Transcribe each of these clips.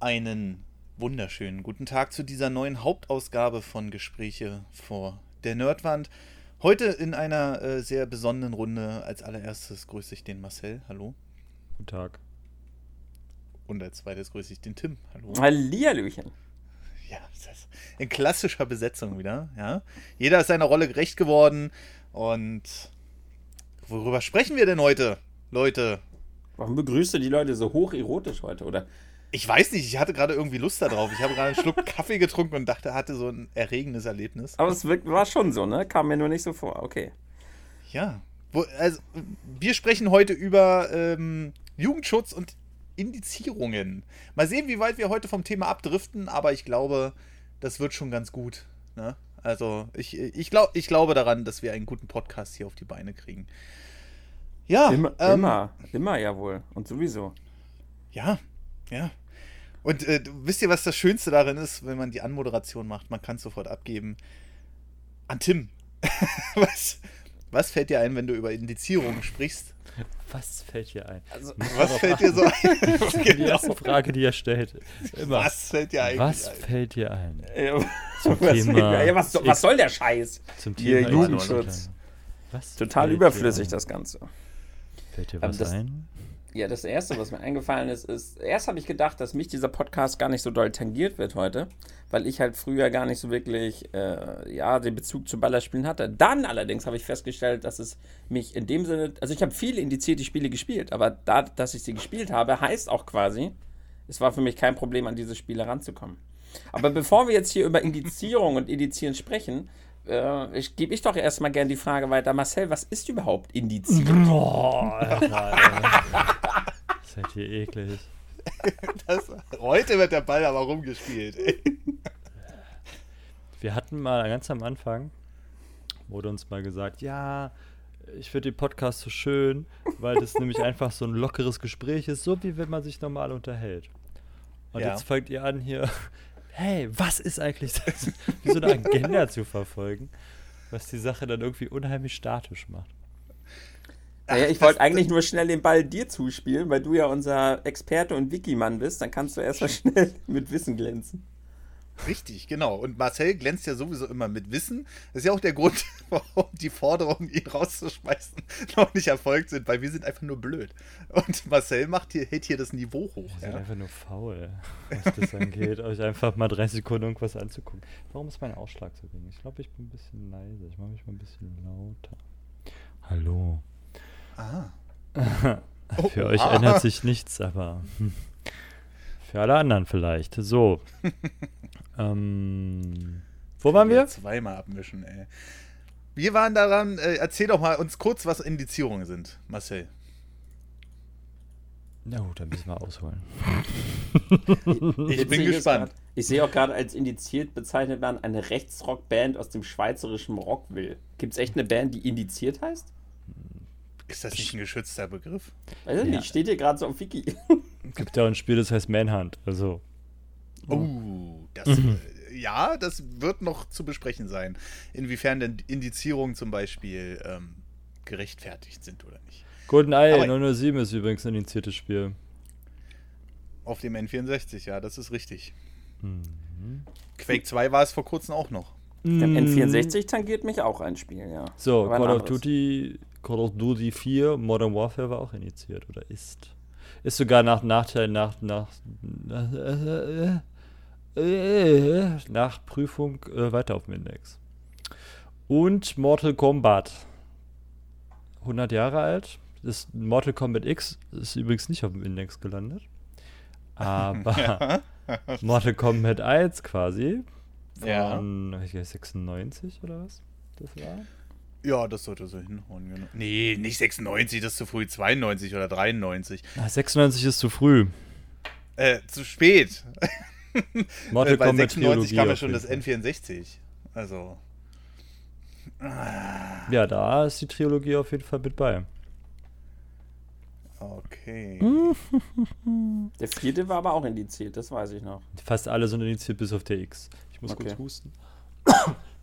Einen wunderschönen guten Tag zu dieser neuen Hauptausgabe von Gespräche vor der Nerdwand. Heute in einer äh, sehr besonderen Runde. Als allererstes grüße ich den Marcel. Hallo. Guten Tag. Und als zweites grüße ich den Tim. Hallo. Hallihallöchen. Ja, das ist in klassischer Besetzung wieder. Ja. Jeder ist seiner Rolle gerecht geworden. Und worüber sprechen wir denn heute, Leute? Warum begrüßt du die Leute so hocherotisch heute, oder? Ich weiß nicht, ich hatte gerade irgendwie Lust darauf. Ich habe gerade einen Schluck Kaffee getrunken und dachte, hatte so ein erregendes Erlebnis. Aber es war schon so, ne? Kam mir nur nicht so vor. Okay. Ja. Also, wir sprechen heute über ähm, Jugendschutz und Indizierungen. Mal sehen, wie weit wir heute vom Thema abdriften, aber ich glaube, das wird schon ganz gut. Ne? Also, ich, ich, glaub, ich glaube daran, dass wir einen guten Podcast hier auf die Beine kriegen. Ja, Immer, ähm, immer, immer ja wohl. Und sowieso. Ja, ja. Und äh, du- wisst ihr, was das Schönste darin ist, wenn man die Anmoderation macht? Man kann es sofort abgeben. An Tim. was, was fällt dir ein, wenn du über Indizierungen sprichst? Was fällt dir ein? Also, Was fällt dir so ein? Die genau. erste Frage, die er stellt. Immer. Was fällt dir eigentlich Was ein? fällt dir ein? äh, Zum was, Thema ja, was, was soll der Scheiß? Zum Thema Jugendschutz. Was Total überflüssig, das Ganze. Fällt dir Aber was das- ein? Ja, das Erste, was mir eingefallen ist, ist, erst habe ich gedacht, dass mich dieser Podcast gar nicht so doll tangiert wird heute, weil ich halt früher gar nicht so wirklich, äh, ja, den Bezug zu Ballerspielen hatte. Dann allerdings habe ich festgestellt, dass es mich in dem Sinne, also ich habe viele indizierte Spiele gespielt, aber da, dass ich sie gespielt habe, heißt auch quasi, es war für mich kein Problem, an diese Spiele ranzukommen. Aber bevor wir jetzt hier über Indizierung und Indizieren sprechen, äh, ich, gebe ich doch erstmal gerne die Frage weiter. Marcel, was ist überhaupt Indizieren? Boah. Seid ihr eklig. Das, heute wird der Ball aber rumgespielt. Ey. Wir hatten mal ganz am Anfang, wurde uns mal gesagt, ja, ich finde den Podcast so schön, weil das nämlich einfach so ein lockeres Gespräch ist, so wie wenn man sich normal unterhält. Und Ja. jetzt fangt ihr an hier, hey, was ist eigentlich das? Wie so eine Agenda zu verfolgen, was die Sache dann irgendwie unheimlich statisch macht. Naja, ich wollte eigentlich nur schnell den Ball dir zuspielen, weil du ja unser Experte und Wikimann bist. Dann kannst du erstmal schnell mit Wissen glänzen. Richtig, genau. Und Marcel glänzt ja sowieso immer mit Wissen. Das ist ja auch der Grund, warum die Forderungen, ihn rauszuschmeißen, noch nicht erfolgt sind, weil wir sind einfach nur blöd. Und Marcel macht hier, hält hier das Niveau hoch. Ihr seid Ja? einfach nur faul, was das angeht, euch einfach mal 30 Sekunden irgendwas anzugucken. Warum ist mein Ausschlag so wenig? Ich glaube, ich bin ein bisschen leise. Ich mache mich mal ein bisschen lauter. Hallo. Ah. Für Oh, euch ah. ändert sich nichts, aber für alle anderen vielleicht. So. ähm, wo waren wir? Zweimal abmischen, ey. Wir waren daran, äh, erzähl doch mal uns kurz, was Indizierungen sind, Marcel. Na gut, dann müssen wir ausholen. Ich bin Witzig ist gespannt. grad, Ich sehe auch gerade, als indiziert bezeichnet werden, eine Rechtsrockband aus dem schweizerischen Rockville. Gibt es echt eine Band, die indiziert heißt? Ist das nicht ein geschützter Begriff? Weiß ich Ja. nicht, steht hier gerade so auf Wiki. Gibt ja auch ein Spiel, das heißt Manhunt. Also, Oh, das, äh, ja, das wird noch zu besprechen sein. Inwiefern denn Indizierungen zum Beispiel ähm, gerechtfertigt sind oder nicht. GoldenEye Aber- 007 ist übrigens ein indiziertes Spiel. Auf dem N64, ja, das ist richtig. Mhm. Quake 2 war es vor kurzem auch noch. Der Mm. N64 tangiert mich auch ein Spiel, ja. So, Call of. Duty, Call of Duty 4, Modern Warfare war auch initiiert oder ist. Ist sogar nach Nachteil, nach, nach, äh, äh, nach Prüfung äh, weiter auf dem Index. Und Mortal Kombat. 100 Jahre alt. Das Mortal Kombat X ist übrigens nicht auf dem Index gelandet. Aber Mortal Kombat 1 quasi. Von Ja. ich weiß, 96 oder was? Das war? Ja, das sollte so hinhauen. Genau. Nee, nicht 96, das ist zu früh. 92 oder 93. Ah, 96 ist zu früh. Äh, zu spät. Mortal Bei Kombat 96 Trilogie kam ja schon das jeden Fall. N64. Also, Ja, da ist die Trilogie auf jeden Fall mit bei. okay. Der vierte war aber auch indiziert, das weiß ich noch. Fast alle sind initiiert bis auf der X. Ich muss Okay. kurz husten.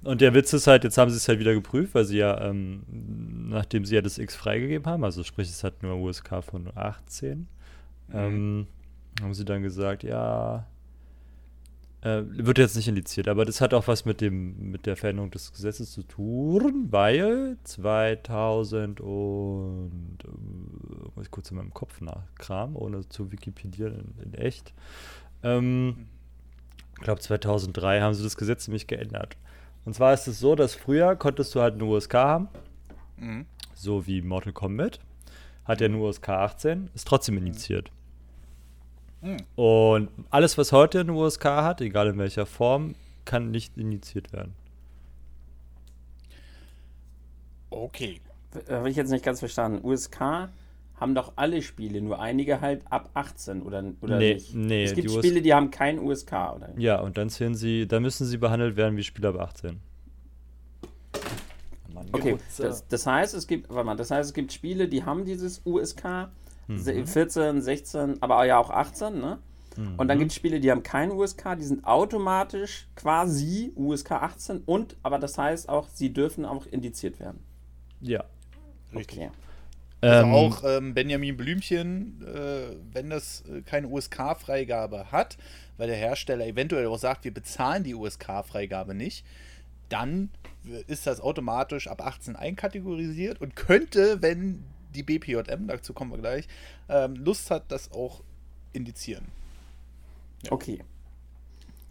Und der Witz ist halt, jetzt haben sie es halt wieder geprüft, weil sie ja, ähm, nachdem sie ja das X freigegeben haben, also sprich, es hat nur USK von 18, ähm, haben sie dann gesagt, ja, äh, wird jetzt nicht indiziert, aber das hat auch was mit dem mit der Veränderung des Gesetzes zu tun, weil 2000 und äh, muss ich kurz in meinem Kopf nachkramen, ohne zu Wikipedia in, in echt. Ähm, ich glaube 2003 haben sie das Gesetz nämlich geändert. Und zwar ist es so, dass früher konntest du halt eine USK haben, Mhm. so wie Mortal Kombat. Hat ja nur USK 18, ist trotzdem indiziert. Mhm. Und alles, was heute eine USK hat, egal in welcher Form, kann nicht indiziert werden. Okay. Habe ich jetzt nicht ganz verstanden. USK haben doch alle Spiele, nur einige halt ab 18 oder, oder Nee, nicht. nee, es gibt die US Spiele, die haben kein USK, oder? Ja, und dann zählen sie, dann müssen sie behandelt werden wie Spieler ab 18. Mann, Okay, das, das heißt, es gibt, warte mal, das heißt, es gibt Spiele, die haben dieses USK, Mhm. se- 14, 16, aber ja auch 18, ne? Und dann gibt es Spiele, die haben kein USK, die sind automatisch quasi USK 18 und, aber das heißt auch, sie dürfen auch indiziert werden. Ja. Richtig. Okay. Also Ähm, auch ähm, Benjamin Blümchen, äh, wenn das äh, keine USK-Freigabe hat, weil der Hersteller eventuell auch sagt, wir bezahlen die USK-Freigabe nicht, dann ist das automatisch ab 18 einkategorisiert und könnte, wenn die BPJM, dazu kommen wir gleich, ähm, Lust hat, das auch indizieren. Okay.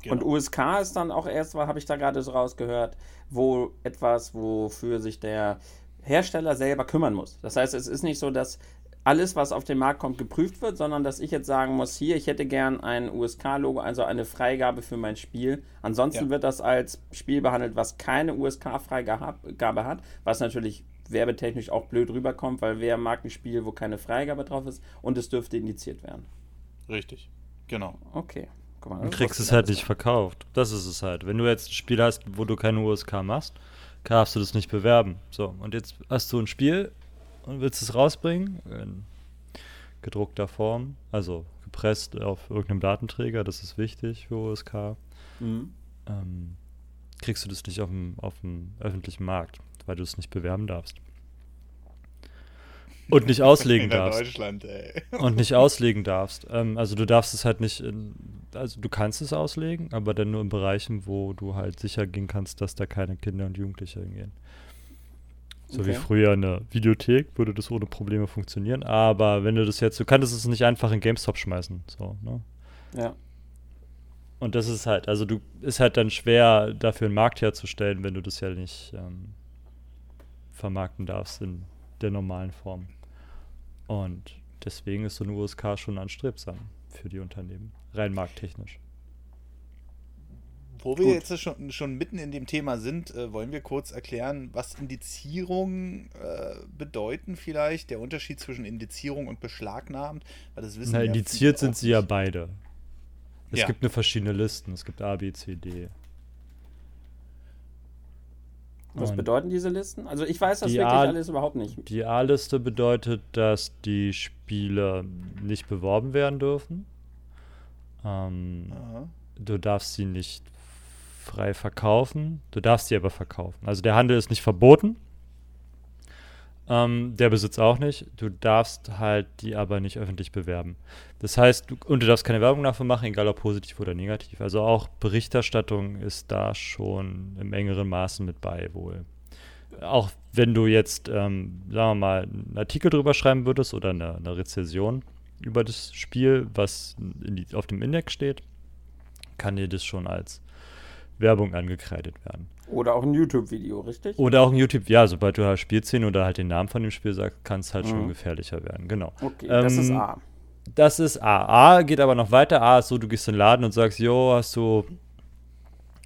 Genau. Und USK ist dann auch erst, weil habe ich da gerade so rausgehört, wo etwas, wofür sich der Hersteller selber kümmern muss. Das heißt, es ist nicht so, dass alles, was auf den Markt kommt, geprüft wird, sondern dass ich jetzt sagen muss, hier, ich hätte gern ein USK-Logo, also eine Freigabe für mein Spiel. Ansonsten Ja. wird das als Spiel behandelt, was keine USK-Freigabe hat, was natürlich werbetechnisch auch blöd rüberkommt, weil wer mag ein Spiel, wo keine Freigabe drauf ist und es dürfte indiziert werden. Richtig. Genau. Okay. Guck mal, Du kriegst es ich halt nicht verkauft. Das ist es halt. Wenn du jetzt ein Spiel hast, wo du keine USK machst, darfst du das nicht bewerben. So, und jetzt hast du ein Spiel und willst es rausbringen in gedruckter Form, also gepresst auf irgendeinem Datenträger, das ist wichtig für nicht. Mhm. Ähm, kriegst du das nicht auf dem, auf dem öffentlichen Markt, weil du es nicht bewerben darfst. Und nicht auslegen In darfst. Deutschland, ey. und nicht auslegen darfst. Ähm, also du darfst es halt nicht, in, also du kannst es auslegen, aber dann nur in Bereichen, wo du halt sicher gehen kannst, dass da keine Kinder und Jugendliche hingehen. So wie Okay. früher eine Videothek würde das ohne Probleme funktionieren, aber wenn du das jetzt, du kannst es nicht einfach in GameStop schmeißen, so, ne? Ja. Und das ist halt, also du ist halt dann schwer, dafür einen Markt herzustellen, wenn du das ja nicht ähm, vermarkten darfst in der normalen Form. Und deswegen ist so eine USK schon anstrebsam für die Unternehmen, rein markttechnisch. Wo wir Gut. jetzt schon, schon mitten in dem Thema sind, äh, wollen wir kurz erklären, was Indizierungen äh, bedeuten vielleicht, der Unterschied zwischen Indizierung und beschlagnahmt, weil das wissen Na, ja indiziert viele sind sie ja beide. Es Ja. gibt eine verschiedene Listen. Es gibt A, B, C, D. Was Und bedeuten diese Listen? Also ich weiß das Die wirklich A- alles überhaupt nicht. Die A-Liste bedeutet, dass die Spiele nicht beworben werden dürfen. Ähm, du darfst sie nicht frei verkaufen, du darfst sie aber verkaufen. Also der Handel ist nicht verboten, ähm, der Besitz auch nicht. Du darfst halt die aber nicht öffentlich bewerben. Das heißt, du, und du darfst keine Werbung dafür machen, egal ob positiv oder negativ. Also auch Berichterstattung ist da schon im engeren Maßen mit bei wohl. Auch wenn du jetzt, ähm, sagen wir mal, einen Artikel drüber schreiben würdest oder eine, eine Rezension über das Spiel, was in die, auf dem Index steht, kann dir das schon als Werbung angekreidet werden. Oder auch ein YouTube-Video, richtig? Oder auch ein YouTube, ja, sobald du halt Spielszene oder halt den Namen von dem Spiel sagst, kann es halt schon Mhm. gefährlicher werden. Genau. Okay, das ist Ähm, A. Das ist A. A geht aber noch weiter. A ist so, du gehst in den Laden und sagst, jo, hast du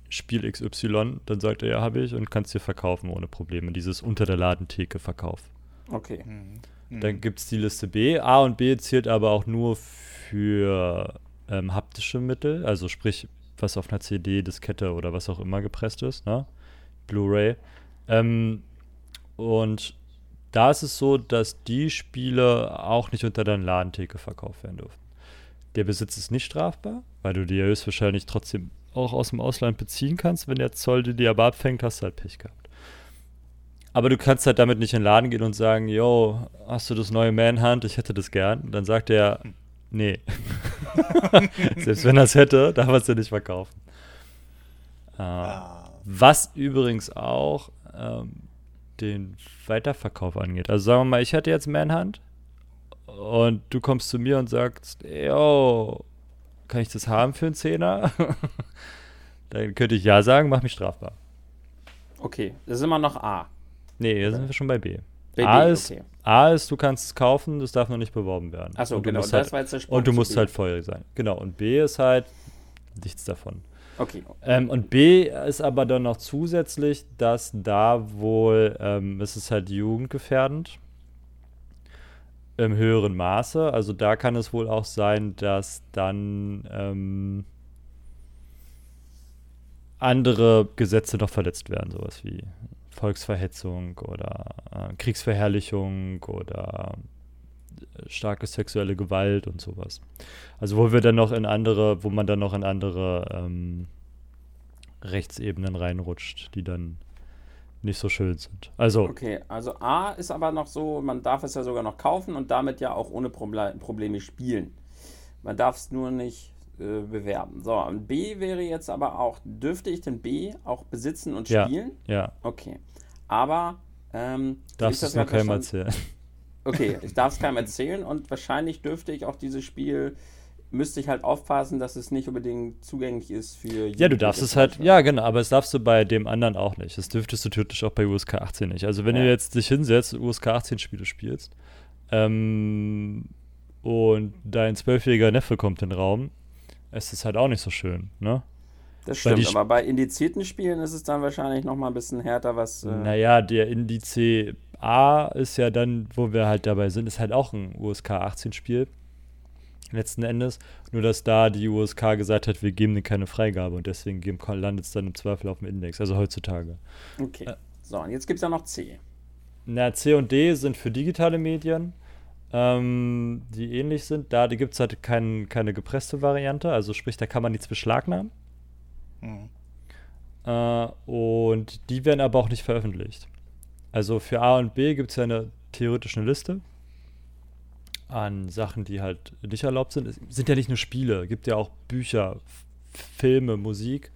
Spiel XY? Dann sagt er, ja, habe ich und kannst dir verkaufen ohne Probleme. Dieses unter der Ladentheke Verkauf. Okay. Mhm. Mhm. Dann gibt es die Liste B. A und B zählt aber auch nur für ähm, haptische Mittel, also sprich, was auf einer CD, Diskette oder was auch immer gepresst ist, ne? Blu-ray. Ähm, und da ist es so, dass die Spiele auch nicht unter der Ladentheke verkauft werden dürfen. Der Besitz ist nicht strafbar, weil du die ja höchstwahrscheinlich trotzdem auch aus dem Ausland beziehen kannst. Wenn der Zoll dir die aber abfängt, hast du halt Pech gehabt. Aber du kannst halt damit nicht in den Laden gehen und sagen, yo, hast du das neue Manhunt? Ich hätte das gern. Dann sagt er, nee. Selbst wenn er es hätte, darf er es ja nicht verkaufen. Äh, Ah. Was übrigens auch ähm, den Weiterverkauf angeht. Also sagen wir mal, ich hätte jetzt Manhunt und du kommst zu mir und sagst, yo, kann ich das haben für einen Zehner? Dann könnte ich ja sagen, mach mich strafbar. Okay, das ist immer noch A. Nee, da sind wir schon bei B. Bei A, B, ist, okay. A ist, du kannst es kaufen, das darf noch nicht beworben werden. Achso, genau, musst das halt, war jetzt der Sprung Und du musst B. halt feurig sein. Genau, und B ist halt nichts davon. Okay, Ähm, und B ist aber dann noch zusätzlich, dass da wohl, ähm, es ist halt jugendgefährdend im höheren Maße. Also da kann es wohl auch sein, dass dann ähm, andere Gesetze noch verletzt werden, sowas wie Volksverhetzung oder äh, Kriegsverherrlichung oder äh, starke sexuelle Gewalt und sowas. Also wo wir dann noch in andere, wo man dann noch in andere ähm, Rechtsebenen reinrutscht, die dann nicht so schön sind. Also okay. Also A ist aber noch so, man darf es ja sogar noch kaufen und damit ja auch ohne Proble Probleme spielen. Man darf es nur nicht äh, bewerben. So, und B wäre jetzt aber auch, dürfte ich den B auch besitzen und Ja. spielen? ja, Okay. Aber, ähm, darfst du es das noch keinem erzählen. Okay, ich darf es keinem erzählen und wahrscheinlich dürfte ich auch dieses Spiel, müsste ich halt aufpassen, dass es nicht unbedingt zugänglich ist für Ja, du darfst es halt, ja genau, aber es darfst du bei dem anderen auch nicht. Das dürftest du theoretisch auch bei USK 18 nicht. Also wenn Ja. du jetzt dich hinsetzt und USK 18 Spiele spielst ähm, und dein zwölfjähriger Neffe kommt in den Raum, ist es halt auch nicht so schön, ne? Das Weil stimmt, aber bei indizierten Spielen ist es dann wahrscheinlich noch mal ein bisschen härter, was. Äh, Naja, der Indice A ist ja dann, wo wir halt dabei sind, ist halt auch ein USK 18 Spiel. Letzten Endes. Nur, dass da die USK gesagt hat, wir geben denen keine Freigabe und deswegen landet es dann im Zweifel auf dem Index, also heutzutage. Okay. Äh. So, und jetzt gibt es ja noch C. Na, C und D sind für digitale Medien, ähm, die ähnlich sind. Da gibt es halt kein, keine gepresste Variante, also sprich, da kann man nichts beschlagnahmen. Mhm. Äh, und die werden aber auch nicht veröffentlicht. Also für A und B gibt es ja eine theoretische Liste an Sachen, die halt nicht erlaubt sind. Es sind ja nicht nur Spiele, gibt ja auch Bücher, Filme, Musik,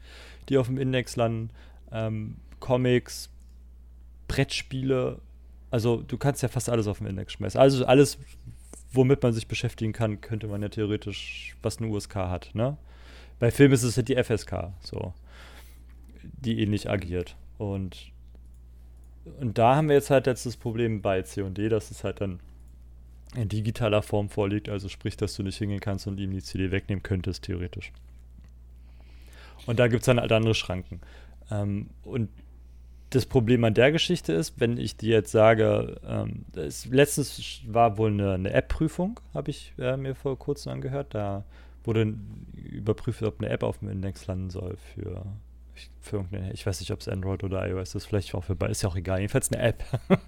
die auf dem Index landen, ähm, Comics, Brettspiele. Also du kannst ja fast alles auf den Index schmeißen. Also alles, womit man sich beschäftigen kann, könnte man ja theoretisch, was eine USK hat. Ne? Bei Filmen ist es halt die FSK, so, die ähnlich agiert. Und, und da haben wir jetzt halt jetzt das Problem bei C&D, dass es halt dann in digitaler Form vorliegt, also sprich, dass du nicht hingehen kannst und ihm die CD wegnehmen könntest, theoretisch. Und da gibt es dann halt andere Schranken. Ähm, und das Problem an der Geschichte ist, wenn ich dir jetzt sage, ähm, es, letztens war wohl eine, eine App-Prüfung, habe ich äh, mir vor kurzem angehört. Da wurde überprüft, ob eine App auf dem Index landen soll für, für irgendeine, ich weiß nicht, ob es Android oder iOS ist, vielleicht auch für beide, ist ja auch egal, jedenfalls eine App.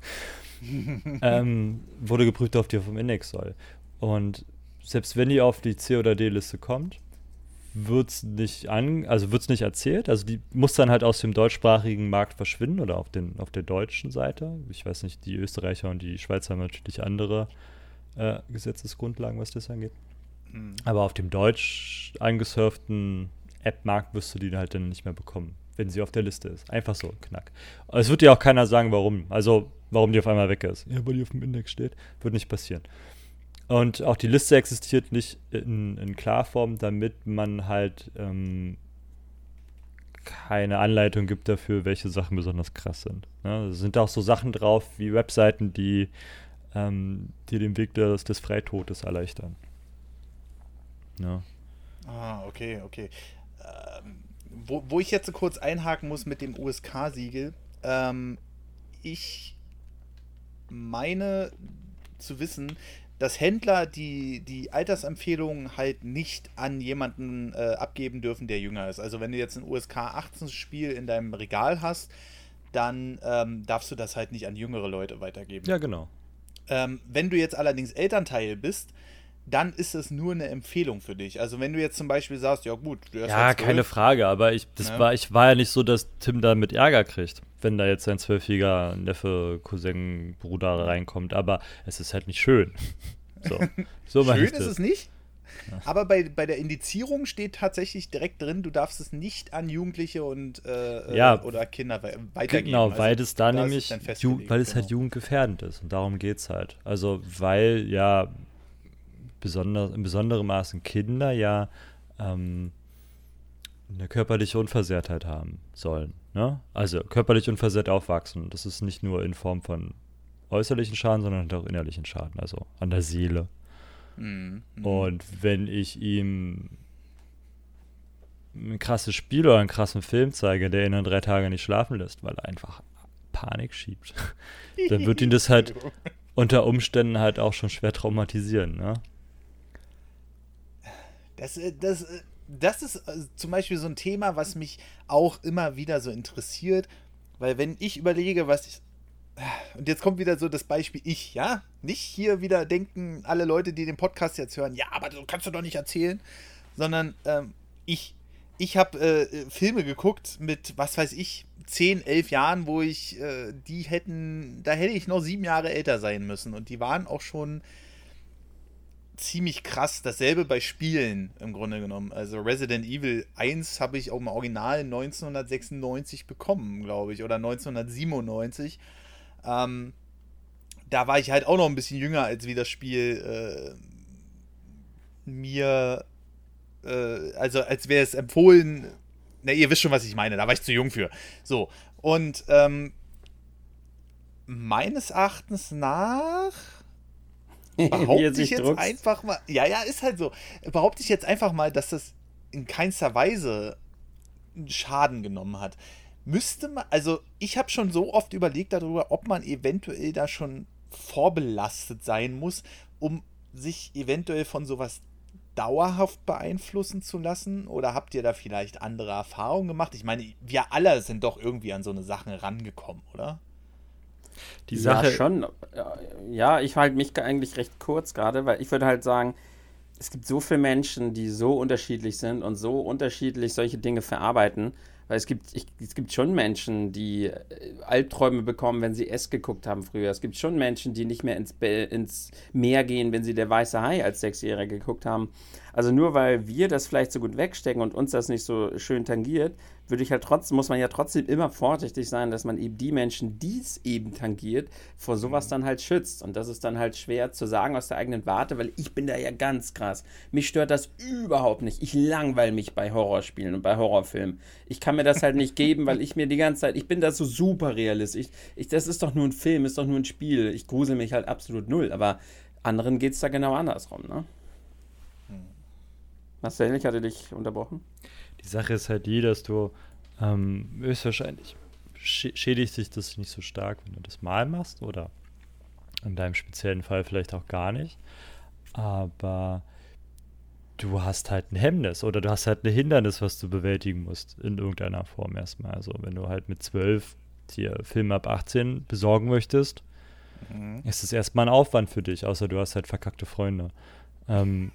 ähm, wurde geprüft, ob die auf dem Index soll. Und selbst wenn die auf die C- oder D-Liste kommt, wird es nicht an, also wird es nicht erzählt. Also die muss dann halt aus dem deutschsprachigen Markt verschwinden oder auf, den, auf der deutschen Seite. Ich weiß nicht, die Österreicher und die Schweizer haben natürlich andere äh, Gesetzesgrundlagen, was das angeht. Mhm. Aber auf dem deutsch eingesurften App-Markt wirst du die halt dann nicht mehr bekommen, wenn sie auf der Liste ist. Einfach so, knack. Es wird dir auch keiner sagen, warum. Also, warum die auf einmal weg ist. Ja, weil die auf dem Index steht. Wird nicht passieren. Und auch die Liste existiert nicht in, in Klarform, damit man halt ähm, keine Anleitung gibt dafür, welche Sachen besonders krass sind. Ne? Es sind auch so Sachen drauf wie Webseiten, die ähm, dir den Weg des, des Freitodes erleichtern. Ja. Ah, okay, okay. Ähm, wo, wo ich jetzt so kurz einhaken muss mit dem USK-Siegel, ähm, ich meine zu wissen, dass Händler die, die Altersempfehlungen halt nicht an jemanden äh, abgeben dürfen, der jünger ist. Also wenn du jetzt ein USK 18 Spiel in deinem Regal hast, dann ähm, darfst du das halt nicht an jüngere Leute weitergeben. ja, genau. Ähm, wenn du jetzt allerdings Elternteil bist, dann ist es nur eine Empfehlung für dich. Also wenn du jetzt zum Beispiel sagst, ja gut, du hast Ja, keine Frage, aber ich, das Ne? war, ich war ja nicht so, dass Tim da mit Ärger kriegt, wenn da jetzt sein zwölfjähriger Neffe, Cousin, Bruder reinkommt, aber es ist halt nicht schön. So, so Schön ist das. es nicht? Aber bei, bei der Indizierung steht tatsächlich direkt drin, du darfst es nicht an Jugendliche und äh, Ja. oder Kinder we- weitergeben. Genau, Also weil es da ist nämlich, Ju weil es halt genau. jugendgefährdend ist und darum geht es halt. Also, weil ja besonder, in besonderem Maße Kinder ja ähm, eine körperliche Unversehrtheit haben sollen. Ne? Also körperlich unversehrt aufwachsen. Das ist nicht nur in Form von äußerlichen Schaden, sondern auch innerlichen Schaden, also an der Seele. Mhm. mhm. Und wenn ich ihm ein krasses Spiel oder einen krassen Film zeige, der ihn dann drei Tage nicht schlafen lässt, weil er einfach Panik schiebt, dann wird ihn das halt unter Umständen halt auch schon schwer traumatisieren, ne? Das, das, das ist äh, zum Beispiel so ein Thema, was mich auch immer wieder so interessiert, weil wenn ich überlege, was ich. Und jetzt kommt wieder so das Beispiel ich, ja? Nicht hier wieder denken alle Leute, die den Podcast jetzt hören, ja, aber du kannst du doch nicht erzählen, sondern ähm, ich. Ich habe äh, Filme geguckt mit, was weiß ich, 10, 11 Jahren, wo ich, äh, die hätten, da hätte ich noch sieben Jahre älter sein müssen. Und die waren auch schon ziemlich krass. Dasselbe bei Spielen im Grunde genommen. Also Resident Evil 1 habe ich auch im Original 1996 bekommen, glaube ich, oder 1997. Ähm, da war ich halt auch noch ein bisschen jünger, als wie das Spiel äh, mir, äh, also als wäre es empfohlen. Na, ihr wisst schon, was ich meine. Da war ich zu jung für. So. Und ähm, meines Erachtens nach behaupte ich sich jetzt druckst. einfach mal, ja, ja, ist halt so. Behaupte ich jetzt einfach mal, dass das in keinster Weise Schaden genommen hat. Müsste man, also ich habe schon so oft überlegt darüber, ob man eventuell da schon vorbelastet sein muss, um sich eventuell von sowas dauerhaft beeinflussen zu lassen? Oder habt ihr da vielleicht andere Erfahrungen gemacht? Ich meine, wir alle sind doch irgendwie an so eine Sache rangekommen, oder? Die Sache, Ja, schon. Ja, ich halte mich eigentlich recht kurz gerade, weil ich würde halt sagen, es gibt so viele Menschen, die so unterschiedlich sind und so unterschiedlich solche Dinge verarbeiten. Weil es gibt, ich, es gibt schon Menschen, die äh, Albträume bekommen, wenn sie S geguckt haben früher. Es gibt schon Menschen, die nicht mehr ins, Be ins Meer gehen, wenn sie der weiße Hai als Sechsjährige geguckt haben. Also nur weil wir das vielleicht so gut wegstecken und uns das nicht so schön tangiert, würde ich halt trotzdem, muss man ja trotzdem immer vorsichtig sein, dass man eben die Menschen, die es eben tangiert, vor sowas dann halt schützt. Und das ist dann halt schwer zu sagen aus der eigenen Warte, weil ich bin da ja ganz krass. Mich stört das überhaupt nicht. Ich langweile mich bei Horrorspielen und bei Horrorfilmen. Ich kann mir das halt nicht geben, weil ich mir die ganze Zeit, ich bin da so super realistisch. Ich, ich, das ist doch nur ein Film, ist doch nur ein Spiel. Ich grusel mich halt absolut null. Aber anderen geht es da genau andersrum, ne? Marcel, ich hatte dich unterbrochen. die Sache ist halt die, dass du ähm, höchstwahrscheinlich schä- schädigt sich das nicht so stark, wenn du das mal machst oder in deinem speziellen Fall vielleicht auch gar nicht. Aber du hast halt ein Hemmnis oder du hast halt ein Hindernis, was du bewältigen musst in irgendeiner Form erstmal. Also wenn du halt mit zwölf dir Filme ab 18 besorgen möchtest, ist es erstmal ein Aufwand für dich, außer du hast halt verkackte Freunde. Ähm,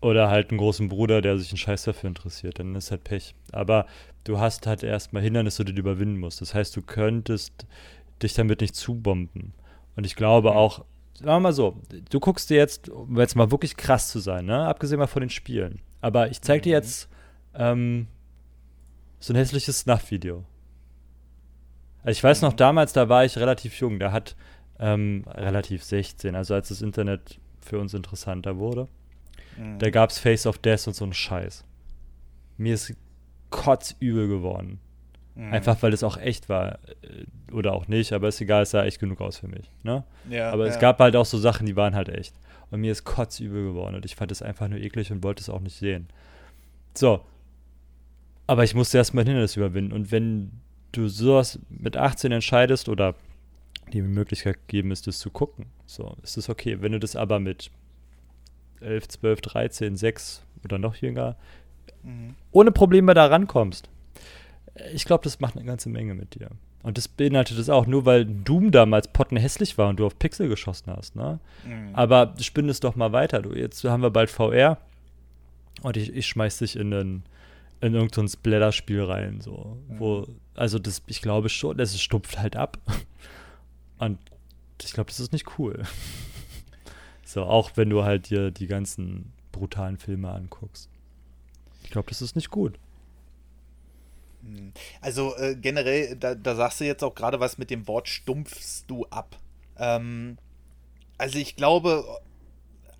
oder halt einen großen Bruder, der sich einen Scheiß dafür interessiert, dann ist halt Pech. Aber du hast halt erstmal Hindernisse, die du überwinden musst. Das heißt, du könntest dich damit nicht zubomben. Und ich glaube auch, sagen wir mal so, du guckst dir jetzt, um jetzt mal wirklich krass zu sein, ne? abgesehen mal von den Spielen. Aber ich zeig dir jetzt ähm, so ein hässliches Snuff-Video. Also ich weiß noch, damals, da war ich relativ jung, da hat ähm, relativ 16, also als das Internet für uns interessanter wurde. Mhm. Da gab es Face of Death und so einen Scheiß. Mir ist kotzübel geworden. Mhm. Einfach weil es auch echt war. äh, Oder auch nicht, aber ist egal, es sah echt genug aus für mich. Ne? Ja, aber ja. es gab halt auch so Sachen, die waren halt echt. Und mir ist kotzübel geworden und ich fand es einfach nur eklig und wollte es auch nicht sehen. So. Aber ich musste erstmal ein Hindernis überwinden. Und wenn du sowas mit 18 entscheidest oder die Möglichkeit gegeben ist, das zu gucken, so ist das okay. Wenn du das aber mit 11, 12, 13, 6 oder noch jünger Mhm. ohne Probleme da rankommst, ich glaube, das macht eine ganze Menge mit dir. Und das beinhaltet es auch, nur weil Doom damals pottenhässlich war und du auf Pixel geschossen hast, ne? Mhm. Aber spinn es doch mal weiter. Du, jetzt haben wir bald VR und ich, ich schmeiß dich in, einen, in irgendein Splatter-Spiel rein, so. Wo, also das, ich glaube schon, das stumpft halt ab. Und ich glaube, das ist nicht cool. So, auch wenn du halt dir die ganzen brutalen Filme anguckst. Ich glaube, das ist nicht gut. Also äh, generell, da, da, sagst du jetzt auch gerade was mit dem Wort stumpfst du ab. Ähm, also ich glaube,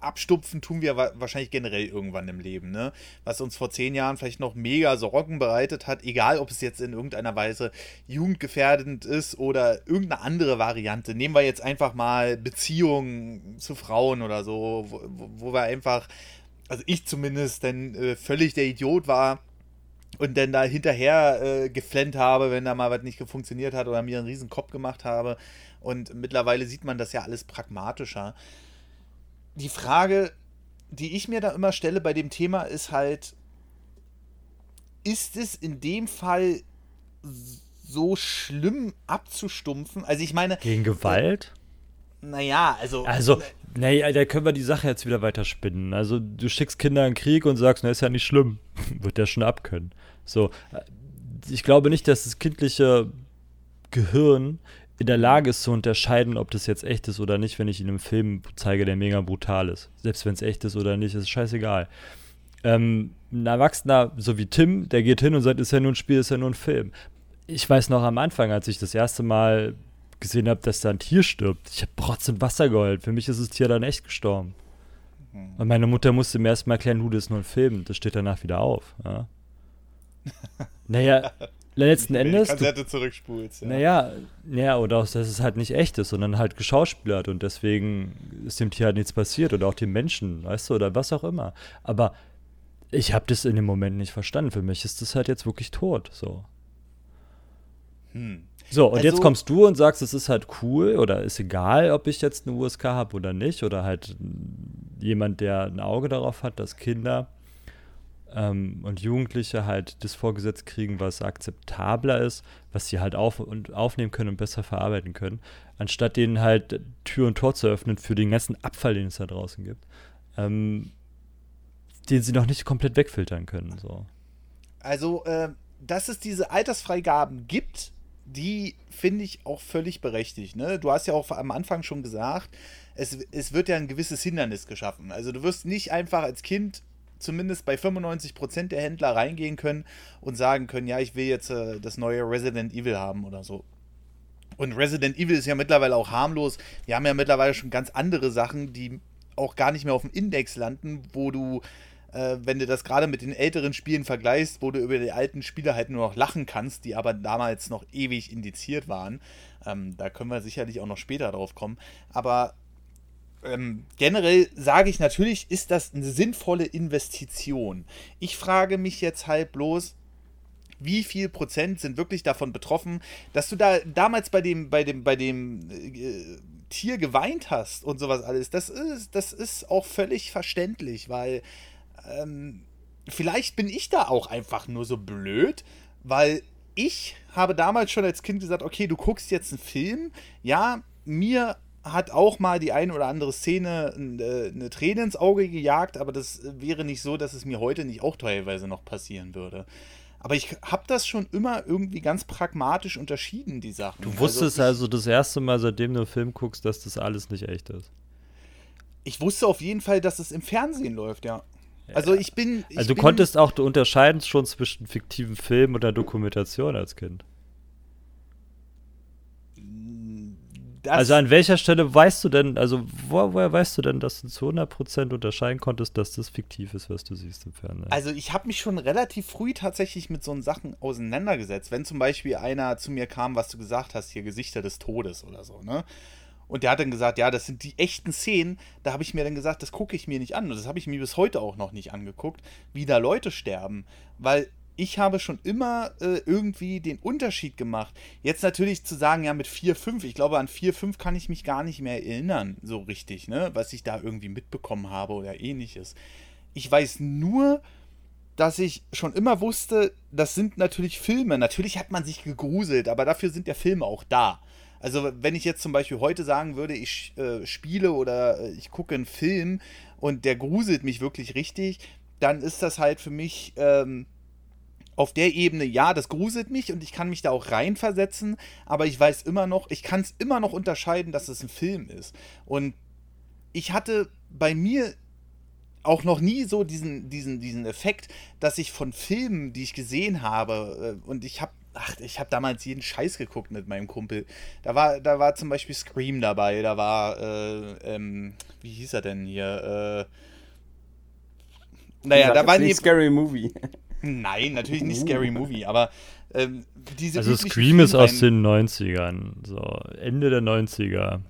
abstupfen tun wir wahrscheinlich generell irgendwann im Leben, ne? Was uns vor zehn Jahren vielleicht noch mega Sorgen bereitet hat, egal ob es jetzt in irgendeiner Weise jugendgefährdend ist oder irgendeine andere Variante. Nehmen wir jetzt einfach mal Beziehungen zu Frauen oder so, wo, wo wir einfach, also ich zumindest, dann äh, völlig der Idiot war und dann da hinterher äh, geflennt habe, wenn da mal was nicht funktioniert hat oder mir einen riesen Kopf gemacht habe. Und mittlerweile sieht man das ja alles pragmatischer. Die Frage, die ich mir da immer stelle bei dem Thema, ist halt, ist es in dem Fall so schlimm abzustumpfen? Also ich meine. Gegen Gewalt? Äh, naja, also. Also, naja, da können wir die Sache jetzt wieder weiter spinnen. Also, du schickst Kinder in den Krieg und sagst, na, ist ja nicht schlimm. Wird der schon abkönnen. So, äh, ich glaube nicht, dass das kindliche Gehirn in der Lage ist zu unterscheiden, ob das jetzt echt ist oder nicht, wenn ich ihnen einen Film zeige, der mega brutal ist. Selbst wenn es echt ist oder nicht, ist scheißegal. Ähm, ein Erwachsener, so wie Tim, der geht hin und sagt, ist ja nur ein Spiel, ist ja nur ein Film. Ich weiß noch am Anfang, als ich das erste Mal gesehen habe, dass da ein Tier stirbt, ich habe Rotz und Wasser geheult. Für mich ist das Tier dann echt gestorben. Mhm. Und meine Mutter musste mir erstmal erklären, du, das ist nur ein Film, das steht danach wieder auf. Ja? naja, letzten Wenn Endes. Kassette zurückspulst. Ja. Naja, ja, oder auch, dass es halt nicht echt ist, sondern halt geschauspielert und deswegen ist dem Tier halt nichts passiert oder auch dem Menschen, weißt du, oder was auch immer. Aber ich habe das in dem Moment nicht verstanden. Für mich ist das halt jetzt wirklich tot, so. Hm. So, und also, jetzt kommst du und sagst, es ist halt cool oder ist egal, ob ich jetzt eine USK habe oder nicht, oder halt jemand, der ein Auge darauf hat, dass Kinder ähm, und Jugendliche halt das vorgesetzt kriegen, was akzeptabler ist, was sie halt auf und aufnehmen können und besser verarbeiten können, anstatt denen halt Tür und Tor zu öffnen für den ganzen Abfall, den es da draußen gibt, ähm, den sie noch nicht komplett wegfiltern können. So. Also, äh, dass es diese Altersfreigaben gibt, die finde ich auch völlig berechtigt. Ne? Du hast ja auch am Anfang schon gesagt, es, es wird ja ein gewisses Hindernis geschaffen. Also du wirst nicht einfach als Kind zumindest bei 95% der Händler reingehen können und sagen können, ja, ich will jetzt äh, das neue Resident Evil haben oder so. Und Resident Evil ist ja mittlerweile auch harmlos. Wir haben ja mittlerweile schon ganz andere Sachen, die auch gar nicht mehr auf dem Index landen, wo du, äh, wenn du das gerade mit den älteren Spielen vergleichst, wo du über die alten Spiele halt nur noch lachen kannst, die aber damals noch ewig indiziert waren. Ähm, da können wir sicherlich auch noch später drauf kommen. Aber ähm, generell sage ich natürlich, ist das eine sinnvolle Investition. Ich frage mich jetzt halt bloß, wie viel Prozent sind wirklich davon betroffen, dass du da damals bei dem, bei dem, bei dem äh, Tier geweint hast und sowas alles. Das ist, das ist auch völlig verständlich, weil ähm, vielleicht bin ich da auch einfach nur so blöd, weil ich habe damals schon als Kind gesagt, okay, du guckst jetzt einen Film, ja, mir hat auch mal die ein oder andere Szene äh, eine Träne ins Auge gejagt, aber das wäre nicht so, dass es mir heute nicht auch teilweise noch passieren würde. Aber ich habe das schon immer irgendwie ganz pragmatisch unterschieden, die Sachen. Du wusstest also, also das erste Mal, seitdem du einen Film guckst, dass das alles nicht echt ist. Ich wusste auf jeden Fall, dass es im Fernsehen läuft, ja. Also ich bin. Ich also du bin, konntest auch unterscheiden schon zwischen fiktiven Film und der Dokumentation als Kind. Also an welcher Stelle weißt du denn, also wo, woher weißt du denn, dass du zu 100% unterscheiden konntest, dass das fiktiv ist, was du siehst im Fernsehen? Also ich habe mich schon relativ früh tatsächlich mit so Sachen auseinandergesetzt. Wenn zum Beispiel einer zu mir kam, was du gesagt hast, hier Gesichter des Todes oder so, ne? Und der hat dann gesagt, ja, das sind die echten Szenen. Da habe ich mir dann gesagt, das gucke ich mir nicht an. Und das habe ich mir bis heute auch noch nicht angeguckt, wie da Leute sterben. Weil ich habe schon immer äh, irgendwie den Unterschied gemacht. Jetzt natürlich zu sagen, ja, mit 4, 5, ich glaube, an 4, 5 kann ich mich gar nicht mehr erinnern, so richtig, ne, was ich da irgendwie mitbekommen habe oder ähnliches. Ich weiß nur, dass ich schon immer wusste, das sind natürlich Filme. Natürlich hat man sich gegruselt, aber dafür sind ja Filme auch da. Also, wenn ich jetzt zum Beispiel heute sagen würde, ich äh, spiele oder äh, ich gucke einen Film und der gruselt mich wirklich richtig, dann ist das halt für mich. Ähm, auf der Ebene, ja, das gruselt mich und ich kann mich da auch reinversetzen, aber ich weiß immer noch, ich kann es immer noch unterscheiden, dass es ein Film ist. Und ich hatte bei mir auch noch nie so diesen, diesen, diesen Effekt, dass ich von Filmen, die ich gesehen habe, äh, und ich habe ach, ich habe damals jeden Scheiß geguckt mit meinem Kumpel. Da war, da war zum Beispiel Scream dabei, da war, äh, ähm, wie hieß er denn hier? Äh, naja, da war nicht Scary Movie. Nein, natürlich nicht Scary Movie, aber ähm, diese Also Scream ist aus den 90ern, so Ende der 90er.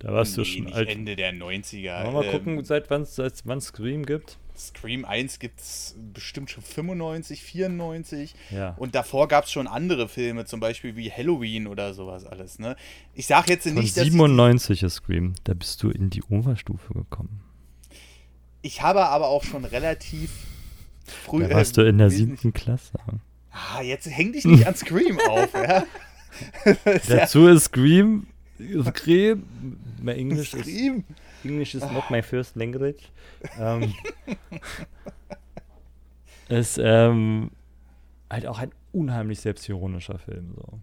Da warst nee, du schon alt. Ende der 90er. Wollen wir mal ähm, gucken, seit wann seit wann Scream gibt? Scream 1 gibt es bestimmt schon 95, 94. Ja. Und davor gab es schon andere Filme, zum Beispiel wie Halloween oder sowas alles. Ne? Ich sage jetzt Von nicht, dass. 97 ist Scream. Da bist du in die Oberstufe gekommen. Ich habe aber auch schon relativ früh. Da warst äh, du in der siebten Klasse. Ah, jetzt häng dich nicht an Scream auf, ja. Dazu ist Scream Scream. My English Scream. is English is not my first language. Ähm, ist ähm, halt auch ein unheimlich selbstironischer Film. So.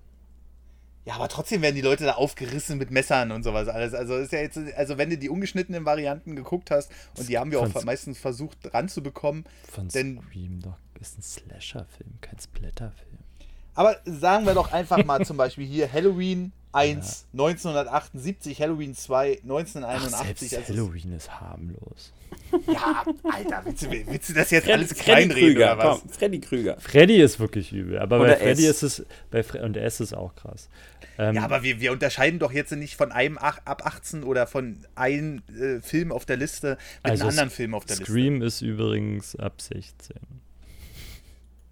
Ja, aber trotzdem werden die Leute da aufgerissen mit Messern und sowas alles. Also ist ja jetzt, also wenn du die ungeschnittenen Varianten geguckt hast und die haben wir auch meistens versucht ranzubekommen. Von denn, Scream doch ist ein Slasher-Film, kein Splatter-Film. Aber sagen wir doch einfach mal zum Beispiel hier Halloween 1 ja. 1978, Halloween 2 1981. Ach, selbst also Halloween ist harmlos. Ja, Alter, willst du, willst du das jetzt Fred, alles kleinreden oder was? Komm, Freddy Krüger. Freddy ist wirklich übel, aber oder bei Freddy S. ist es, bei Fre und S ist auch krass. Ähm, ja, aber wir, wir unterscheiden doch jetzt nicht von einem ab 18 oder von einem äh, Film auf der Liste mit also einem anderen Film auf der Scream Liste. Scream ist übrigens ab 16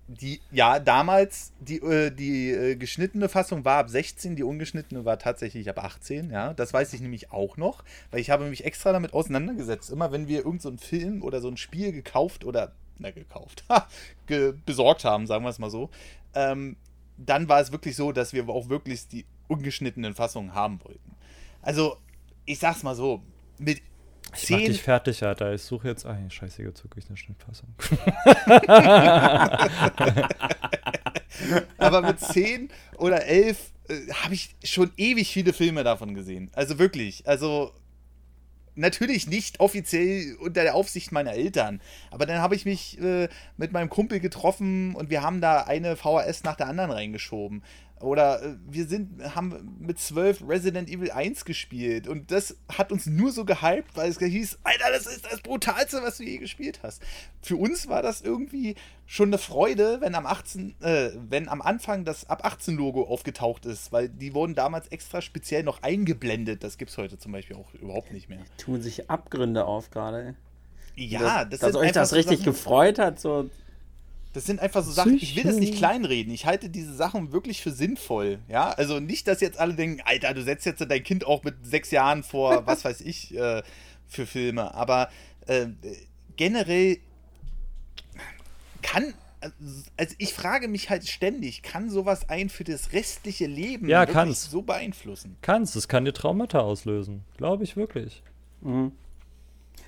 die, ja, damals, die, äh, die äh, geschnittene Fassung war ab 16, die ungeschnittene war tatsächlich ab 18, ja. Das weiß ich nämlich auch noch, weil ich habe mich extra damit auseinandergesetzt. Immer wenn wir irgendeinen so Film oder so ein Spiel gekauft oder, na, gekauft, ge besorgt haben, sagen wir es mal so, ähm, dann war es wirklich so, dass wir auch wirklich die ungeschnittenen Fassungen haben wollten. Also, ich sag's mal so, mit ich mach dich fertig, Alter. Ich suche jetzt. Ach, scheiße, jetzt suche ich eine Schnittfassung. Aber mit 10 oder 11 äh, habe ich schon ewig viele Filme davon gesehen. Also wirklich. Also natürlich nicht offiziell unter der Aufsicht meiner Eltern. Aber dann habe ich mich äh, mit meinem Kumpel getroffen und wir haben da eine VHS nach der anderen reingeschoben. Oder äh, wir sind, haben mit 12 Resident Evil 1 gespielt und das hat uns nur so gehypt, weil es hieß, Alter, das ist das Brutalste, was du je gespielt hast. Für uns war das irgendwie schon eine Freude, wenn am 18, äh, wenn am Anfang das ab 18 Logo aufgetaucht ist, weil die wurden damals extra speziell noch eingeblendet. Das gibt es heute zum Beispiel auch überhaupt nicht mehr. Tun sich Abgründe auf gerade. Ja, das, das dass euch das richtig gefreut hat, so das sind einfach so Sachen, ich will das nicht kleinreden. Ich halte diese Sachen wirklich für sinnvoll. Ja, also nicht, dass jetzt alle denken, Alter, du setzt jetzt dein Kind auch mit sechs Jahren vor, was weiß ich, äh, für Filme. Aber äh, generell kann, also ich frage mich halt ständig, kann sowas ein für das restliche Leben ja, kann's. so beeinflussen? Kannst, es kann dir Traumata auslösen. Glaube ich wirklich. Mhm.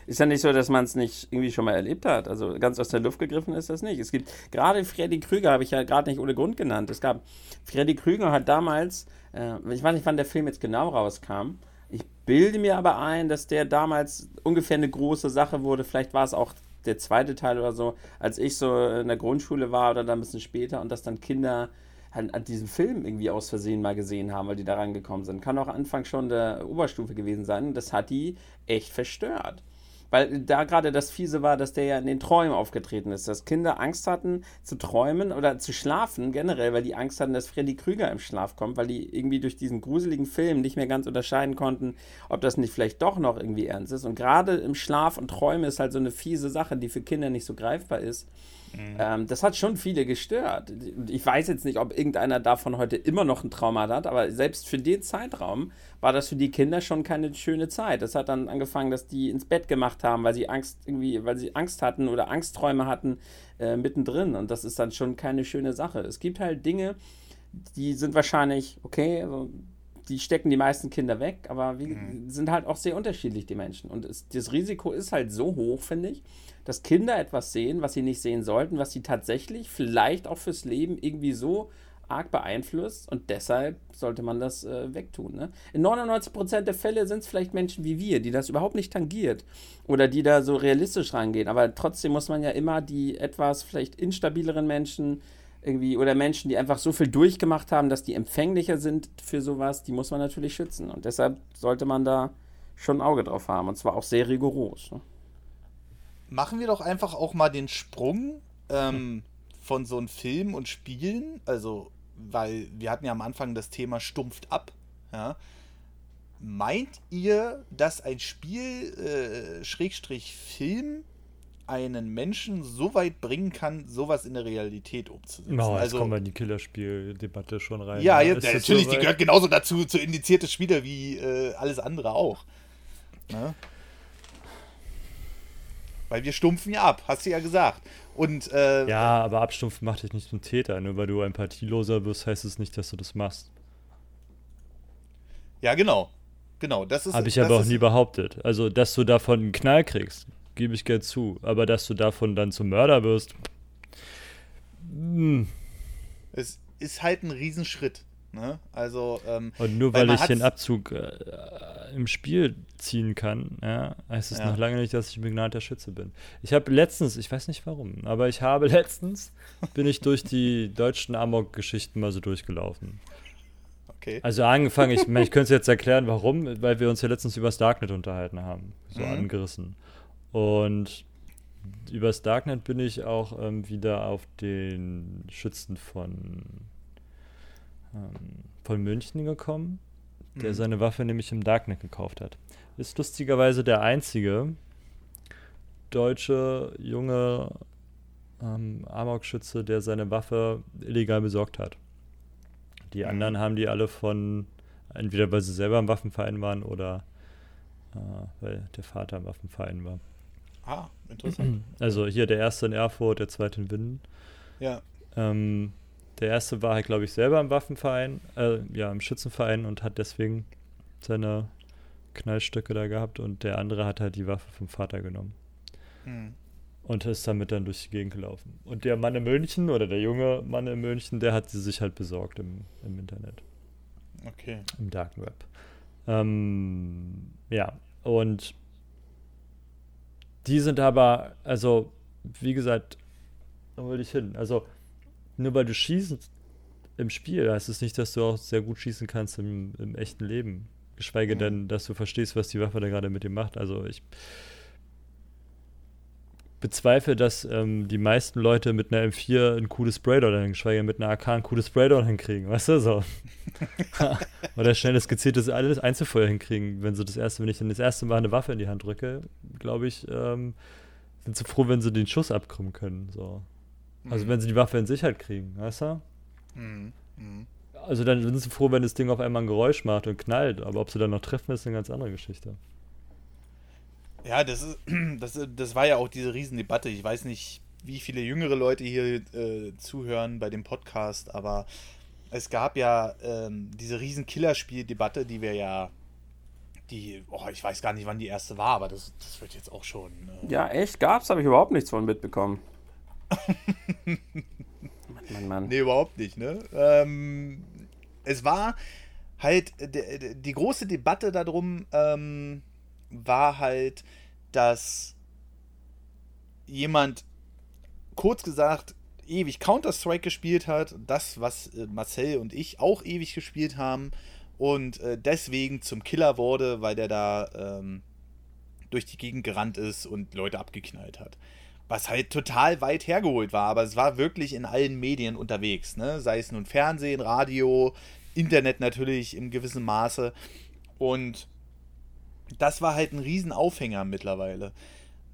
Ist ja nicht so, dass man es nicht irgendwie schon mal erlebt hat. Also ganz aus der Luft gegriffen ist das nicht. Es gibt gerade Freddy Krüger, habe ich ja gerade nicht ohne Grund genannt. Es gab, Freddy Krüger hat damals, äh, ich weiß nicht, wann der Film jetzt genau rauskam. Ich bilde mir aber ein, dass der damals ungefähr eine große Sache wurde. Vielleicht war es auch der zweite Teil oder so, als ich so in der Grundschule war oder dann ein bisschen später und dass dann Kinder halt an diesem Film irgendwie aus Versehen mal gesehen haben, weil die da rangekommen sind. Kann auch Anfang schon der Oberstufe gewesen sein. Das hat die echt verstört. Weil da gerade das Fiese war, dass der ja in den Träumen aufgetreten ist, dass Kinder Angst hatten zu träumen oder zu schlafen generell, weil die Angst hatten, dass Freddy Krüger im Schlaf kommt, weil die irgendwie durch diesen gruseligen Film nicht mehr ganz unterscheiden konnten, ob das nicht vielleicht doch noch irgendwie ernst ist. Und gerade im Schlaf und Träume ist halt so eine fiese Sache, die für Kinder nicht so greifbar ist. Mhm. Ähm, das hat schon viele gestört. Ich weiß jetzt nicht, ob irgendeiner davon heute immer noch ein Trauma hat, aber selbst für den Zeitraum war das für die Kinder schon keine schöne Zeit. Das hat dann angefangen, dass die ins Bett gemacht haben, weil sie Angst irgendwie, weil sie Angst hatten oder Angstträume hatten äh, mittendrin. Und das ist dann schon keine schöne Sache. Es gibt halt Dinge, die sind wahrscheinlich, okay, also die stecken die meisten Kinder weg, aber wir mhm. sind halt auch sehr unterschiedlich, die Menschen. Und es, das Risiko ist halt so hoch, finde ich, dass Kinder etwas sehen, was sie nicht sehen sollten, was sie tatsächlich vielleicht auch fürs Leben irgendwie so arg beeinflusst und deshalb sollte man das äh, wegtun. Ne? In 99% der Fälle sind es vielleicht Menschen wie wir, die das überhaupt nicht tangiert oder die da so realistisch rangehen, aber trotzdem muss man ja immer die etwas vielleicht instabileren Menschen irgendwie oder Menschen, die einfach so viel durchgemacht haben, dass die empfänglicher sind für sowas, die muss man natürlich schützen und deshalb sollte man da schon ein Auge drauf haben und zwar auch sehr rigoros. Ne? Machen wir doch einfach auch mal den Sprung ähm, von so einem Film und Spielen, also weil wir hatten ja am Anfang das Thema stumpft ab, ja. Meint ihr, dass ein Spiel, äh, Schrägstrich Film, einen Menschen so weit bringen kann, sowas in der Realität umzusetzen? Oh, jetzt also, kommen wir in die Killerspiel-Debatte schon rein. ja, Ist jetzt, das natürlich, so die gehört genauso dazu, zu indizierte Spieler wie äh, alles andere auch. Ne? Weil wir stumpfen ja ab, hast du ja gesagt. Und äh, Ja, aber Abstumpfen macht dich nicht zum Täter. Nur weil du empathieloser wirst, heißt es nicht, dass du das machst. ja, genau. Genau, das ist. Habe ich aber auch nie behauptet. Also, dass du davon einen Knall kriegst, gebe ich gerne zu. Aber dass du davon dann zum Mörder wirst, hm. Es ist halt ein Riesenschritt. Ne? Also, ähm, Und nur Weil weil, ich den Abzug äh, im Spiel ziehen kann, ja, heißt es Ja. noch lange nicht, dass ich ein begnadeter Schütze bin. Ich habe letztens, ich weiß nicht warum, aber ich habe letztens, bin ich durch die deutschen Amok-Geschichten mal so durchgelaufen. okay. Also angefangen, ich, ich könnte es jetzt erklären, warum, weil wir uns ja letztens über das Darknet unterhalten haben, so Mhm. angerissen. Und über das Darknet bin ich auch ähm, wieder auf den Schützen von, ähm, von München gekommen, der Mhm. seine Waffe nämlich im Darknet gekauft hat. Ist lustigerweise der einzige deutsche junge ähm, Amok-Schütze, der seine Waffe illegal besorgt hat. Die Mhm. anderen haben die alle von, entweder weil sie selber im Waffenverein waren oder äh, weil der Vater im Waffenverein war. Ah, interessant. Also hier der erste in Erfurt, der zweite in Winden. ja. Ähm, der erste war halt, glaube ich, selber im Waffenverein, äh, ja, im Schützenverein und hat deswegen seine Knallstöcke da gehabt und der andere hat halt die Waffe vom Vater genommen Hm. und ist damit dann durch die Gegend gelaufen. Und der Mann in München oder der junge Mann in München, der hat sie sich halt besorgt im, im Internet, Okay. im Darken Web. Ähm, ja, und die sind aber, also, wie gesagt, wo will ich hin? Also, nur weil du schießt im Spiel, heißt es nicht, dass du auch sehr gut schießen kannst im, im echten Leben. Geschweige Mhm. denn, dass du verstehst, was die Waffe da gerade mit dir macht. Also ich bezweifle, dass ähm, die meisten Leute mit einer M4 ein cooles Spraydon, geschweige mit einer AK ein cooles Spraydon hinkriegen, weißt du so. Oder schnelles gezieltes alles Einzelfeuer hinkriegen, wenn sie das erste, wenn ich dann das erste Mal eine Waffe in die Hand drücke, glaube ich, ähm, sind sie froh, wenn sie den Schuss abkrümmen können. So. Also Mhm. wenn sie die Waffe in Sicherheit kriegen, weißt du? Mhm. Mhm. Also dann sind sie froh, wenn das Ding auf einmal ein Geräusch macht und knallt, aber ob sie dann noch treffen, ist eine ganz andere Geschichte. Ja, das ist, das, das war ja auch diese Riesendebatte. Ich weiß nicht, wie viele jüngere Leute hier äh, zuhören bei dem Podcast, aber es gab ja ähm, diese riesen Killerspiel-Debatte, die wir ja, die, oh, ich weiß gar nicht, wann die erste war, aber das, das wird jetzt auch schon. Äh, Ja, echt? Gab's? Habe ich überhaupt nichts von mitbekommen. Mann, Mann, Mann. Nee, überhaupt nicht, ne? Ähm, es war halt, äh, die große Debatte darum ähm, war halt, dass jemand kurz gesagt ewig Counter-Strike gespielt hat, das, was äh, Marcel und ich auch ewig gespielt haben und äh, deswegen zum Killer wurde, weil der da ähm, durch die Gegend gerannt ist und Leute abgeknallt hat. Was halt total weit hergeholt war, aber es war wirklich in allen Medien unterwegs, ne? Sei es nun Fernsehen, Radio, Internet natürlich im gewissen Maße. Und das war halt ein Riesenaufhänger mittlerweile.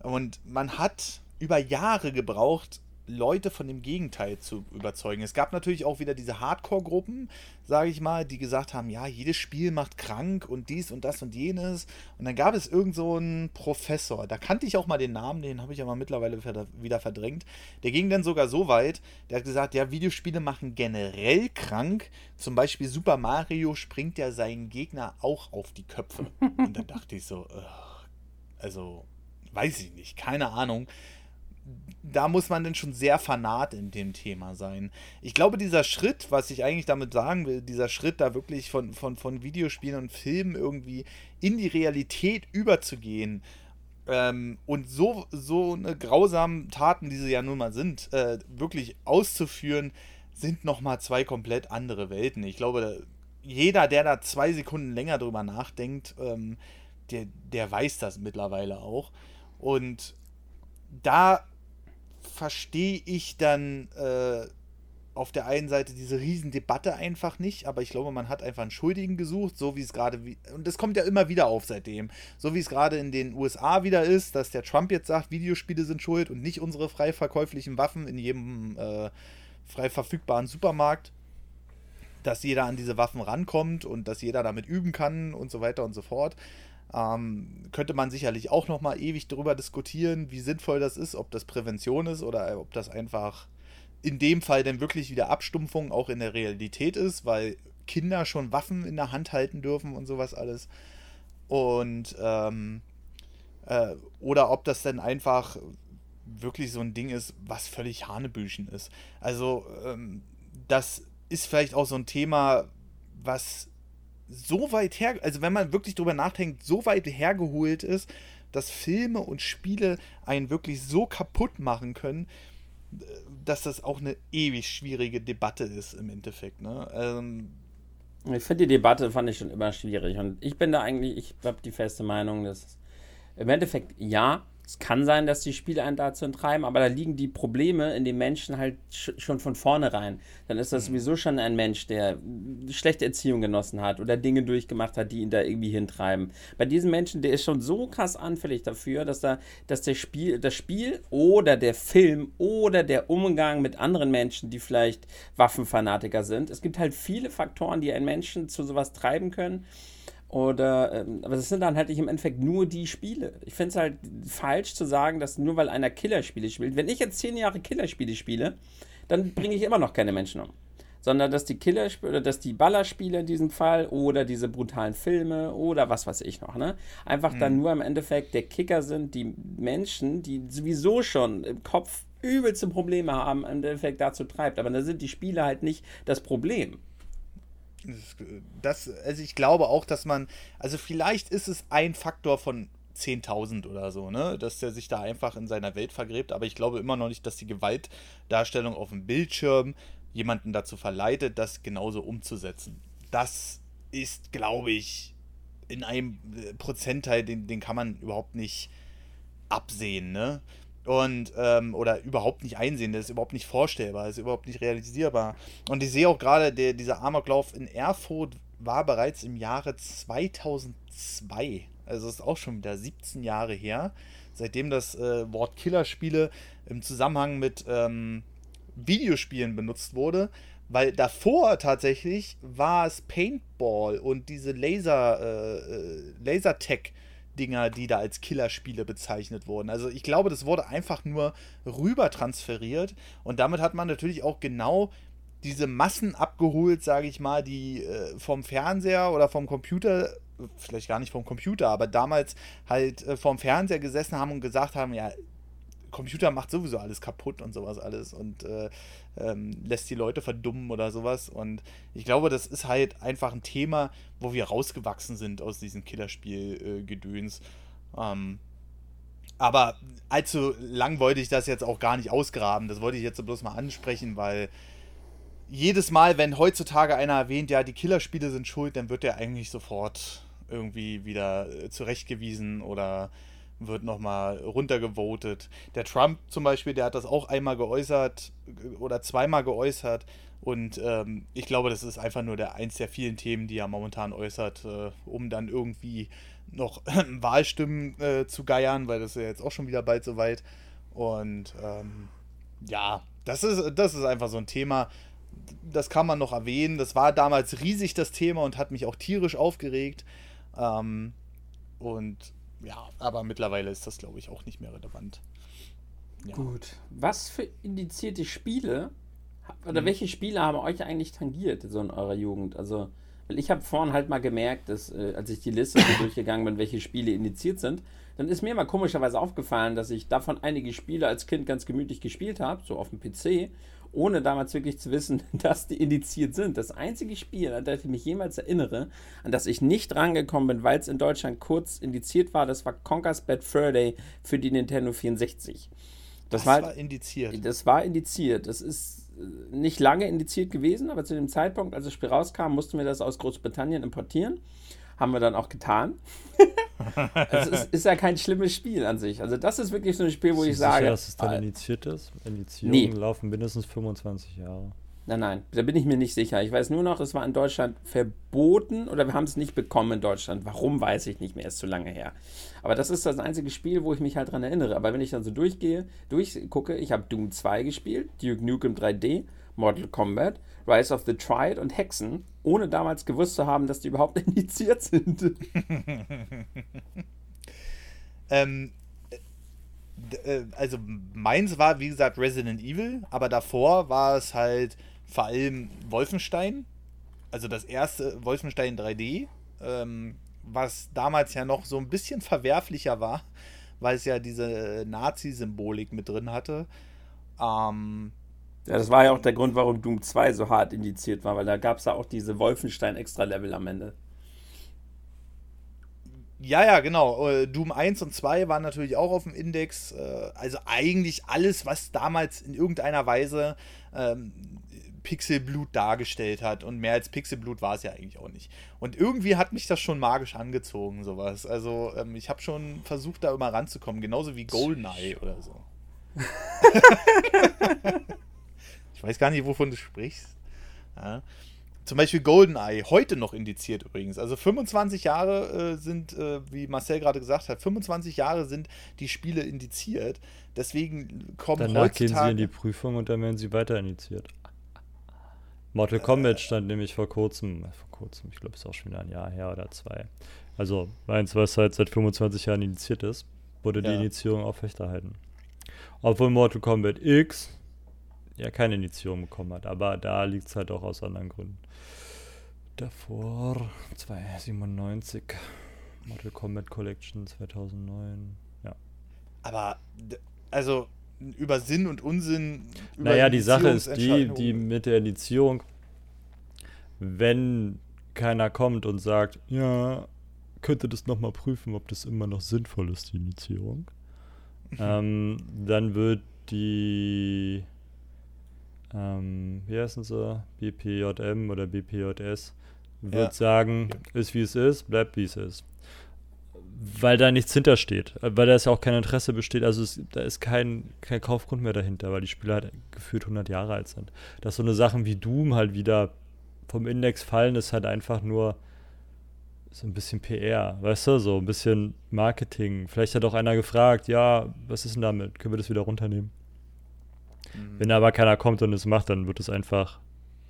Und man hat über Jahre gebraucht, Leute von dem Gegenteil zu überzeugen. Es gab natürlich auch wieder diese Hardcore-Gruppen, sage ich mal, die gesagt haben, ja, jedes Spiel macht krank und dies und das und jenes. Und dann gab es irgend so einen Professor, da kannte ich auch mal den Namen, den habe ich aber mittlerweile wieder verdrängt. Der ging dann sogar so weit, der hat gesagt, ja, Videospiele machen generell krank. Zum Beispiel Super Mario springt ja seinen Gegner auch auf die Köpfe. Und dann dachte ich so, also, weiß ich nicht, keine Ahnung da muss man dann schon sehr fanat in dem Thema sein. Ich glaube, dieser Schritt, was ich eigentlich damit sagen will, dieser Schritt da wirklich von, von, von Videospielen und Filmen irgendwie in die Realität überzugehen ähm, und so, so eine grausamen Taten, die sie ja nun mal sind, äh, wirklich auszuführen, sind nochmal zwei komplett andere Welten. Ich glaube, jeder, der da zwei Sekunden länger drüber nachdenkt, ähm, der, der weiß das mittlerweile auch. Und da verstehe ich dann äh, auf der einen Seite diese Riesendebatte einfach nicht, aber ich glaube, man hat einfach einen Schuldigen gesucht, so wie es gerade, und das kommt ja immer wieder auf seitdem, so wie es gerade in den USA wieder ist, dass der Trump jetzt sagt, Videospiele sind schuld und nicht unsere frei verkäuflichen Waffen in jedem äh, frei verfügbaren Supermarkt, dass jeder an diese Waffen rankommt und dass jeder damit üben kann und so weiter und so fort. Ähm, könnte man sicherlich auch noch mal ewig darüber diskutieren, wie sinnvoll das ist, ob das Prävention ist oder ob das einfach in dem Fall dann wirklich wieder Abstumpfung auch in der Realität ist, weil Kinder schon Waffen in der Hand halten dürfen und sowas alles. Und ähm, äh, oder ob das dann einfach wirklich so ein Ding ist, was völlig Hanebüchen ist. Also ähm, das ist vielleicht auch so ein Thema, was so weit her, also wenn man wirklich drüber nachdenkt, so weit hergeholt ist, dass Filme und Spiele einen wirklich so kaputt machen können, dass das auch eine ewig schwierige Debatte ist im Endeffekt. Ne? Ähm, ich finde die Debatte fand ich schon immer schwierig und ich bin da eigentlich, ich habe die feste Meinung, dass im Endeffekt ja, es kann sein, dass die Spiele einen dazu entreiben, aber da liegen die Probleme in den Menschen halt schon von vornherein. Dann ist das mhm. sowieso schon ein Mensch, der schlechte Erziehung genossen hat oder Dinge durchgemacht hat, die ihn da irgendwie hintreiben. Bei diesen Menschen, der ist schon so krass anfällig dafür, dass da, dass der Spiel, das Spiel oder der Film oder der Umgang mit anderen Menschen, die vielleicht Waffenfanatiker sind. Es gibt halt viele Faktoren, die einen Menschen zu sowas treiben können. Oder, ähm, aber es sind dann halt nicht im Endeffekt nur die Spiele. Ich finde es halt falsch zu sagen, dass nur weil einer Killerspiele spielt, wenn ich jetzt zehn Jahre Killerspiele spiele, dann bringe ich immer noch keine Menschen um. Sondern dass die Killerspiele oder dass die Ballerspiele in diesem Fall oder diese brutalen Filme oder was weiß ich noch, ne? Einfach mhm. dann nur im Endeffekt der Kicker sind, die Menschen, die sowieso schon im Kopf übelste Probleme haben, im Endeffekt dazu treibt. Aber da sind die Spiele halt nicht das Problem. Das, also ich glaube auch, dass man, also vielleicht ist es ein Faktor von 10.000 oder so, ne, dass der sich da einfach in seiner Welt vergräbt, aber ich glaube immer noch nicht, dass die Gewaltdarstellung auf dem Bildschirm jemanden dazu verleitet, das genauso umzusetzen. Das ist, glaube ich, in einem Prozentteil, den, den kann man überhaupt nicht absehen, ne? Und ähm, oder überhaupt nicht einsehen, das ist überhaupt nicht vorstellbar, das ist überhaupt nicht realisierbar. Und ich sehe auch gerade, der, dieser Amoklauf in Erfurt war bereits im Jahre 2002. Also ist auch schon wieder 17 Jahre her, seitdem das äh, Wort Killerspiele im Zusammenhang mit ähm, Videospielen benutzt wurde. Weil davor tatsächlich war es Paintball und diese Laser, äh, äh Lasertech Dinger, die da als Killerspiele bezeichnet wurden. Also ich glaube, das wurde einfach nur rüber transferiert und damit hat man natürlich auch genau diese Massen abgeholt, sage ich mal, die äh, vom Fernseher oder vom Computer, vielleicht gar nicht vom Computer, aber damals halt äh, vom Fernseher gesessen haben und gesagt haben, ja, Computer macht sowieso alles kaputt und sowas alles und äh, ähm, lässt die Leute verdummen oder sowas. Und ich glaube, das ist halt einfach ein Thema, wo wir rausgewachsen sind aus diesem Killerspiel-Gedöns. Äh, ähm, aber allzu lang wollte ich das jetzt auch gar nicht ausgraben. Das wollte ich jetzt bloß mal ansprechen, weil jedes Mal, wenn heutzutage einer erwähnt, ja, die Killerspiele sind schuld, dann wird er eigentlich sofort irgendwie wieder äh, zurechtgewiesen oder wird nochmal runtergevotet. Der Trump zum Beispiel, der hat das auch einmal geäußert oder zweimal geäußert. Und ähm, ich glaube, das ist einfach nur der eins der vielen Themen, die er momentan äußert, äh, um dann irgendwie noch Wahlstimmen äh, zu geiern, weil das ist ja jetzt auch schon wieder bald soweit. Und ähm, ja, das ist, das ist einfach so ein Thema, das kann man noch erwähnen. Das war damals riesig das Thema und hat mich auch tierisch aufgeregt. Ähm, und ja, aber mittlerweile ist das, glaube ich, auch nicht mehr relevant. Ja. Gut. Was für indizierte Spiele oder mhm. welche Spiele haben euch eigentlich tangiert, so in eurer Jugend? Also, weil ich habe vorhin halt mal gemerkt, dass, äh, als ich die Liste so durchgegangen bin, welche Spiele indiziert sind, dann ist mir mal komischerweise aufgefallen, dass ich davon einige Spiele als Kind ganz gemütlich gespielt habe, so auf dem PC, ohne damals wirklich zu wissen, dass die indiziert sind. Das einzige Spiel, an das ich mich jemals erinnere, an das ich nicht rangekommen bin, weil es in Deutschland kurz indiziert war, das war Conker's Bad Fur Day für die Nintendo 64. Das, Das war, war indiziert. das war indiziert. Das ist äh, nicht lange indiziert gewesen, aber zu dem Zeitpunkt, als das Spiel rauskam, mussten wir das aus Großbritannien importieren. Haben wir dann auch getan. also es ist, ist ja kein schlimmes Spiel an sich. Also das ist wirklich so ein Spiel, wo Bist ich du sage, Sicher, dass es dann äh, indiziert ist? Indizierungen Nee. laufen mindestens 25 Jahre. Nein, nein, da bin ich mir nicht sicher. Ich weiß nur noch, es war in Deutschland verboten oder wir haben es nicht bekommen in Deutschland. Warum, weiß ich nicht mehr, ist zu lange her. Aber das ist das einzige Spiel, wo ich mich halt dran erinnere. Aber wenn ich dann so durchgehe, durchgucke, ich habe Doom 2 gespielt, Duke Nukem 3D, Mortal Kombat, Rise of the Triad und Hexen, ohne damals gewusst zu haben, dass die überhaupt indiziert sind. Ähm, äh, also meins war, wie gesagt, Resident Evil, aber davor war es halt vor allem Wolfenstein. Also das erste Wolfenstein 3D, ähm, was damals ja noch so ein bisschen verwerflicher war, weil es ja diese Nazi-Symbolik mit drin hatte. Ähm, Ja, das war ja auch der Grund, warum Doom 2 so hart indiziert war, weil da gab es ja auch diese Wolfenstein-Extra-Level am Ende. Ja, ja, genau. Äh, Doom 1 und 2 waren natürlich auch auf dem Index. Äh, Also eigentlich alles, was damals in irgendeiner Weise ähm, Pixelblut dargestellt hat. Und mehr als Pixelblut war es ja eigentlich auch nicht. Und irgendwie hat mich das schon magisch angezogen, sowas. Also ähm, ich habe schon versucht, da immer ranzukommen. Genauso wie Goldeneye oder so. ich weiß gar nicht, wovon du sprichst. Ja. Zum Beispiel GoldenEye, heute noch indiziert übrigens. Also 25 Jahre äh, sind, äh, wie Marcel gerade gesagt hat, 25 Jahre sind die Spiele indiziert. Deswegen kommen Danach gehen sie heutzutage... in die Prüfung und dann werden sie weiter initiiert. Mortal Kombat stand nämlich vor kurzem, äh, vor kurzem, ich glaube, es ist auch schon wieder ein Jahr her oder zwei. Also eins, was halt seit 25 Jahren indiziert ist, wurde die Ja. Initiierung aufrechterhalten. Obwohl Mortal Kombat X ja keine Initiierung bekommen hat, aber da liegt es halt auch aus anderen Gründen. Davor 297 Mortal Kombat Collection 2009. Ja. Aber, also, über Sinn und Unsinn... Naja, die Sache ist die, die mit der Indizierung, wenn keiner kommt und sagt, ja, könnte das nochmal prüfen, ob das immer noch sinnvoll ist, die Indizierung, ähm, dann wird die, ähm, wie heißen sie, BPJM oder BPJS, wird Ja. sagen, ist wie es ist, bleibt wie es ist. Weil da nichts hintersteht, äh, weil da ist ja auch kein Interesse besteht, also es, da ist kein, kein Kaufgrund mehr dahinter, weil die Spiele halt gefühlt 100 Jahre alt sind. Dass so eine Sachen wie Doom halt wieder vom Index fallen, ist halt einfach nur so ein bisschen PR, weißt du, so ein bisschen Marketing. Vielleicht hat auch einer gefragt, ja, was ist denn damit? Können wir das wieder runternehmen? Mhm. Wenn aber keiner kommt und es macht, dann wird es einfach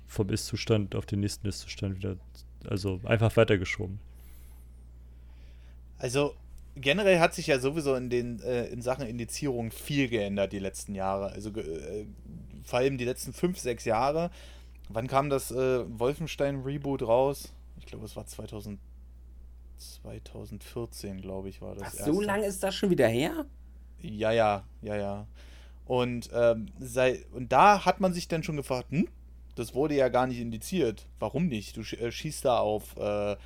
vom Ist-Zustand auf den nächsten Ist-Zustand wieder, also einfach weitergeschoben. Also generell hat sich ja sowieso in den äh, in Sachen Indizierung viel geändert die letzten Jahre. Also äh, vor allem die letzten fünf, sechs Jahre. Wann kam das äh, Wolfenstein Reboot raus? Ich glaube, es war 2000, 2014, glaube ich, war das. Was, erste. so lange ist das schon wieder her? Ja, ja, ja, ja. Und, ähm, sei, und da hat man sich dann schon gefragt, hm, das wurde ja gar nicht indiziert. Warum nicht? Du äh, schießt da auf, äh,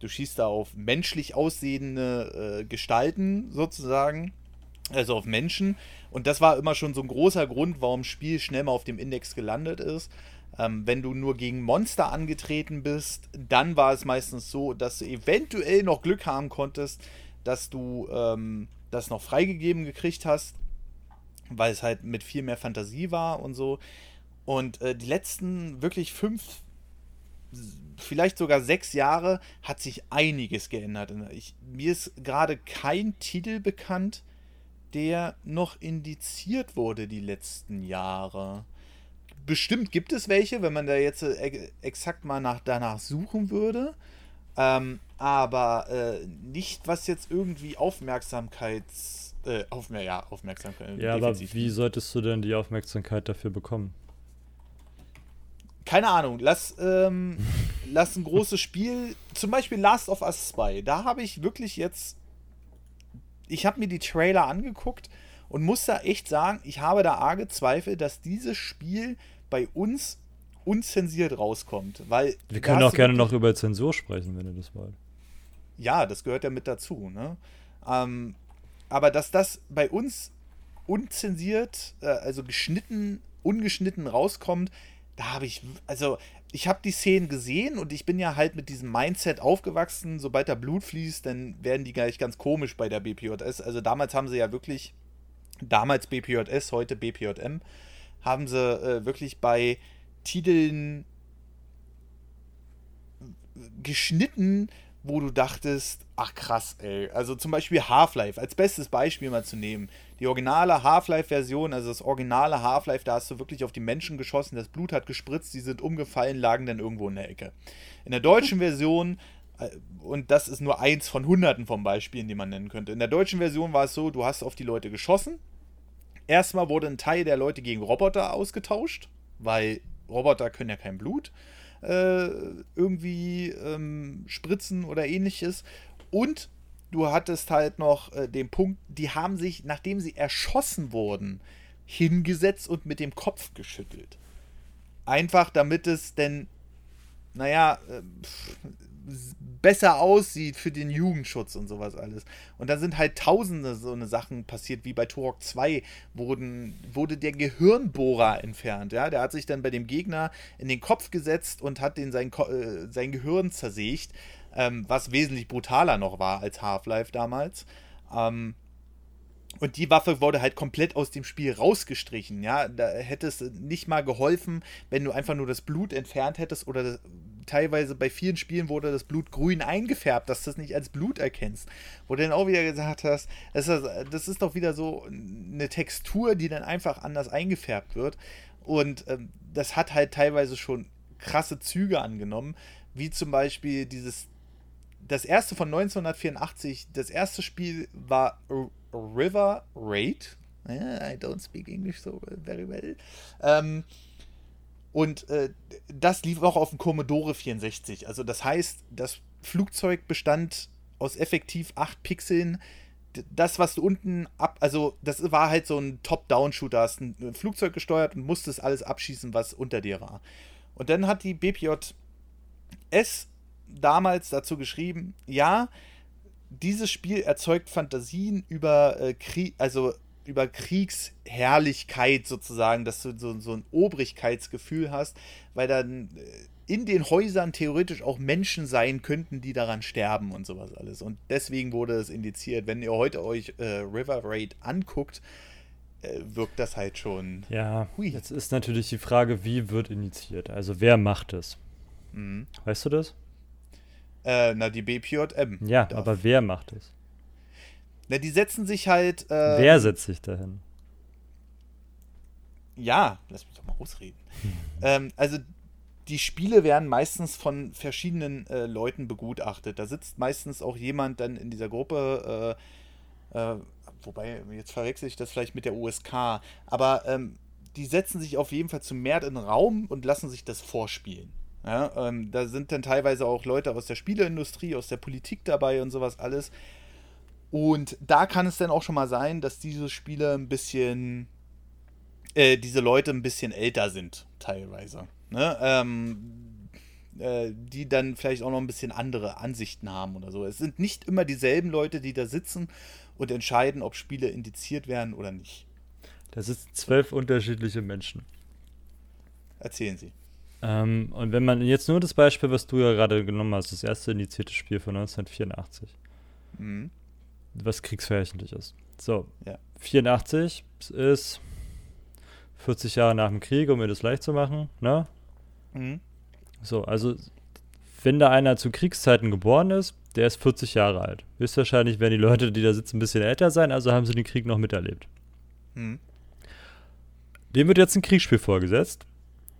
du schießt da auf menschlich aussehende äh, Gestalten sozusagen, also auf Menschen. Und das war immer schon so ein großer Grund, warum das Spiel schnell mal auf dem Index gelandet ist. Ähm, wenn du nur gegen Monster angetreten bist, dann war es meistens so, dass du eventuell noch Glück haben konntest, dass du ähm, das noch freigegeben gekriegt hast, weil es halt mit viel mehr Fantasie war und so. Und äh, die letzten wirklich fünf, vielleicht sogar sechs Jahre hat sich einiges geändert. Ich, mir ist gerade kein Titel bekannt, der noch indiziert wurde die letzten Jahre. Bestimmt gibt es welche, wenn man da jetzt äh, ex- exakt mal nach, danach suchen würde. Ähm, aber äh, nicht, was jetzt irgendwie Aufmerksamkeits. Äh, Aufmer ja, Aufmerksamkeit. Ja, aber Defizit. wie solltest du denn die Aufmerksamkeit dafür bekommen? keine Ahnung, lass, ähm, lass ein großes Spiel, zum Beispiel Last of Us 2, da habe ich wirklich jetzt ich habe mir die Trailer angeguckt und muss da echt sagen, ich habe da arge Zweifel, dass dieses Spiel bei uns unzensiert rauskommt. Weil Wir können auch gerne noch über Zensur sprechen, wenn ihr das wollt. Ja, das gehört ja mit dazu. Ne? Ähm, aber dass das bei uns unzensiert, äh, also geschnitten, ungeschnitten rauskommt, da habe ich, also ich habe die Szenen gesehen und ich bin ja halt mit diesem Mindset aufgewachsen, sobald da Blut fließt, dann werden die gleich ganz komisch bei der BPJS. Also damals haben sie ja wirklich, damals BPJS, heute BPJM, haben sie äh, wirklich bei Titeln geschnitten, wo du dachtest, ach krass, ey. Also zum Beispiel Half-Life, als bestes Beispiel mal zu nehmen. Die originale Half-Life-Version, also das originale Half-Life, da hast du wirklich auf die Menschen geschossen, das Blut hat gespritzt, die sind umgefallen, lagen dann irgendwo in der Ecke. In der deutschen Version, äh, und das ist nur eins von hunderten von Beispielen, die man nennen könnte. In der deutschen Version war es so, du hast auf die Leute geschossen. Erstmal wurde ein Teil der Leute gegen Roboter ausgetauscht, weil Roboter können ja kein Blut äh, irgendwie ähm, spritzen oder ähnliches. Und du hattest halt noch äh, den Punkt, die haben sich, nachdem sie erschossen wurden, hingesetzt und mit dem Kopf geschüttelt. Einfach damit es denn, naja, äh, besser aussieht für den Jugendschutz und sowas alles. Und da sind halt tausende so eine Sachen passiert, wie bei Turok 2 wurden, wurde der Gehirnbohrer entfernt. Ja? Der hat sich dann bei dem Gegner in den Kopf gesetzt und hat den sein, äh, sein Gehirn zersägt, ähm, was wesentlich brutaler noch war als Half-Life damals. Ähm, und die Waffe wurde halt komplett aus dem Spiel rausgestrichen, ja. Da hätte es nicht mal geholfen, wenn du einfach nur das Blut entfernt hättest oder das, teilweise bei vielen Spielen wurde das Blut grün eingefärbt, dass du das nicht als Blut erkennst. Wo du dann auch wieder gesagt hast, das ist, das ist doch wieder so eine Textur, die dann einfach anders eingefärbt wird. Und ähm, das hat halt teilweise schon krasse Züge angenommen, wie zum Beispiel dieses, das erste von 1984, das erste Spiel war River Raid. I don't speak English so very well. Ähm, und äh, das lief auch auf dem Commodore 64. Also das heißt, das Flugzeug bestand aus effektiv acht Pixeln. Das, was du unten ab, also das war halt so ein Top-Down-Shooter. Hast ein Flugzeug gesteuert und musstest alles abschießen, was unter dir war. Und dann hat die BPJS damals dazu geschrieben, ja, dieses Spiel erzeugt Fantasien über äh, Krieg, also über Kriegsherrlichkeit sozusagen, dass du so, so ein Obrigkeitsgefühl hast, weil dann äh, in den Häusern theoretisch auch Menschen sein könnten, die daran sterben und sowas alles. Und deswegen wurde es indiziert. Wenn ihr heute euch äh, River Raid anguckt, äh, wirkt das halt schon. Ja, hui. jetzt ist natürlich die Frage, wie wird initiiert? Also wer macht es? Mhm. Weißt du das? Äh, na, die BPJM. Ja, darf. aber wer macht es? Na, die setzen sich halt. Äh, wer setzt sich dahin? Ja, lass mich doch mal ausreden. ähm, also, die Spiele werden meistens von verschiedenen äh, Leuten begutachtet. Da sitzt meistens auch jemand dann in dieser Gruppe, äh, äh, wobei, jetzt verwechsel ich das vielleicht mit der USK, aber ähm, die setzen sich auf jeden Fall zu mehr in den Raum und lassen sich das vorspielen. Ja, ähm, da sind dann teilweise auch Leute aus der Spieleindustrie, aus der Politik dabei und sowas alles. Und da kann es dann auch schon mal sein, dass diese Spiele ein bisschen, äh, diese Leute ein bisschen älter sind, teilweise. Ne? Ähm, äh, die dann vielleicht auch noch ein bisschen andere Ansichten haben oder so. Es sind nicht immer dieselben Leute, die da sitzen und entscheiden, ob Spiele indiziert werden oder nicht. Da sitzen zwölf unterschiedliche Menschen. Erzählen Sie. Ähm, und wenn man jetzt nur das Beispiel, was du ja gerade genommen hast, das erste indizierte Spiel von 1984, mhm. Was kriegsverherrlichend ist. So, ja. 84 ist 40 Jahre nach dem Krieg, um mir das leicht zu machen, ne? Mhm. So, also wenn da einer zu Kriegszeiten geboren ist, der ist 40 Jahre alt. Höchstwahrscheinlich werden die Leute, die da sitzen, ein bisschen älter sein, also haben sie den Krieg noch miterlebt. Mhm. Dem wird jetzt ein Kriegsspiel vorgesetzt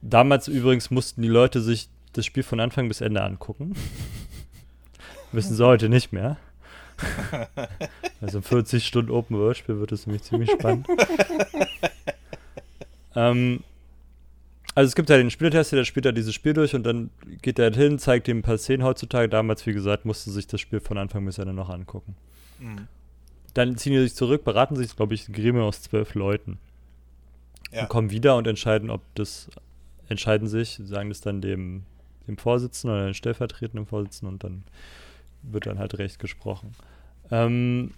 Damals übrigens mussten die Leute sich das Spiel von Anfang bis Ende angucken. Müssen sie heute nicht mehr. Also 40 Stunden Open World Spiel wird es nämlich ziemlich spannend. ähm, also es gibt ja den Spieltester, der spielt da dieses Spiel durch und dann geht er halt hin, zeigt ihm ein paar Szenen heutzutage. Damals, wie gesagt, musste sich das Spiel von Anfang bis Ende noch angucken. Mhm. dann ziehen die sich zurück, beraten sich, glaube ich, ein Gremium aus zwölf Leuten. Ja. Und kommen wieder und entscheiden, ob das, entscheiden sich, sagen das dann dem, dem Vorsitzenden oder den stellvertretenden Vorsitzenden und dann wird dann halt recht gesprochen. Ähm,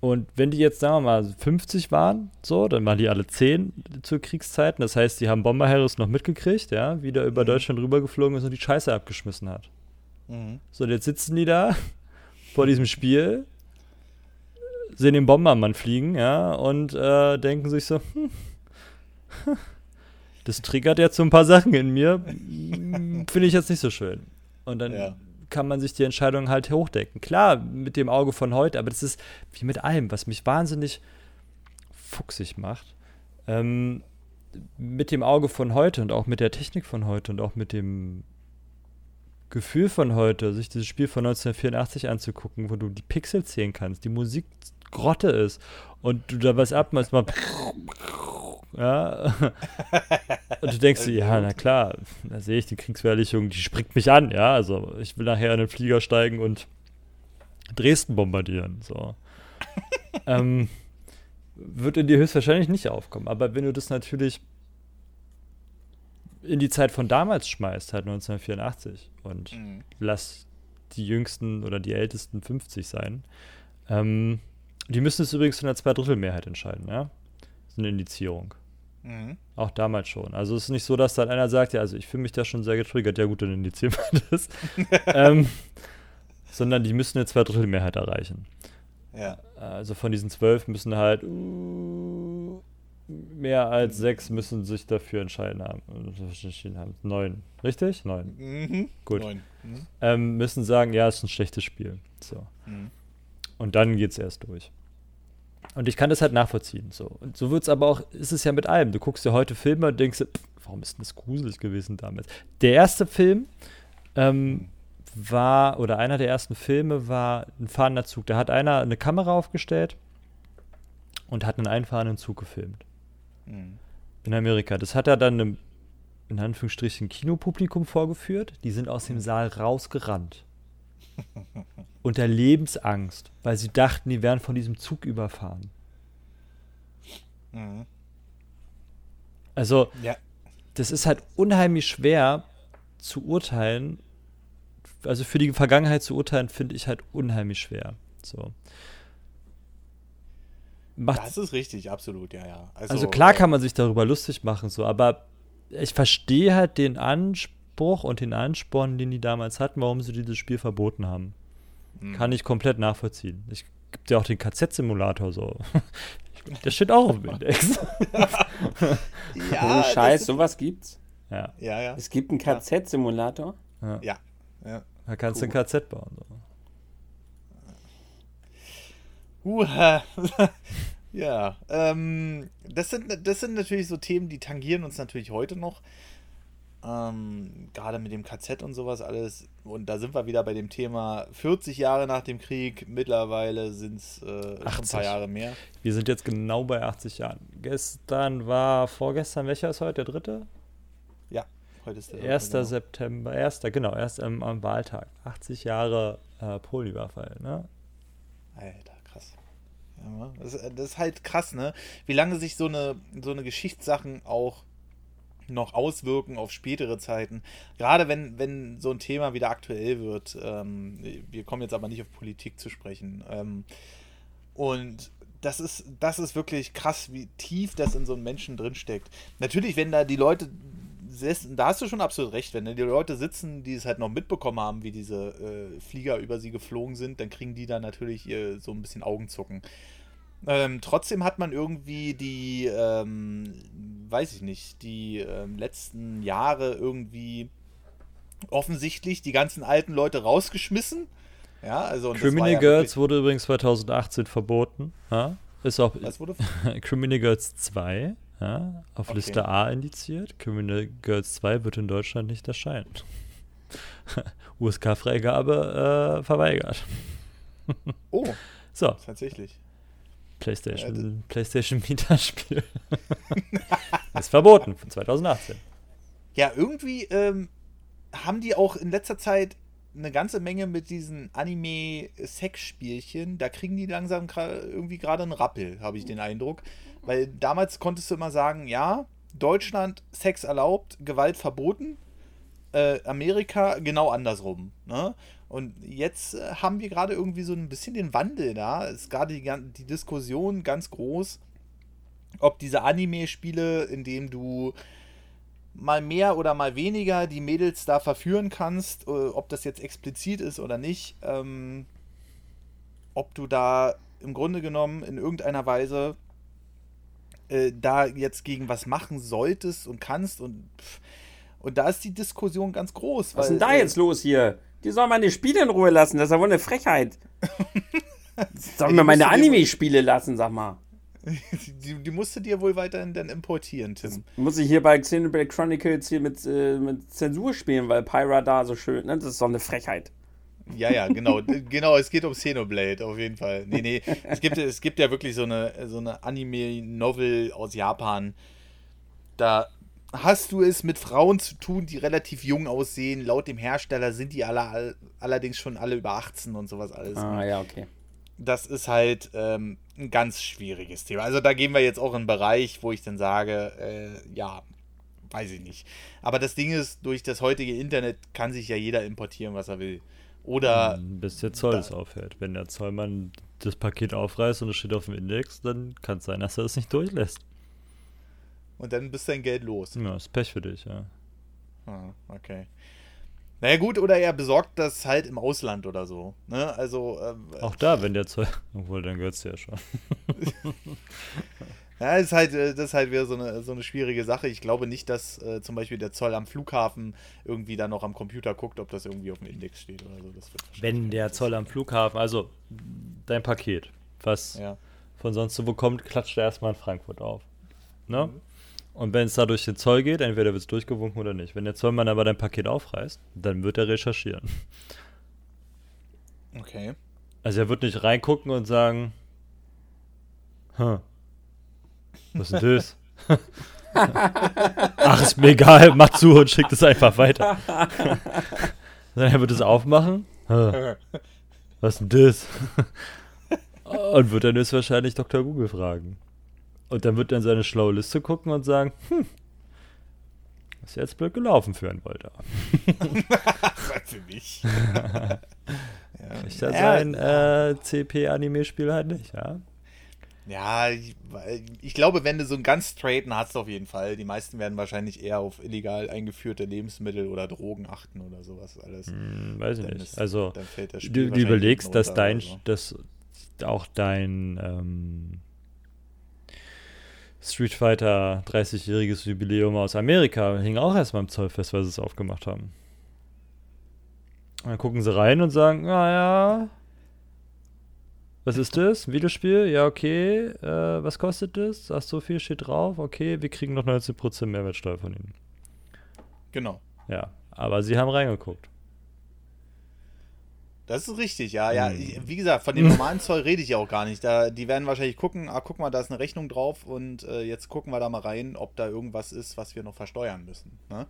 und wenn die jetzt, sagen wir mal, 50 waren, so, dann waren die alle 10 zur Kriegszeiten. Das heißt, die haben Bomber Harris noch mitgekriegt, ja, wie der über Mhm. Deutschland rübergeflogen ist und die Scheiße abgeschmissen hat. Mhm. So, und jetzt sitzen die da vor diesem Spiel, sehen den Bombermann fliegen, ja, und äh, denken sich so, hm, das triggert jetzt so ein paar Sachen in mir, hm, finde ich jetzt nicht so schön. Und dann Ja. Kann man sich die Entscheidung halt hochdecken. Klar, mit dem Auge von heute, aber das ist wie mit allem, was mich wahnsinnig fuchsig macht. Ähm, mit dem Auge von heute und auch mit der Technik von heute und auch mit dem Gefühl von heute, sich dieses Spiel von 1984 anzugucken, wo du die Pixel zählen kannst, die Musik Grotte ist und du da was abmachst, mal ja. Und du denkst dir, ja, na klar, da sehe ich die Kriegsverherrlichung, die springt mich an, ja. Also ich will nachher in den Flieger steigen und Dresden bombardieren. So. ähm, wird in dir höchstwahrscheinlich nicht aufkommen. Aber wenn du das natürlich in die Zeit von damals schmeißt, halt 1984, und Mhm. lass die jüngsten oder die ältesten 50 sein, ähm, die müssen es übrigens in der Zweidrittelmehrheit entscheiden, ja. Das ist eine Indizierung. Mhm. Auch damals schon. Also es ist nicht so, dass dann einer sagt, ja, also ich fühle mich da schon sehr getriggert, ja gut, dann indizieren wir das. ähm, sondern die müssen eine Zweidrittelmehrheit erreichen. Ja. Also von diesen zwölf müssen halt uh, mehr als sechs müssen sich dafür entscheiden haben. entschieden haben. Neun. Richtig? Neun. Mhm. Gut. Neun. Mhm. Ähm, müssen sagen, ja, ist ein schlechtes Spiel. So. Mhm. Und dann geht's erst durch. Und ich kann das halt nachvollziehen. So. Und so wird's aber auch, ist es ja mit allem. Du guckst dir heute Filme und denkst, pff, warum ist denn das gruselig gewesen damals? Der erste Film ähm, war, oder einer der ersten Filme war ein fahrender Zug. Da hat einer eine Kamera aufgestellt und hat einen einfahrenden Zug gefilmt. Mhm. In Amerika. Das hat er dann einem, in Anführungsstrichen, Kinopublikum vorgeführt. Die sind aus dem Saal rausgerannt. Unter Lebensangst, weil sie dachten, die wären von diesem Zug überfahren. Mhm. Also, Ja. das ist halt unheimlich schwer zu urteilen. Also für die Vergangenheit zu urteilen, finde ich halt unheimlich schwer. So. Macht, Das ist richtig, absolut, ja, ja. also klar äh, kann man sich darüber lustig machen, so, aber ich verstehe halt den Anspruch und den Ansporn, den die damals hatten, warum sie dieses Spiel verboten haben. Mhm. Kann ich komplett nachvollziehen. Ich gibt ja auch den KZ-Simulator so. Der steht auch auf dem Index. Ja, oh, Scheiß, das- sowas gibt's. ja, Ja, ja. Es gibt einen KZ-Simulator. ja. Ja. ja. Da kannst du Cool. ein KZ bauen. So. Huha. ja, ähm, das sind, das sind natürlich so Themen, die tangieren uns natürlich heute noch. Ähm, gerade mit dem KZ und sowas alles. Und da sind wir wieder bei dem Thema 40 Jahre nach dem Krieg. Mittlerweile sind es äh, ein 80. paar Jahre mehr. Wir sind jetzt genau bei 80 Jahren. Gestern war, vorgestern, welcher ist heute? Der dritte? Ja, heute ist der 1. genau. September, 1. genau, erst am, am Wahltag. 80 Jahre äh, Polyüberfall, ne? Alter, krass. Ja, das, das ist halt krass, ne? Wie lange sich so eine, so eine Geschichtssachen auch noch auswirken auf spätere Zeiten. Gerade wenn, wenn so ein Thema wieder aktuell wird. Ähm, wir kommen jetzt aber nicht auf Politik zu sprechen. Ähm, und das ist, das ist wirklich krass, wie tief das in so einem Menschen drinsteckt. Natürlich, wenn da die Leute da hast du schon absolut recht, wenn die Leute sitzen, die es halt noch mitbekommen haben, wie diese äh, Flieger über sie geflogen sind, dann kriegen die da natürlich äh, so ein bisschen Augenzucken. Ähm, trotzdem hat man irgendwie die, ähm, weiß ich nicht, die ähm, letzten Jahre irgendwie offensichtlich die ganzen alten Leute rausgeschmissen. Ja, also Criminal ja Girls wurde übrigens 2018 verboten. Ja? Ist auch Was wurde? Criminal Girls 2 ja, auf Okay. Liste A indiziert. Criminal Girls 2 wird in Deutschland nicht erscheinen. USK-Freigabe äh, verweigert. Oh, So, tatsächlich. PlayStation, PlayStation Vita-Spiel. ist verboten von 2018. Ja, irgendwie ähm, haben die auch in letzter Zeit eine ganze Menge mit diesen Anime-Sex-Spielchen. Da kriegen die langsam irgendwie gerade einen Rappel, habe ich den Eindruck. Weil damals konntest du immer sagen, ja, Deutschland Sex erlaubt, Gewalt verboten. Äh, Amerika genau andersrum. Ne? Und jetzt äh, haben wir gerade irgendwie so ein bisschen den Wandel da. Ist gerade die, die Diskussion ganz groß, ob diese Anime-Spiele, in denen du mal mehr oder mal weniger die Mädels da verführen kannst, äh, ob das jetzt explizit ist oder nicht, ähm, ob du da im Grunde genommen in irgendeiner Weise äh, da jetzt gegen was machen solltest und kannst und und da ist die Diskussion ganz groß. Was ist denn da äh, jetzt los hier? Die sollen meine Spiele in Ruhe lassen, das ist ja wohl eine Frechheit. Sollen wir meine Anime-Spiele lassen, sag mal. Die, die, musst du dir wohl weiterhin dann importieren, Tim. Das muss ich hier bei Xenoblade Chronicles hier mit, äh, mit Zensur spielen, weil Pyra da so schön, ne? Das ist doch eine Frechheit. Ja, ja, genau. genau, es geht um Xenoblade, auf jeden Fall. Nee, nee. Es gibt, es gibt ja wirklich so eine, so eine Anime-Novel aus Japan. Da hast du es mit Frauen zu tun, die relativ jung aussehen. Laut dem Hersteller sind die alle, allerdings schon alle über 18 und sowas alles. Ah, ja, okay das ist halt ähm, ein ganz schwieriges Thema. Also da gehen wir jetzt auch in einen Bereich, wo ich dann sage, äh, ja, weiß ich nicht. Aber das Ding ist, durch das heutige Internet kann sich ja jeder importieren, was er will. Oder. Hm, bis der Zoll es aufhört. Wenn der Zollmann das Paket aufreißt und es steht auf dem Index, dann kann es sein, dass er es nicht durchlässt. Und dann bist dein Geld los. Ja, ist Pech für dich, ja. Ah, okay. Naja, gut, oder er besorgt das halt im Ausland oder so. Ne? Also. Ähm, Auch da, wenn der Zoll. Obwohl, dann gehört es ja schon. ja, ist halt, äh, das ist halt wieder so eine, so eine schwierige Sache. Ich glaube nicht, dass äh, zum Beispiel der Zoll am Flughafen irgendwie dann noch am Computer guckt, ob das irgendwie auf dem Index steht oder so. wenn der Zoll am Flughafen, also dein Paket, was ja. von sonst wo bekommt, klatscht er erstmal in Frankfurt auf. Ne? Mhm. Und wenn es da durch den Zoll geht, entweder wird es durchgewunken oder nicht. Wenn der Zollmann aber dein Paket aufreißt, dann wird er recherchieren. Okay. Also er wird nicht reingucken und sagen, hm, was ist denn das? Ach, ist mir egal, mach zu und schickt es einfach weiter. Dann er wird es aufmachen. Hm, was ist denn das? und wird dann höchstwahrscheinlich Dr. Google fragen. Und dann wird er in seine schlaue Liste gucken und sagen, hm, ist jetzt blöd gelaufen für ein Volta. für mich. ja. Ich das ja, sein äh, CP-Anime-Spiel halt nicht, ja? Ja, ich, ich, glaube, wenn du so einen ganz straighten hast, auf jeden Fall. Die meisten werden wahrscheinlich eher auf illegal eingeführte Lebensmittel oder Drogen achten oder sowas alles. Hm, weiß ich nicht. Ist, also, du, du überlegst, dass dein, so. dass auch dein, ähm, Street Fighter 30-jähriges Jubiläum aus Amerika hing auch erstmal im Zoll fest, weil sie es aufgemacht haben. Und dann gucken sie rein und sagen, naja, was ist das? Ein Videospiel? Ja, okay. Äh, was kostet das? Ach, so viel steht drauf. Okay, wir kriegen noch 19% Mehrwertsteuer von ihnen. Genau. Ja, aber sie haben reingeguckt. Das ist richtig, ja. ja. Mhm. Wie gesagt, von dem normalen Zoll rede ich ja auch gar nicht. Da, die werden wahrscheinlich gucken, ah, guck mal, da ist eine Rechnung drauf und äh, jetzt gucken wir da mal rein, ob da irgendwas ist, was wir noch versteuern müssen. Ne?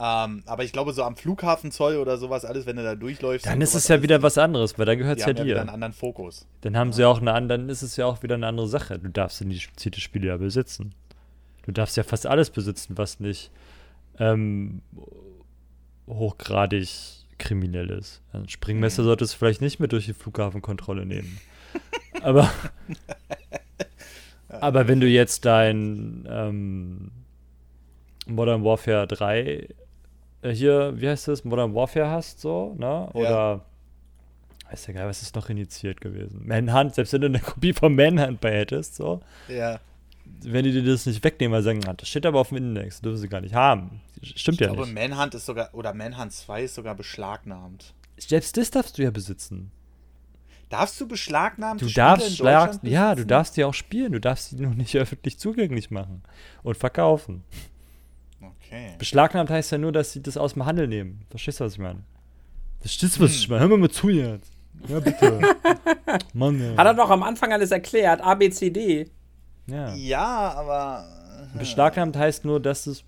Ähm, aber ich glaube, so am Flughafenzoll oder sowas, alles, wenn du da durchläufst. Dann ist es ja wieder was anderes, weil da gehört es ja dir. Ja einen anderen Fokus. Dann haben ja. sie auch eine andere, dann ist es ja auch wieder eine andere Sache. Du darfst in die spezifische Spiele ja besitzen. Du darfst ja fast alles besitzen, was nicht ähm, hochgradig kriminell ist. Ein Springmesser sollte es vielleicht nicht mit durch die Flughafenkontrolle nehmen. aber, aber wenn du jetzt dein ähm, Modern Warfare 3 äh, hier, wie heißt das, Modern Warfare hast, so, ne? Oder ja. weiß ja geil, was ist noch initiiert gewesen? Manhunt, selbst wenn du eine Kopie von Manhunt bei hättest, so. Ja wenn die dir das nicht wegnehmen, weil sie sagen, ah, das steht aber auf dem Index, dürfen sie gar nicht haben. Stimmt ich ja glaube, nicht. Manhunt ist sogar, oder Manhunt 2 ist sogar beschlagnahmt. Selbst das darfst du ja besitzen. Darfst du beschlagnahmt Du darfst schlag, ja, du darfst die auch spielen, du darfst sie nur nicht öffentlich zugänglich machen und verkaufen. Okay. Beschlagnahmt heißt ja nur, dass sie das aus dem Handel nehmen. Verstehst du, was ich meine? Verstehst du, was ich meine? Hör mir mal zu jetzt. Ja, bitte. Mann, ja. Hat er doch am Anfang alles erklärt, A, B, C, D. Ja, ja aber. Beschlagnahmt heißt nur, dass es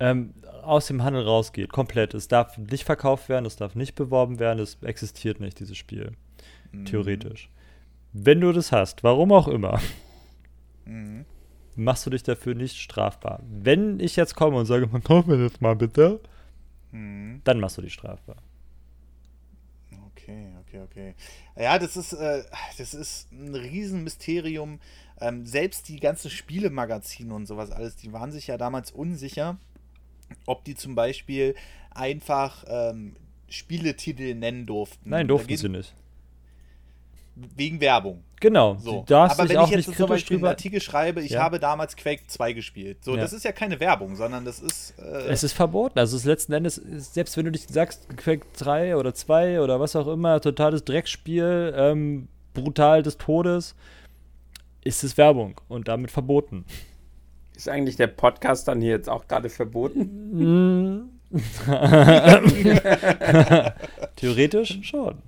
ähm, aus dem Handel rausgeht, komplett. Es darf nicht verkauft werden, es darf nicht beworben werden, es existiert nicht, dieses Spiel. Mhm. Theoretisch. Wenn du das hast, warum auch immer, mhm. machst du dich dafür nicht strafbar. Wenn ich jetzt komme und sage, man kauft mir das mal bitte, mhm. dann machst du dich strafbar. Okay, okay. Ja, das ist, äh, das ist ein Riesenmysterium. Ähm, selbst die ganzen Spielemagazine und sowas alles, die waren sich ja damals unsicher, ob die zum Beispiel einfach ähm, Spieletitel nennen durften. Nein, durften sie nicht. Wegen Werbung. Genau. So. Aber wenn ich jetzt zum Beispiel drüber... einen Artikel schreibe, ich ja. habe damals Quake 2 gespielt. So, ja. das ist ja keine Werbung, sondern das ist. Äh es ist verboten. Also es letzten Endes, selbst wenn du dich sagst, Quake 3 oder 2 oder was auch immer, totales Dreckspiel, ähm, brutal des Todes, ist es Werbung und damit verboten. Ist eigentlich der Podcast dann hier jetzt auch gerade verboten? Theoretisch schon.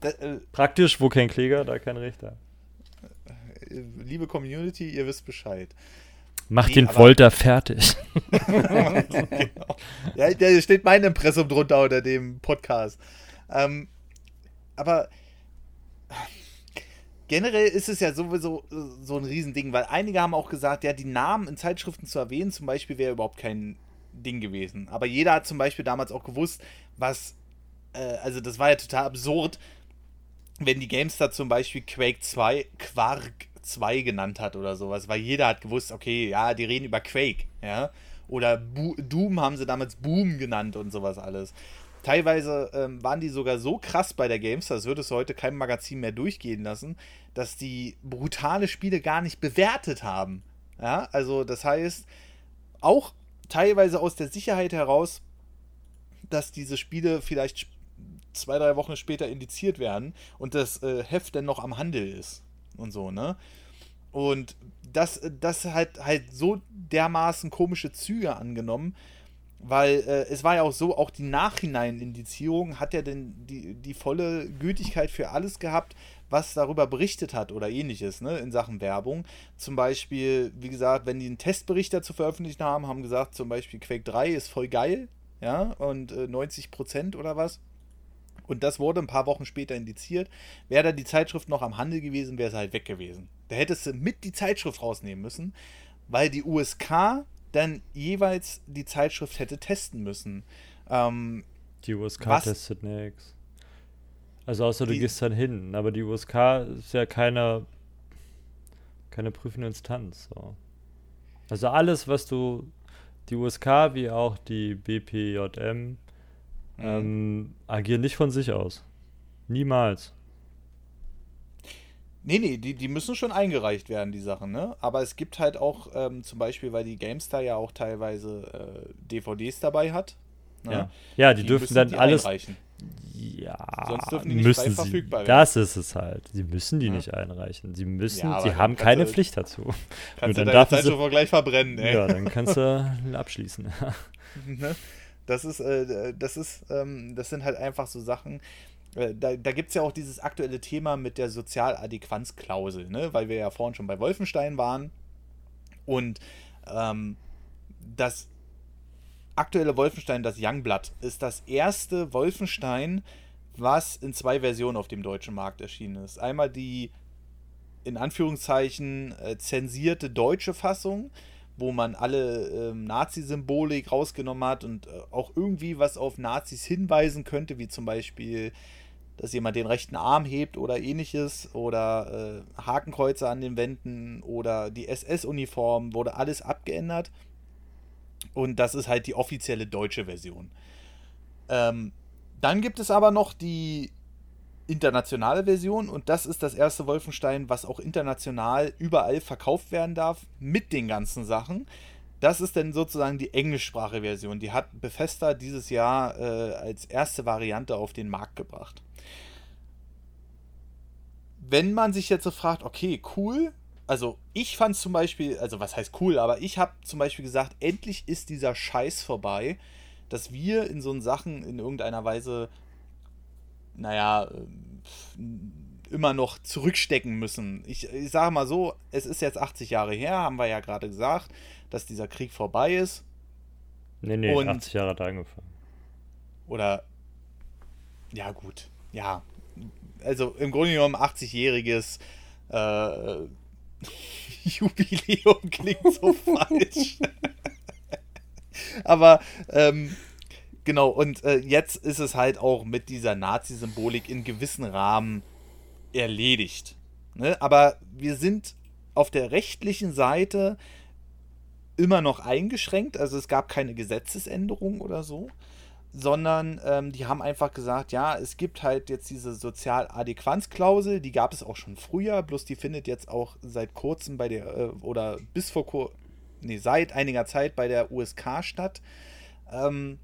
Da, äh, Praktisch, wo kein Kläger, da kein Richter. Äh, liebe Community, ihr wisst Bescheid. Mach nee, den Folter fertig. genau. Ja, da steht mein Impressum drunter unter dem Podcast. Ähm, aber generell ist es ja sowieso so ein Riesending, weil einige haben auch gesagt, ja, die Namen in Zeitschriften zu erwähnen, zum Beispiel, wäre überhaupt kein Ding gewesen. Aber jeder hat zum Beispiel damals auch gewusst, was, äh, also das war ja total absurd, wenn die GameStar zum Beispiel Quake 2 Quark 2 genannt hat oder sowas, weil jeder hat gewusst, okay, ja, die reden über Quake, ja. Oder Bo Doom haben sie damals Boom genannt und sowas alles. Teilweise ähm, waren die sogar so krass bei der GameStar, das würde es heute kein Magazin mehr durchgehen lassen, dass die brutale Spiele gar nicht bewertet haben. Ja, also das heißt, auch teilweise aus der Sicherheit heraus, dass diese Spiele vielleicht zwei, drei Wochen später indiziert werden und das äh, Heft dann noch am Handel ist und so, ne? Und das, das hat halt so dermaßen komische Züge angenommen, weil äh, es war ja auch so, auch die Nachhinein-Indizierung hat ja denn die, die volle Gültigkeit für alles gehabt, was darüber berichtet hat oder ähnliches, ne, in Sachen Werbung. Zum Beispiel, wie gesagt, wenn die einen Testbericht dazu veröffentlicht haben, haben gesagt, zum Beispiel Quake 3 ist voll geil, ja, und äh, 90% oder was. Und das wurde ein paar Wochen später indiziert. Wäre da die Zeitschrift noch am Handel gewesen, wäre es halt weg gewesen. Da hättest du mit die Zeitschrift rausnehmen müssen, weil die USK dann jeweils die Zeitschrift hätte testen müssen. Ähm, die USK was, testet nichts. Also außer du die, gehst dann hin. Aber die USK ist ja keine, keine prüfende Instanz. So. Also alles, was du, die USK wie auch die BPJM. Ähm, agieren nicht von sich aus. Niemals. Nee, nee, die, die müssen schon eingereicht werden, die Sachen, ne? Aber es gibt halt auch, ähm, zum Beispiel, weil die GameStar ja auch teilweise äh, DVDs dabei hat. Ne? Ja. ja, die, die dürfen dann alles. Einreichen. Ja, Sonst dürfen die nicht müssen frei verfügbar werden. Das ist es halt. Sie müssen die ja. nicht einreichen. Sie müssen, ja, sie haben keine du, Pflicht dazu. Kannst Nur du deine Zeitschrift gleich verbrennen, ey. Ja, dann kannst du abschließen. Das ist, äh, das ist, ähm, das sind halt einfach so Sachen. Äh, da da gibt es ja auch dieses aktuelle Thema mit der Sozialadäquanzklausel, ne? weil wir ja vorhin schon bei Wolfenstein waren. Und ähm, das aktuelle Wolfenstein, das Youngblood, ist das erste Wolfenstein, was in zwei Versionen auf dem deutschen Markt erschienen ist. Einmal die in Anführungszeichen äh, zensierte deutsche Fassung, wo man alle ähm, Nazi-Symbolik rausgenommen hat und äh, auch irgendwie was auf Nazis hinweisen könnte, wie zum Beispiel, dass jemand den rechten Arm hebt oder ähnliches oder äh, Hakenkreuze an den Wänden oder die SS-Uniform, wurde alles abgeändert. Und das ist halt die offizielle deutsche Version. Ähm, dann gibt es aber noch die internationale Version und das ist das erste Wolfenstein, was auch international überall verkauft werden darf mit den ganzen Sachen. Das ist dann sozusagen die englischsprachige Version. Die hat Bethesda dieses Jahr äh, als erste Variante auf den Markt gebracht. Wenn man sich jetzt so fragt, okay, cool, also ich fand zum Beispiel, also was heißt cool, aber ich habe zum Beispiel gesagt, endlich ist dieser Scheiß vorbei, dass wir in so Sachen in irgendeiner Weise naja, äh, immer noch zurückstecken müssen. Ich, ich sage mal so, es ist jetzt 80 Jahre her, haben wir ja gerade gesagt, dass dieser Krieg vorbei ist. Nee, nee, Und- 80 Jahre hat er angefangen. Oder. Ja, gut. Ja. Also im Grunde genommen 80-jähriges äh, Jubiläum klingt so falsch. Aber ähm, genau, und äh, jetzt ist es halt auch mit dieser Nazi-Symbolik in gewissen Rahmen erledigt. Ne? Aber wir sind auf der rechtlichen Seite immer noch eingeschränkt, also es gab keine Gesetzesänderung oder so sondern ähm, die haben einfach gesagt, ja, es gibt halt jetzt diese Sozialadäquanzklausel, die gab es auch schon früher, bloß die findet jetzt auch seit kurzem bei der, äh, oder bis vor kur nee, seit einiger Zeit bei der USK statt, ähm,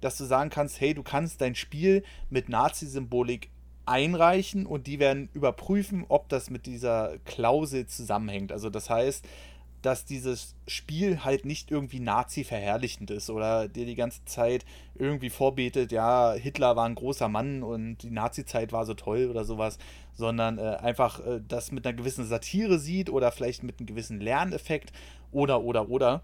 dass du sagen kannst, hey, du kannst dein Spiel mit Nazi-Symbolik einreichen und die werden überprüfen, ob das mit dieser Klausel zusammenhängt. Also das heißt, dass dieses Spiel halt nicht irgendwie Nazi-verherrlichend ist oder dir die ganze Zeit irgendwie vorbetet, ja, Hitler war ein großer Mann und die Nazi-Zeit war so toll oder sowas, sondern äh, einfach äh, das mit einer gewissen Satire sieht oder vielleicht mit einem gewissen Lerneffekt oder, oder, oder.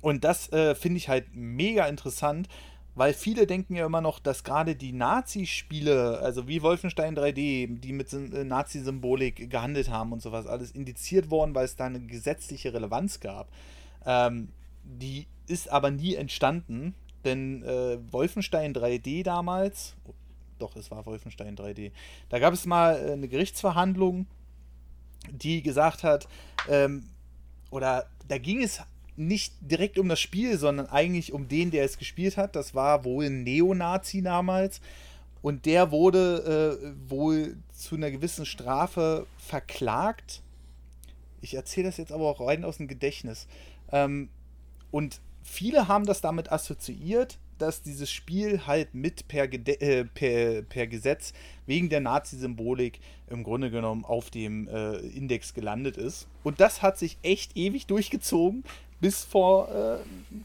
Und das äh, finde ich halt mega interessant, weil viele denken ja immer noch, dass gerade die Nazi-Spiele, also wie Wolfenstein 3D, die mit äh, Nazi-Symbolik gehandelt haben und sowas, alles indiziert worden, weil es da eine gesetzliche Relevanz gab. Ähm, die ist aber nie entstanden, denn äh, Wolfenstein 3D damals, doch, es war Wolfenstein 3D, da gab es mal äh, eine Gerichtsverhandlung, die gesagt hat, ähm, oder da ging es nicht direkt um das Spiel, sondern eigentlich um den, der es gespielt hat. Das war wohl ein Neonazi damals. Und der wurde äh, wohl zu einer gewissen Strafe verklagt. Ich erzähle das jetzt aber auch rein aus dem Gedächtnis. Ähm, und viele haben das damit assoziiert, dass dieses Spiel halt mit per, Gede äh, per, per Gesetz wegen der Nazi-Symbolik im Grunde genommen auf dem äh, Index gelandet ist. Und das hat sich echt ewig durchgezogen, bis vor äh,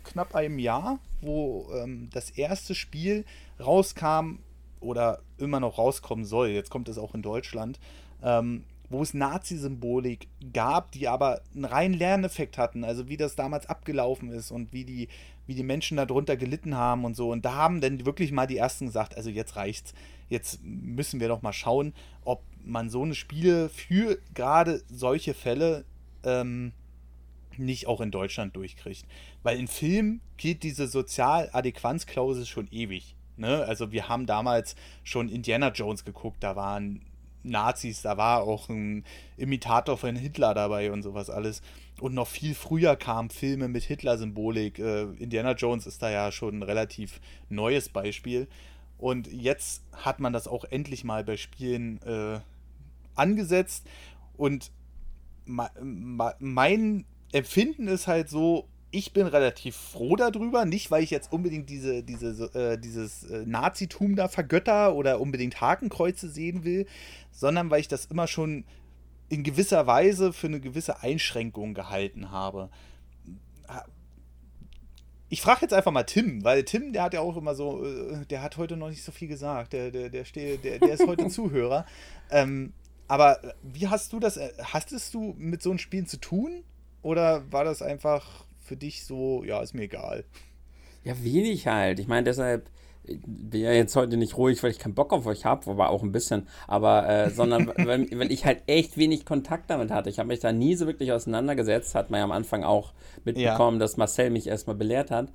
knapp einem Jahr, wo ähm, das erste Spiel rauskam oder immer noch rauskommen soll. Jetzt kommt es auch in Deutschland. Ähm, wo es Nazi-Symbolik gab, die aber einen reinen Lerneffekt hatten, also wie das damals abgelaufen ist und wie die, wie die Menschen darunter gelitten haben und so. Und da haben dann wirklich mal die ersten gesagt, also jetzt reicht's. Jetzt müssen wir doch mal schauen, ob man so eine Spiele für gerade solche Fälle ähm, nicht auch in Deutschland durchkriegt. Weil in Filmen gilt diese Sozialadäquanzklausel schon ewig. Ne? Also wir haben damals schon Indiana Jones geguckt, da waren Nazis, da war auch ein Imitator von Hitler dabei und sowas alles. Und noch viel früher kamen Filme mit Hitler-Symbolik. Äh, Indiana Jones ist da ja schon ein relativ neues Beispiel. Und jetzt hat man das auch endlich mal bei Spielen äh, angesetzt. Und mein Empfinden ist halt so, ich bin relativ froh darüber, nicht weil ich jetzt unbedingt diese, diese, äh, dieses äh, Nazitum da vergötter oder unbedingt Hakenkreuze sehen will, sondern weil ich das immer schon in gewisser Weise für eine gewisse Einschränkung gehalten habe. Ich frage jetzt einfach mal Tim, weil Tim, der hat ja auch immer so, äh, der hat heute noch nicht so viel gesagt, der, der, der, steht, der, der ist heute Zuhörer. Ähm, aber wie hast du das, äh, hastest du mit so einem Spielen zu tun? Oder war das einfach für dich so, ja, ist mir egal? Ja, wenig halt. Ich meine, deshalb ich bin ja jetzt heute nicht ruhig, weil ich keinen Bock auf euch habe, wobei auch ein bisschen, aber äh, sondern weil, weil ich halt echt wenig Kontakt damit hatte. Ich habe mich da nie so wirklich auseinandergesetzt, hat man ja am Anfang auch mitbekommen, dass Marcel mich erstmal belehrt hat.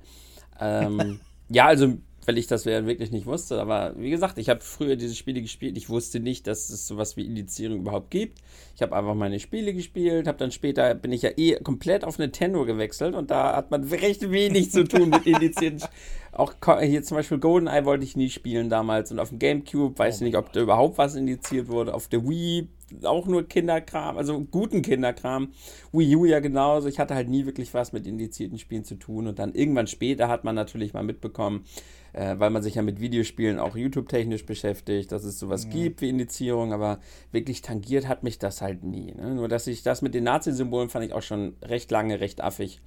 Ähm, ja, also weil ich das ja wirklich nicht wusste, aber wie gesagt, ich habe früher diese Spiele gespielt, ich wusste nicht, dass es sowas wie Indizierung überhaupt gibt. Ich habe einfach meine Spiele gespielt, habe dann später, bin ich ja eh komplett auf Nintendo gewechselt und da hat man recht wenig zu tun mit indizierten auch hier zum Beispiel GoldenEye wollte ich nie spielen damals und auf dem Gamecube weiß ich nicht, ob da überhaupt was indiziert wurde. Auf der Wii auch nur Kinderkram, also guten Kinderkram. Wii U ja genauso. Ich hatte halt nie wirklich was mit indizierten Spielen zu tun und dann irgendwann später hat man natürlich mal mitbekommen, äh, weil man sich ja mit Videospielen auch YouTube-technisch beschäftigt, dass es sowas gibt wie Indizierung, aber wirklich tangiert hat mich das halt nie. Ne? Nur, dass ich das mit den Nazi-Symbolen fand ich auch schon recht lange recht affig.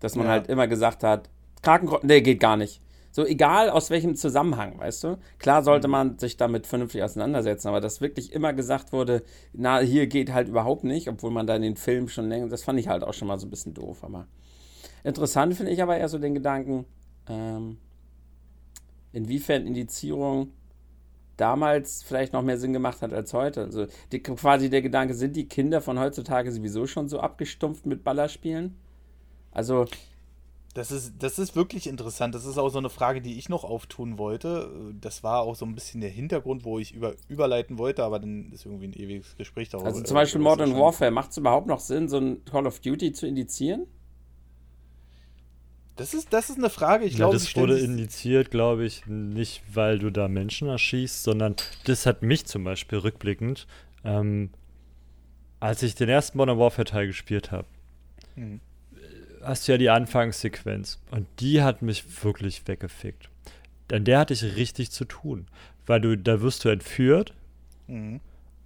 Dass man Ja. halt immer gesagt hat, Krakenkreuz, nee, geht gar nicht. So egal aus welchem Zusammenhang, weißt du? Klar sollte man sich damit vernünftig auseinandersetzen, aber dass wirklich immer gesagt wurde, na, hier geht halt überhaupt nicht, obwohl man da in den Filmen schon länger, das fand ich halt auch schon mal so ein bisschen doof, aber interessant finde ich aber eher so den Gedanken, ähm, inwiefern Indizierung damals vielleicht noch mehr Sinn gemacht hat als heute. Also die, quasi der Gedanke, sind die Kinder von heutzutage sowieso schon so abgestumpft mit Ballerspielen? Also. Das ist, das ist wirklich interessant. Das ist auch so eine Frage, die ich noch auftun wollte. Das war auch so ein bisschen der Hintergrund, wo ich über, überleiten wollte, aber dann ist irgendwie ein ewiges Gespräch darüber. Also zum Beispiel Modern Warfare, macht es überhaupt noch Sinn, so ein Call of Duty zu indizieren? Das ist, das ist eine Frage, ich Ja, glaube, das wurde indiziert, glaube ich, nicht, weil du da Menschen erschießt, sondern das hat mich zum Beispiel rückblickend, ähm, als ich den ersten Modern Warfare Teil gespielt habe, Hm. hast du ja die Anfangssequenz und die hat mich wirklich weggefickt. Denn der hatte ich richtig zu tun, weil du, da wirst du entführt Mhm.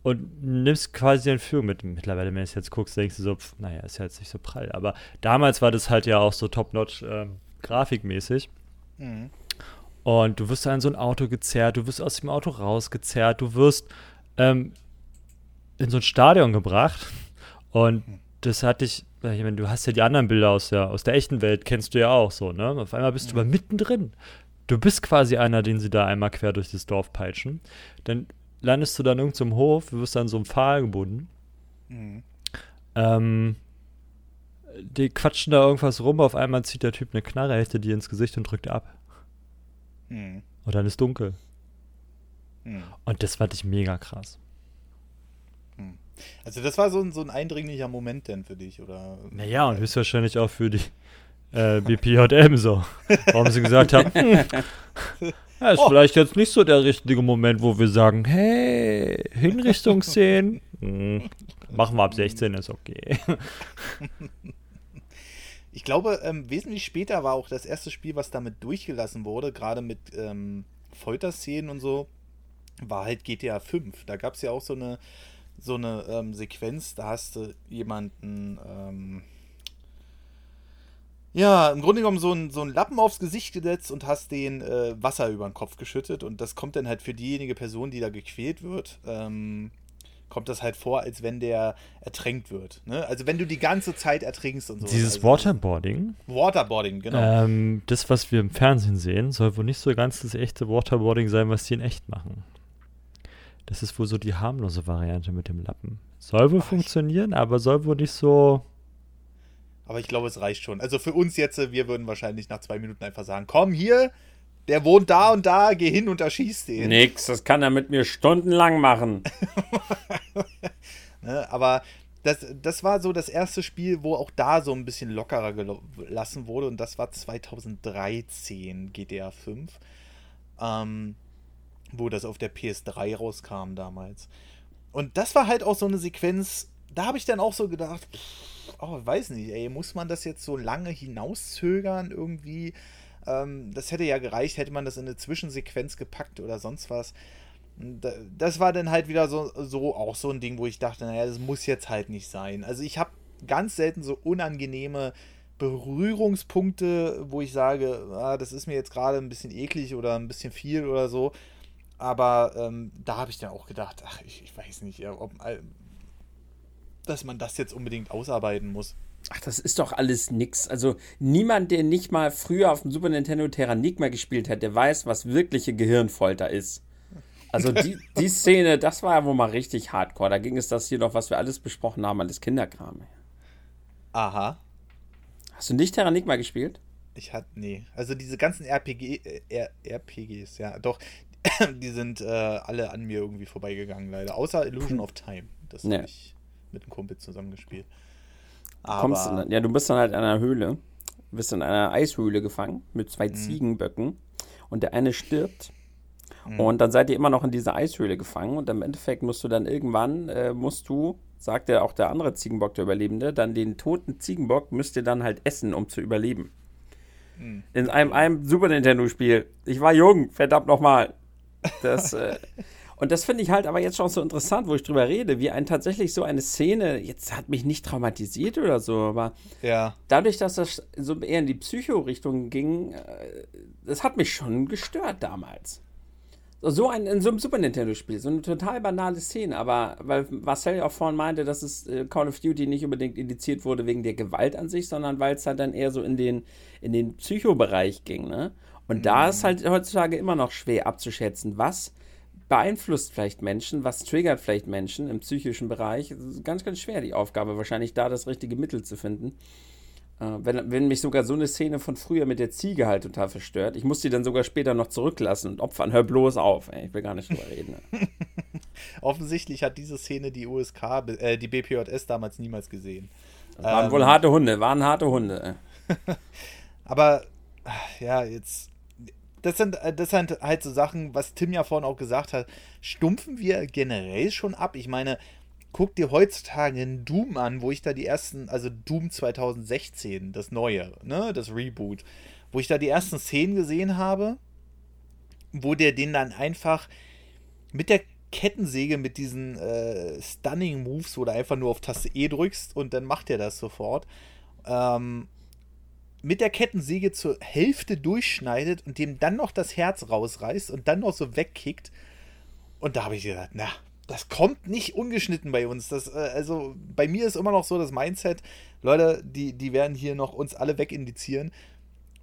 Und nimmst quasi die Entführung mit. Mittlerweile, wenn du es jetzt guckst, denkst du so, pf, naja, ist ja jetzt nicht so prall. Aber damals war das halt ja auch so top-notch ähm, grafikmäßig. Mhm. Und du wirst da in so ein Auto gezerrt, du wirst aus dem Auto rausgezerrt, du wirst ähm, in so ein Stadion gebracht. Und das hatte ich, ich meine, du hast ja die anderen Bilder aus der, aus der echten Welt, kennst du ja auch so, ne? Auf einmal bist du aber mittendrin. Du bist quasi einer, den sie da einmal quer durch das Dorf peitschen. Dann landest du dann irgendwo im Hof, du wirst an so einem Pfahl gebunden. Mhm. Ähm, die quatschen da irgendwas rum, auf einmal zieht der Typ eine Knarre, hält dir die ins Gesicht und drückt ab. Mhm. Und dann ist dunkel. Mhm. Und das fand ich mega krass. Also das war so ein, so ein eindringlicher Moment denn für dich, oder? Naja, und höchstwahrscheinlich auch für die äh, BPJM so. Warum sie gesagt haben, hm, ja, ist Oh. vielleicht jetzt nicht so der richtige Moment, wo wir sagen, hey, Hinrichtungsszenen, hm, machen wir ab 16, ist okay. Ich glaube, ähm, wesentlich später war auch das erste Spiel, was damit durchgelassen wurde, gerade mit ähm, Folterszenen und so, war halt GTA 5. Da gab es ja auch so eine, so eine ähm, Sequenz, da hast du jemanden, ähm, ja, im Grunde genommen so einen so einen Lappen aufs Gesicht gesetzt und hast den äh, Wasser über den Kopf geschüttet und das kommt dann halt für diejenige Person, die da gequält wird, ähm, kommt das halt vor, als wenn der ertränkt wird. Ne? Also wenn du die ganze Zeit ertrinkst und so. Dieses also, Waterboarding, Waterboarding, genau. ähm, das, was wir im Fernsehen sehen, soll wohl nicht so ganz das echte Waterboarding sein, was die in echt machen. Das ist wohl so die harmlose Variante mit dem Lappen. Soll wohl Ach, funktionieren, aber soll wohl nicht so. Aber ich glaube, es reicht schon. Also für uns jetzt, wir würden wahrscheinlich nach zwei Minuten einfach sagen, komm hier, der wohnt da und da, geh hin und erschieß den. Nix, das kann er mit mir stundenlang machen. Ne? Aber das, das war so das erste Spiel, wo auch da so ein bisschen lockerer gelassen wurde und das war 2013 GTA 5. Ähm, wo das auf der PS3 rauskam damals. Und das war halt auch so eine Sequenz, da habe ich dann auch so gedacht, pff, oh, weiß nicht, ey, muss man das jetzt so lange hinauszögern irgendwie? Ähm, das hätte ja gereicht, hätte man das in eine Zwischensequenz gepackt oder sonst was. Da- Das war dann halt wieder so, so auch so ein Ding, wo ich dachte, naja, das muss jetzt halt nicht sein. Also ich habe ganz selten so unangenehme Berührungspunkte, wo ich sage, ah, das ist mir jetzt gerade ein bisschen eklig oder ein bisschen viel oder so. Aber ähm, da habe ich dann auch gedacht, ach, ich, ich weiß nicht, ob, dass man das jetzt unbedingt ausarbeiten muss. Ach, das ist doch alles nix. Also niemand, der nicht mal früher auf dem Super Nintendo Terranigma gespielt hat, der weiß, was wirkliche Gehirnfolter ist. Also die, die Szene, das war ja wohl mal richtig hardcore. Da ging es das hier noch, was wir alles besprochen haben, alles Kinderkram. Aha. Hast du nicht Terranigma gespielt? Ich hatte, nee. Also diese ganzen RPG, äh, RPGs, ja, doch, die sind äh, alle an mir irgendwie vorbeigegangen, leider. Außer Illusion of Time. Das Nee. ich mit einem Kumpel zusammengespielt. Kommst du Aber dann, ja, du bist dann halt in einer Höhle. Bist in einer Eishöhle gefangen mit zwei Ziegenböcken. Und der eine stirbt. Und dann seid ihr immer noch in dieser Eishöhle gefangen. Und im Endeffekt musst du dann irgendwann, äh, musst du, sagt ja auch der andere Ziegenbock, der Überlebende, dann den toten Ziegenbock müsst ihr dann halt essen, um zu überleben. In einem, einem Super Nintendo-Spiel. Ich war jung, verdammt nochmal. Das, äh, und das finde ich halt aber jetzt schon so interessant, wo ich drüber rede, wie ein tatsächlich so eine Szene, jetzt hat mich nicht traumatisiert oder so, aber ja, dadurch, dass das so eher in die Psycho-Richtung ging, äh, das hat mich schon gestört damals. So ein, in so einem Super Nintendo-Spiel, so eine total banale Szene, aber weil Marcel ja auch vorhin meinte, dass es äh, Call of Duty nicht unbedingt indiziert wurde wegen der Gewalt an sich, sondern weil es halt dann eher so in den, in den Psychobereich ging, ne? Und mhm. da ist halt heutzutage immer noch schwer abzuschätzen, was beeinflusst vielleicht Menschen, was triggert vielleicht Menschen im psychischen Bereich. ganz, ganz schwer die Aufgabe, wahrscheinlich da das richtige Mittel zu finden. Äh, wenn, wenn mich sogar so eine Szene von früher mit der Ziege halt total verstört. Ich muss die dann sogar später noch zurücklassen und opfern. Hör bloß auf, ey. ich will gar nicht drüber reden. Offensichtlich hat diese Szene die USK, äh, die BPJS damals niemals gesehen. waren ähm, wohl harte Hunde, waren harte Hunde. Aber ja, jetzt. Das sind, äh, das sind halt so Sachen, was Tim ja vorhin auch gesagt hat. Stumpfen wir generell schon ab? Ich meine, guck dir heutzutage einen Doom an, wo ich da die ersten, also Doom 2016, das neue, ne, das Reboot, wo ich da die ersten Szenen gesehen habe, wo der den dann einfach mit der Kettensäge mit diesen äh, Stunning Moves, wo du einfach nur auf Taste E drückst und dann macht er das sofort, ähm, mit der Kettensäge zur Hälfte durchschneidet und dem dann noch das Herz rausreißt und dann noch so wegkickt. Und da habe ich gesagt, na, das kommt nicht ungeschnitten bei uns. Das, äh, also bei mir ist immer noch so das Mindset, Leute, die, die werden hier noch uns alle wegindizieren.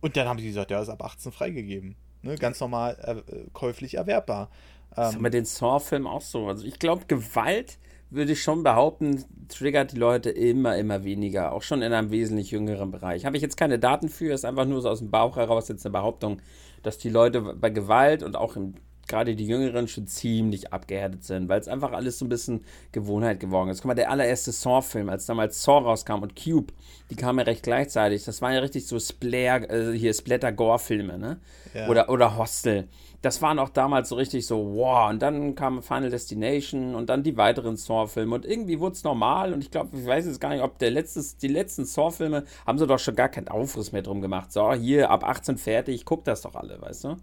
Und dann haben die gesagt, ja, ist ab 18 freigegeben. Ne? Ganz normal äh, käuflich erwerbbar. Das ähm, ist mit den Saw-Filmen auch so. Also ich glaube, Gewalt würde ich schon behaupten, triggert die Leute immer, immer weniger. Auch schon in einem wesentlich jüngeren Bereich. Habe ich jetzt keine Daten für, ist einfach nur so aus dem Bauch heraus jetzt eine Behauptung, dass die Leute bei Gewalt und auch im gerade die Jüngeren schon ziemlich abgehärtet sind, weil es einfach alles so ein bisschen Gewohnheit geworden ist. Guck mal, der allererste Saw-Film, als damals Saw rauskam und Cube, die kamen ja recht gleichzeitig. Das waren ja richtig so Splair, äh, hier Splatter-Gore-Filme, ne? Ja. Oder, oder Hostel. Das waren auch damals so richtig so, wow. Und dann kam Final Destination und dann die weiteren Saw-Filme. Und irgendwie wurde es normal. Und ich glaube, ich weiß jetzt gar nicht, ob der letztes, die letzten Saw-Filme haben sie doch schon gar keinen Aufriss mehr drum gemacht. So, hier ab 18 fertig, guck das doch alle, weißt du?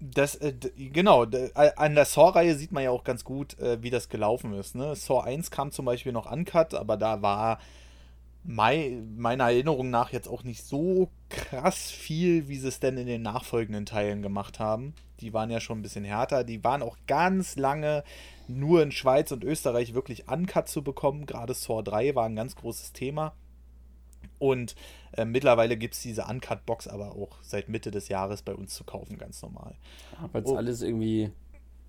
Das, äh, genau, an der Saw-Reihe sieht man ja auch ganz gut, äh, wie das gelaufen ist. Ne? Saw 1 kam zum Beispiel noch uncut, aber da war mei, meiner Erinnerung nach jetzt auch nicht so krass viel, wie sie es denn in den nachfolgenden Teilen gemacht haben. Die waren ja schon ein bisschen härter. Die waren auch ganz lange nur in Schweiz und Österreich wirklich uncut zu bekommen. Gerade Saw 3 war ein ganz großes Thema. Und äh, mittlerweile gibt es diese Uncut-Box aber auch seit Mitte des Jahres bei uns zu kaufen, ganz normal. Weil es oh. alles irgendwie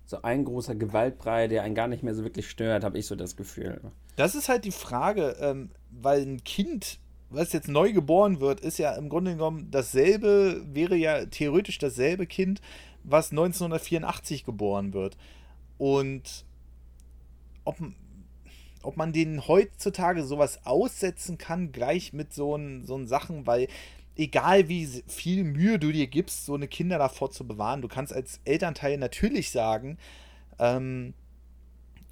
so ein großer Gewaltbrei, der einen gar nicht mehr so wirklich stört, habe ich so das Gefühl. Das ist halt die Frage, ähm, weil ein Kind, was jetzt neu geboren wird, ist ja im Grunde genommen dasselbe, wäre ja theoretisch dasselbe Kind, was 1984 geboren wird. Und ob, ob man denen heutzutage sowas aussetzen kann, gleich mit so, so Sachen, weil egal wie viel Mühe du dir gibst, so eine Kinder davor zu bewahren, du kannst als Elternteil natürlich sagen, ähm,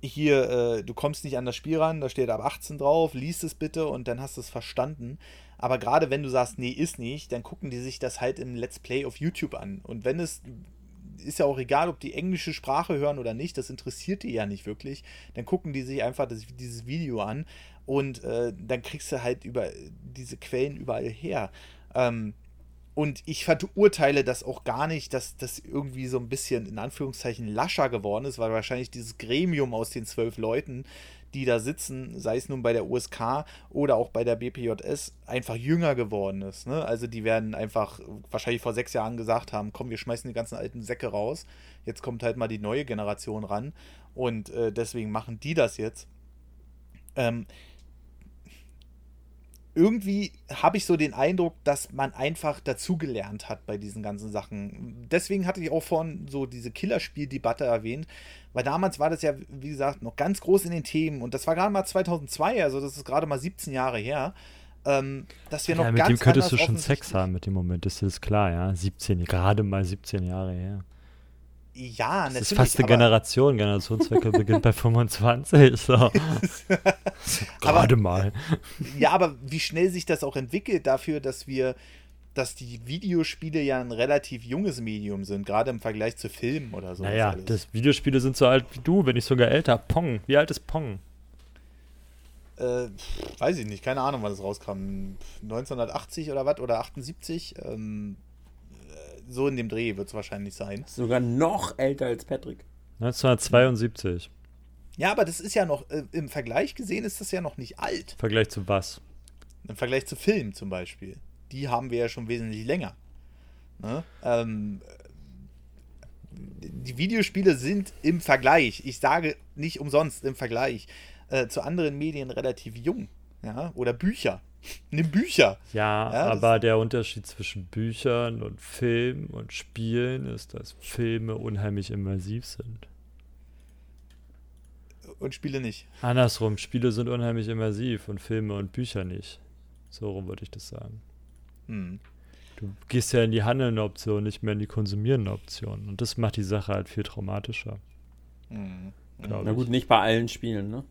hier, äh, du kommst nicht an das Spiel ran, da steht ab 18 drauf, liest es bitte und dann hast du es verstanden. Aber gerade wenn du sagst, nee, ist nicht, dann gucken die sich das halt im Let's Play auf YouTube an. Und wenn es ist ja auch egal, ob die englische Sprache hören oder nicht, das interessiert die ja nicht wirklich. Dann gucken die sich einfach das, dieses Video an und äh, dann kriegst du halt über diese Quellen überall her. Ähm, und ich verurteile das auch gar nicht, dass das irgendwie so ein bisschen in Anführungszeichen lascher geworden ist, weil wahrscheinlich dieses Gremium aus den zwölf Leuten die da sitzen, sei es nun bei der USK oder auch bei der BPJS, einfach jünger geworden ist. Ne? Also die werden einfach wahrscheinlich vor sechs Jahren gesagt haben, komm, wir schmeißen die ganzen alten Säcke raus. Jetzt kommt halt mal die neue Generation ran. Und äh, deswegen machen die das jetzt. Ähm, irgendwie habe ich so den Eindruck, dass man einfach dazugelernt hat bei diesen ganzen Sachen. Deswegen hatte ich auch vorhin so diese Killerspiel-Debatte erwähnt, weil damals war das ja, wie gesagt, noch ganz groß in den Themen und das war gerade mal 2002, also das ist gerade mal 17 Jahre her. Ähm, dass wir ja, noch mit ganz dem könntest du schon Sex haben mit dem Moment, das ist klar, ja. 17, gerade mal 17 Jahre her. Ja, natürlich. Das ist fast eine Generation. Generationswechsel beginnt bei 25. So. Gerade aber, mal. Ja, aber wie schnell sich das auch entwickelt dafür, dass wir, dass die Videospiele ja ein relativ junges Medium sind, gerade im Vergleich zu Filmen oder so. Naja, das Videospiele sind so alt wie du, wenn nicht sogar älter. Pong. Wie alt ist Pong? Äh, weiß ich nicht, keine Ahnung, wann es rauskam. 1980 oder was? Oder 78? Ähm, so in dem Dreh wird es wahrscheinlich sein. Sogar noch älter als Patrick. 1972. Ja, aber das ist ja noch, äh, im Vergleich gesehen ist das ja noch nicht alt. Im Vergleich zu was? Im Vergleich zu Filmen zum Beispiel. Die haben wir ja schon wesentlich länger. Ne? Ähm, die Videospiele sind im Vergleich, ich sage nicht umsonst im Vergleich, äh, zu anderen Medien relativ jung. Ja? Oder Bücher. Nimm Bücher. Ja, Ja, aber der Unterschied zwischen Büchern und Film und Spielen ist, dass Filme unheimlich immersiv sind. Und Spiele nicht. Andersrum, Spiele sind unheimlich immersiv und Filme und Bücher nicht. So rum würde ich das sagen. Hm. Du gehst ja in die handelnde Option, nicht mehr in die konsumierende Option. Und das macht die Sache halt viel traumatischer. Hm. Na ich. gut, nicht bei allen Spielen, ne?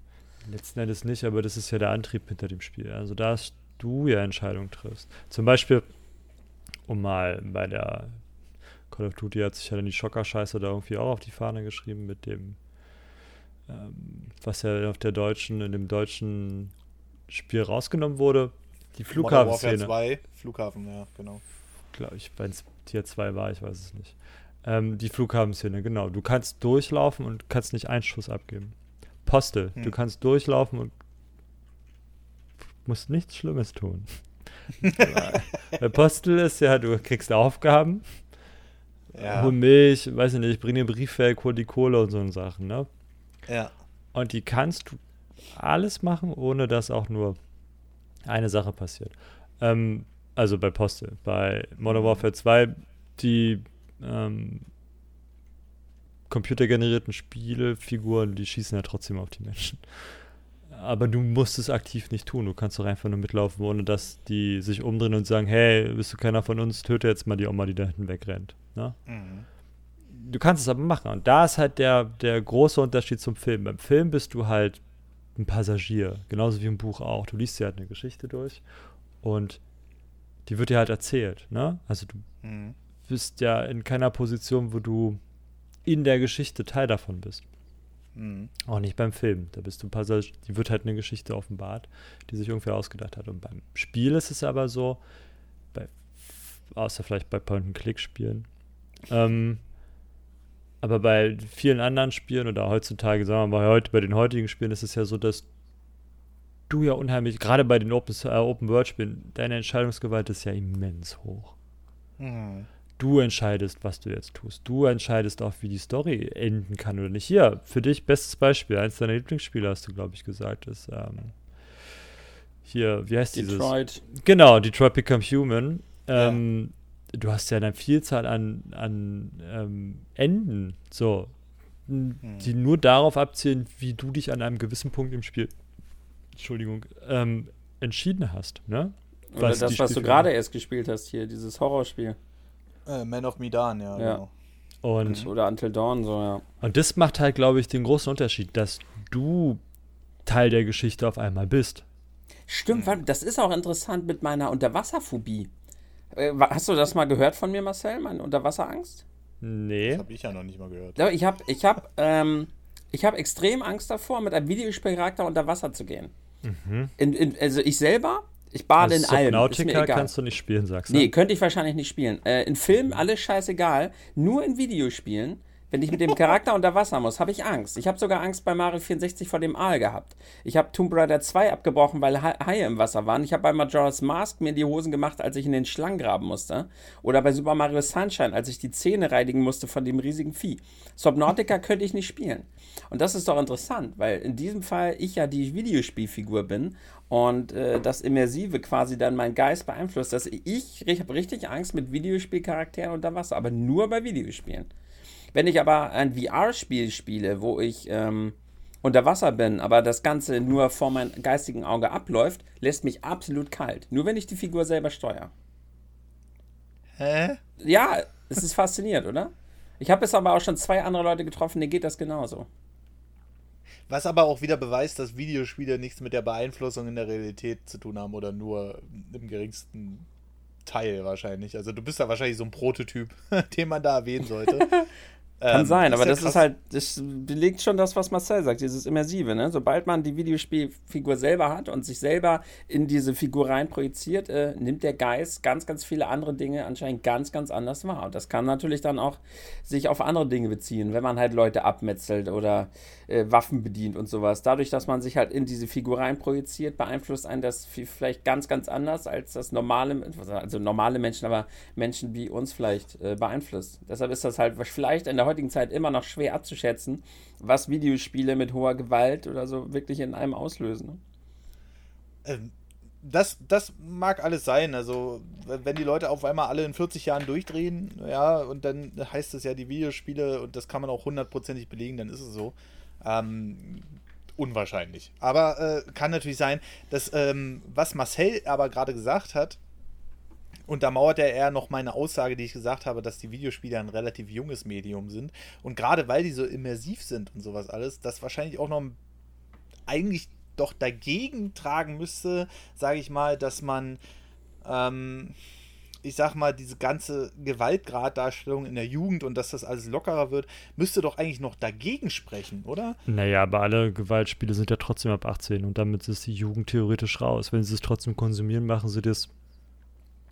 Letzten Endes nicht, aber das ist ja der Antrieb hinter dem Spiel. Also da hast du ja Entscheidungen triffst. Zum Beispiel, um mal bei der Call of Duty hat sich ja dann die Schocker-Scheiße da irgendwie auch auf die Fahne geschrieben mit dem, ähm, was ja auf der deutschen, in dem deutschen Spiel rausgenommen wurde. Die Modern Warfare Flughafenszene. 2, Flughafen, ja, genau. glaube ich, wenn es Tier 2 war, ich weiß es nicht. Ähm, die Flughafenszene, genau. Du kannst durchlaufen und kannst nicht einen Schuss abgeben. Postel, Hm. du kannst durchlaufen und musst nichts Schlimmes tun. Bei Postel ist ja, du kriegst Aufgaben, Ja. hol Milch, weiß ich nicht, bring den Brief weg, hol die Kohle und so eine Sachen, ne? ja. Und die kannst du alles machen, ohne dass auch nur eine Sache passiert. Ähm, also bei Postel. Bei Modern Warfare 2, die ähm, computergenerierten Spielefiguren, die schießen ja trotzdem auf die Menschen. Aber du musst es aktiv nicht tun. Du kannst doch einfach nur mitlaufen, ohne dass die sich umdrehen und sagen, hey, bist du keiner von uns, töte jetzt mal die Oma, die da hinten wegrennt. Ne? Mhm. du kannst es aber machen. Und da ist halt der, der große Unterschied zum Film. Beim Film bist du halt ein Passagier, genauso wie im Buch auch. Du liest dir halt eine Geschichte durch und die wird dir halt erzählt. Ne? Also du Mhm. bist ja in keiner Position, wo du in der Geschichte Teil davon bist. Mhm. Auch nicht beim Film. Da bist du Passagier, die wird halt eine Geschichte offenbart, die sich irgendwer ausgedacht hat. Und beim Spiel ist es aber so, bei, außer vielleicht bei Point-and-Click-Spielen, ähm, aber bei vielen anderen Spielen oder heutzutage, sagen wir mal, heute, bei den heutigen Spielen ist es ja so, dass du ja unheimlich, gerade bei den Open, äh, Open World Spielen, deine Entscheidungsgewalt ist ja immens hoch. Mhm. Du entscheidest, was du jetzt tust. Du entscheidest auch, wie die Story enden kann oder nicht. Hier, für dich bestes Beispiel. Eins deiner Lieblingsspiele hast du, glaube ich, gesagt, ist ähm, hier, wie heißt dieses? Detroit. Genau, Detroit Become Human. Ähm, Du hast ja eine Vielzahl an, an ähm, Enden, so, n- die nur darauf abzielen, wie du dich an einem gewissen Punkt im Spiel, Entschuldigung, ähm, entschieden hast, ne? Oder Was das, was du gerade erst gespielt hast hier, dieses Horrorspiel. Äh, Man of Medan, ja, Ja. genau. Und Oder Until Dawn, so, ja. Und das macht halt, glaube ich, den großen Unterschied, dass du Teil der Geschichte auf einmal bist. Stimmt, warte, das ist auch interessant mit meiner Unterwasserphobie. Äh, hast du das mal gehört von mir, Marcel, meine Unterwasserangst? Nee. Das habe ich ja noch nicht mal gehört. Ja, Ich habe ich hab, ähm, ich hab extrem Angst davor, mit einem Videospielcharakter unter Wasser zu gehen. In, in, also ich selber, ich bade Also in allem. Subnautica kannst du nicht spielen, sagst du? Nee, könnte ich wahrscheinlich nicht spielen. Äh, in Filmen alles scheißegal. Nur in Videospielen, wenn ich mit dem Charakter unter Wasser muss, habe ich Angst. Ich habe sogar Angst bei Mario 64 vor dem Aal gehabt. Ich habe Tomb Raider 2 abgebrochen, weil Ha- Haie im Wasser waren. Ich habe bei Majora's Mask mir die Hosen gemacht, als ich in den Schlangen graben musste. Oder bei Super Mario Sunshine, als ich die Zähne reinigen musste von dem riesigen Vieh. Subnautica könnte ich nicht spielen. Und das ist doch interessant, weil in diesem Fall ich ja die Videospielfigur bin und äh, das Immersive quasi dann meinen Geist beeinflusst, dass ich, ich habe richtig Angst mit Videospielcharakteren unter Wasser, aber nur bei Videospielen. Wenn ich aber ein VR-Spiel spiele, wo ich ähm, unter Wasser bin, aber das Ganze nur vor meinem geistigen Auge abläuft, lässt mich absolut kalt. Nur wenn ich die Figur selber steuere. Hä? Ja, es ist faszinierend, oder? Ich habe jetzt aber auch schon zwei andere Leute getroffen, denen geht das genauso. Was aber auch wieder beweist, dass Videospiele nichts mit der Beeinflussung in der Realität zu tun haben oder nur im geringsten Teil wahrscheinlich. Also du bist da wahrscheinlich so ein Prototyp, den man da erwähnen sollte. Kann ähm, sein, aber das krass. ist halt, das belegt schon das, was Marcel sagt, dieses Immersive. Ne? Sobald man die Videospielfigur selber hat und sich selber in diese Figur rein projiziert, äh, nimmt der Geist ganz, ganz viele andere Dinge anscheinend ganz, ganz anders wahr. Und das kann natürlich dann auch sich auf andere Dinge beziehen, wenn man halt Leute abmetzelt oder äh, Waffen bedient und sowas. Dadurch, dass man sich halt in diese Figur rein projiziert, beeinflusst einen das vielleicht ganz, ganz anders als das normale, also normale Menschen, aber Menschen wie uns vielleicht äh, beeinflusst. Deshalb ist das halt vielleicht in der heutigen Zeit immer noch schwer abzuschätzen, was Videospiele mit hoher Gewalt oder so wirklich in einem auslösen. Ähm, das, das mag alles sein. Also, wenn die Leute auf einmal alle in 40 Jahren durchdrehen, ja, und dann heißt es ja, die Videospiele, und das kann man auch hundertprozentig belegen, dann ist es so. Ähm, unwahrscheinlich. Aber äh, kann natürlich sein, dass, ähm, was Marcel aber gerade gesagt hat, untermauert er eher noch meine Aussage, die ich gesagt habe, dass die Videospiele ein relativ junges Medium sind. Und gerade weil die so immersiv sind und sowas alles, das wahrscheinlich auch noch eigentlich doch dagegen tragen müsste, sage ich mal, dass man, ähm, ich sag mal, diese ganze Gewaltgraddarstellung in der Jugend und dass das alles lockerer wird, müsste doch eigentlich noch dagegen sprechen, oder? Naja, aber alle Gewaltspiele sind ja trotzdem ab 18 und damit ist die Jugend theoretisch raus. Wenn sie es trotzdem konsumieren, machen sie das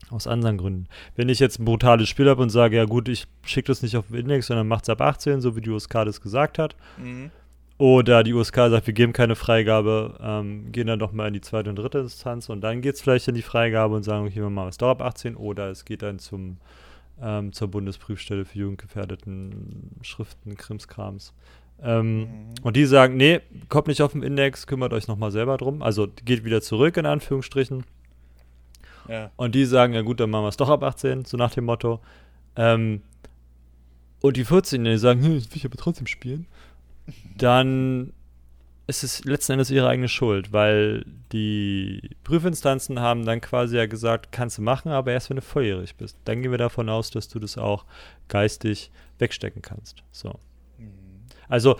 aus anderen Gründen. Wenn ich jetzt ein brutales Spiel habe und sage, ja gut, ich schicke das nicht auf den Index, sondern mache es ab 18, so wie die USK das gesagt hat. Mhm. Oder die USK sagt, wir geben keine Freigabe, ähm, gehen dann doch mal in die zweite und dritte Instanz und dann geht es vielleicht in die Freigabe und sagen, okay, wir machen es doch ab 18 oder es geht dann zum, ähm, zur Bundesprüfstelle für jugendgefährdeten Schriften, Krimskrams. Ähm, mhm. Und die sagen, nee, kommt nicht auf den Index, kümmert euch nochmal selber drum. Also geht wieder zurück in Anführungsstrichen. Ja. Und die sagen, ja gut, dann machen wir es doch ab 18, so nach dem Motto. Ähm, und die 14 die sagen, hm, das will ich aber trotzdem spielen. Dann ist es letzten Endes ihre eigene Schuld, weil die Prüfinstanzen haben dann quasi ja gesagt, kannst du machen, aber erst wenn du volljährig bist. Dann gehen wir davon aus, dass du das auch geistig wegstecken kannst. So. Mhm. Also,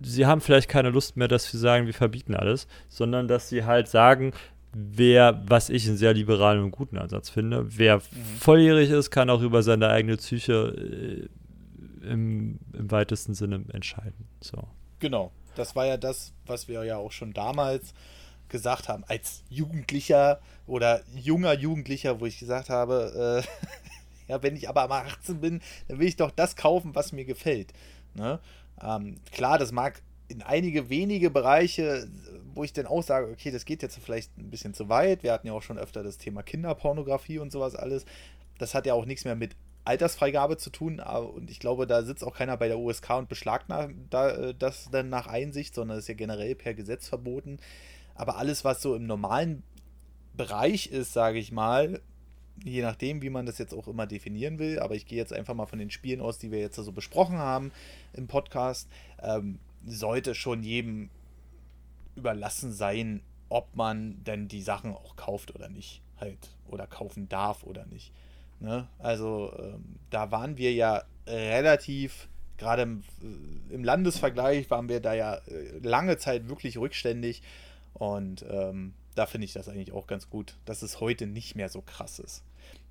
sie haben vielleicht keine Lust mehr, dass sie sagen, wir verbieten alles, sondern dass sie halt sagen, wer, was ich einen sehr liberalen und guten Ansatz finde, wer mhm. volljährig ist, kann auch über seine eigene Psyche äh, im, im weitesten Sinne entscheiden. So. Genau. Das war ja das, was wir ja auch schon damals gesagt haben, als Jugendlicher oder junger Jugendlicher, wo ich gesagt habe, äh, ja, wenn ich aber mal 18 bin, dann will ich doch das kaufen, was mir gefällt. Ne? Ähm, klar, das mag in einige wenige Bereiche wo ich dann auch sage, okay, das geht jetzt vielleicht ein bisschen zu weit. Wir hatten ja auch schon öfter das Thema Kinderpornografie und sowas alles. Das hat ja auch nichts mehr mit Altersfreigabe zu tun. Und ich glaube, da sitzt auch keiner bei der USK und beschlagnahmt äh, das dann nach Einsicht, sondern das ist ja generell per Gesetz verboten. Aber alles, was so im normalen Bereich ist, sage ich mal, je nachdem, wie man das jetzt auch immer definieren will, aber ich gehe jetzt einfach mal von den Spielen aus, die wir jetzt so besprochen haben im Podcast, ähm, sollte schon jedem überlassen sein, ob man denn die Sachen auch kauft oder nicht. Halt. Oder kaufen darf oder nicht. Ne? Also ähm, da waren wir ja relativ, gerade im, äh, im, Landesvergleich waren wir da ja äh, lange Zeit wirklich rückständig. Und ähm, da finde ich das eigentlich auch ganz gut, dass es heute nicht mehr so krass ist.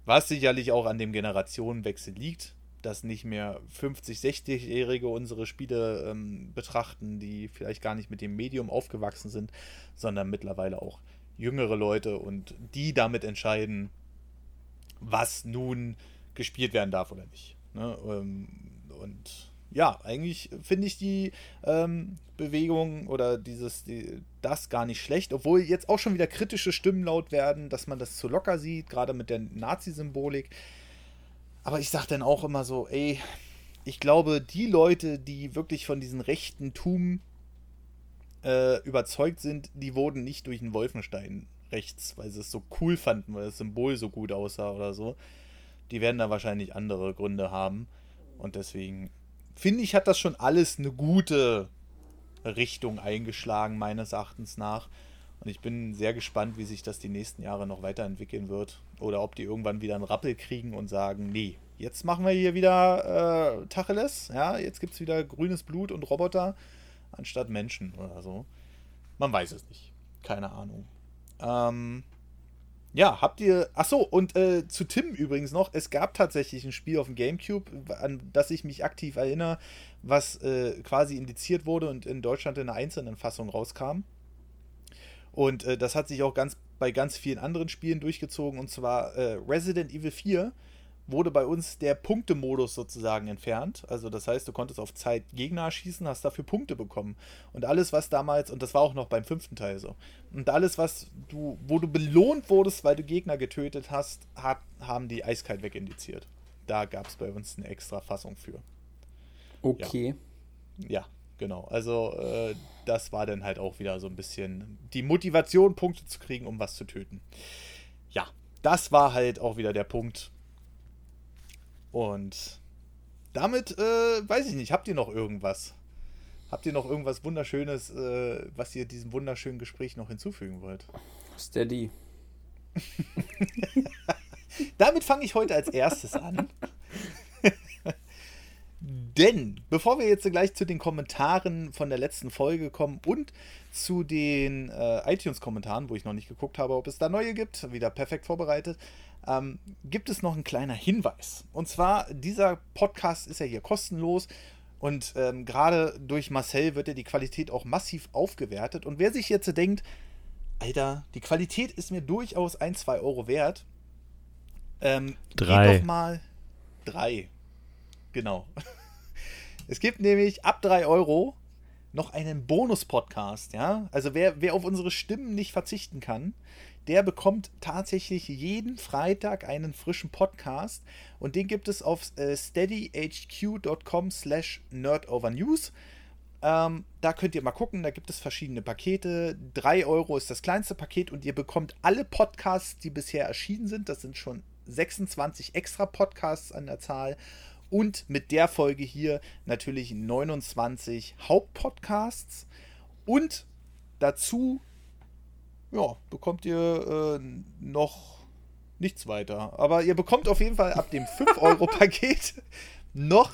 Was sicherlich auch an dem Generationenwechsel liegt, dass nicht mehr 50, 60-Jährige unsere Spiele ähm, betrachten, die vielleicht gar nicht mit dem Medium aufgewachsen sind, sondern mittlerweile auch jüngere Leute und die damit entscheiden, was nun gespielt werden darf oder nicht. Ne? Ähm, und ja, eigentlich finde ich die ähm, Bewegung oder dieses, die, das gar nicht schlecht, obwohl jetzt auch schon wieder kritische Stimmen laut werden, dass man das zu locker sieht, gerade mit der Nazi-Symbolik. Aber ich sage dann auch immer so, ey, ich glaube, die Leute, die wirklich von diesem rechten Tum äh, überzeugt sind, die wurden nicht durch einen Wolfenstein rechts, weil sie es so cool fanden, weil das Symbol so gut aussah oder so. Die werden da wahrscheinlich andere Gründe haben. Und deswegen finde ich, hat das schon alles eine gute Richtung eingeschlagen, meines Erachtens nach. Und ich bin sehr gespannt, wie sich das die nächsten Jahre noch weiterentwickeln wird. Oder ob die irgendwann wieder einen Rappel kriegen und sagen, nee, jetzt machen wir hier wieder äh, Tacheles. Ja, jetzt gibt es wieder grünes Blut und Roboter anstatt Menschen oder so. Man weiß es nicht. Keine Ahnung. Ähm, Ja, habt ihr. Achso, und äh, zu Tim übrigens noch. Es gab tatsächlich ein Spiel auf dem Gamecube, an das ich mich aktiv erinnere, was äh, quasi indiziert wurde und in Deutschland in einer einzelnen Fassung rauskam. Und äh, das hat sich auch ganz bei ganz vielen anderen Spielen durchgezogen. Und zwar äh, Resident Evil 4 wurde bei uns der Punktemodus sozusagen entfernt. Also das heißt, du konntest auf Zeit Gegner schießen, hast dafür Punkte bekommen. Und alles, was damals, und das war auch noch beim fünften Teil so, und alles, was du, wo du belohnt wurdest, weil du Gegner getötet hast, hat, haben die eiskalt wegindiziert. Da gab es bei uns eine extra Fassung für. Okay. Ja, ja genau. Also äh, das war dann halt auch wieder so ein bisschen die Motivation, Punkte zu kriegen, um was zu töten. Ja, das war halt auch wieder der Punkt, und damit, äh, weiß ich nicht, habt ihr noch irgendwas? Habt ihr noch irgendwas Wunderschönes, äh, was ihr diesem wunderschönen Gespräch noch hinzufügen wollt? Steady. damit fange ich heute als erstes an. Denn bevor wir jetzt gleich zu den Kommentaren von der letzten Folge kommen und zu den äh, iTunes-Kommentaren, wo ich noch nicht geguckt habe, ob es da neue gibt, wieder perfekt vorbereitet, ähm, gibt es noch einen kleiner Hinweis. Und zwar, dieser Podcast ist ja hier kostenlos und ähm, gerade durch Marcel wird ja die Qualität auch massiv aufgewertet. Und wer sich jetzt denkt, Alter, die Qualität ist mir durchaus ein, zwei Euro wert, ähm, drei. doch mal drei. Genau. Es gibt nämlich ab drei Euro noch einen Bonus-Podcast, ja. Also wer, wer auf unsere Stimmen nicht verzichten kann, der bekommt tatsächlich jeden Freitag einen frischen Podcast und den gibt es auf äh, steadyhq.com slash nerdovernews. Ähm, da könnt ihr mal gucken, da gibt es verschiedene Pakete. 3 Euro ist das kleinste Paket und ihr bekommt alle Podcasts, die bisher erschienen sind. Das sind schon 26 extra Podcasts an der Zahl. Und mit der Folge hier natürlich 29 Hauptpodcasts. Und dazu ja, bekommt ihr äh, noch nichts weiter. Aber ihr bekommt auf jeden Fall ab dem 5-Euro-Paket noch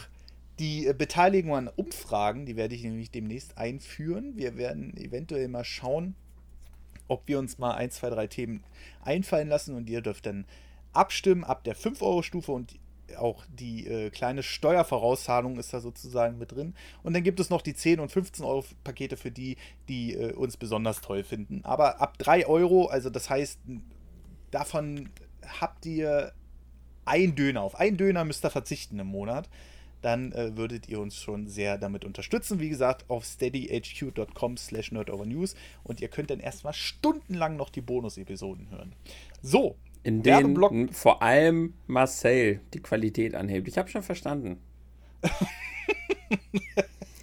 die Beteiligung an Umfragen. Die werde ich nämlich demnächst einführen. Wir werden eventuell mal schauen, ob wir uns mal ein, zwei, drei Themen einfallen lassen und ihr dürft dann abstimmen ab der 5-Euro-Stufe und auch die äh, kleine Steuervorauszahlung ist da sozusagen mit drin. Und dann gibt es noch die 10 und 15 Euro Pakete für die, die äh, uns besonders toll finden. Aber ab 3 Euro, also das heißt, davon habt ihr ein Döner. Auf einen Döner müsst ihr verzichten im Monat. Dann äh, würdet ihr uns schon sehr damit unterstützen. Wie gesagt, auf steadyhq.com slash nerdovernews. Und ihr könnt dann erstmal stundenlang noch die Bonus-Episoden hören. So, in denen vor allem Marcel die Qualität anhebt. Ich habe schon verstanden.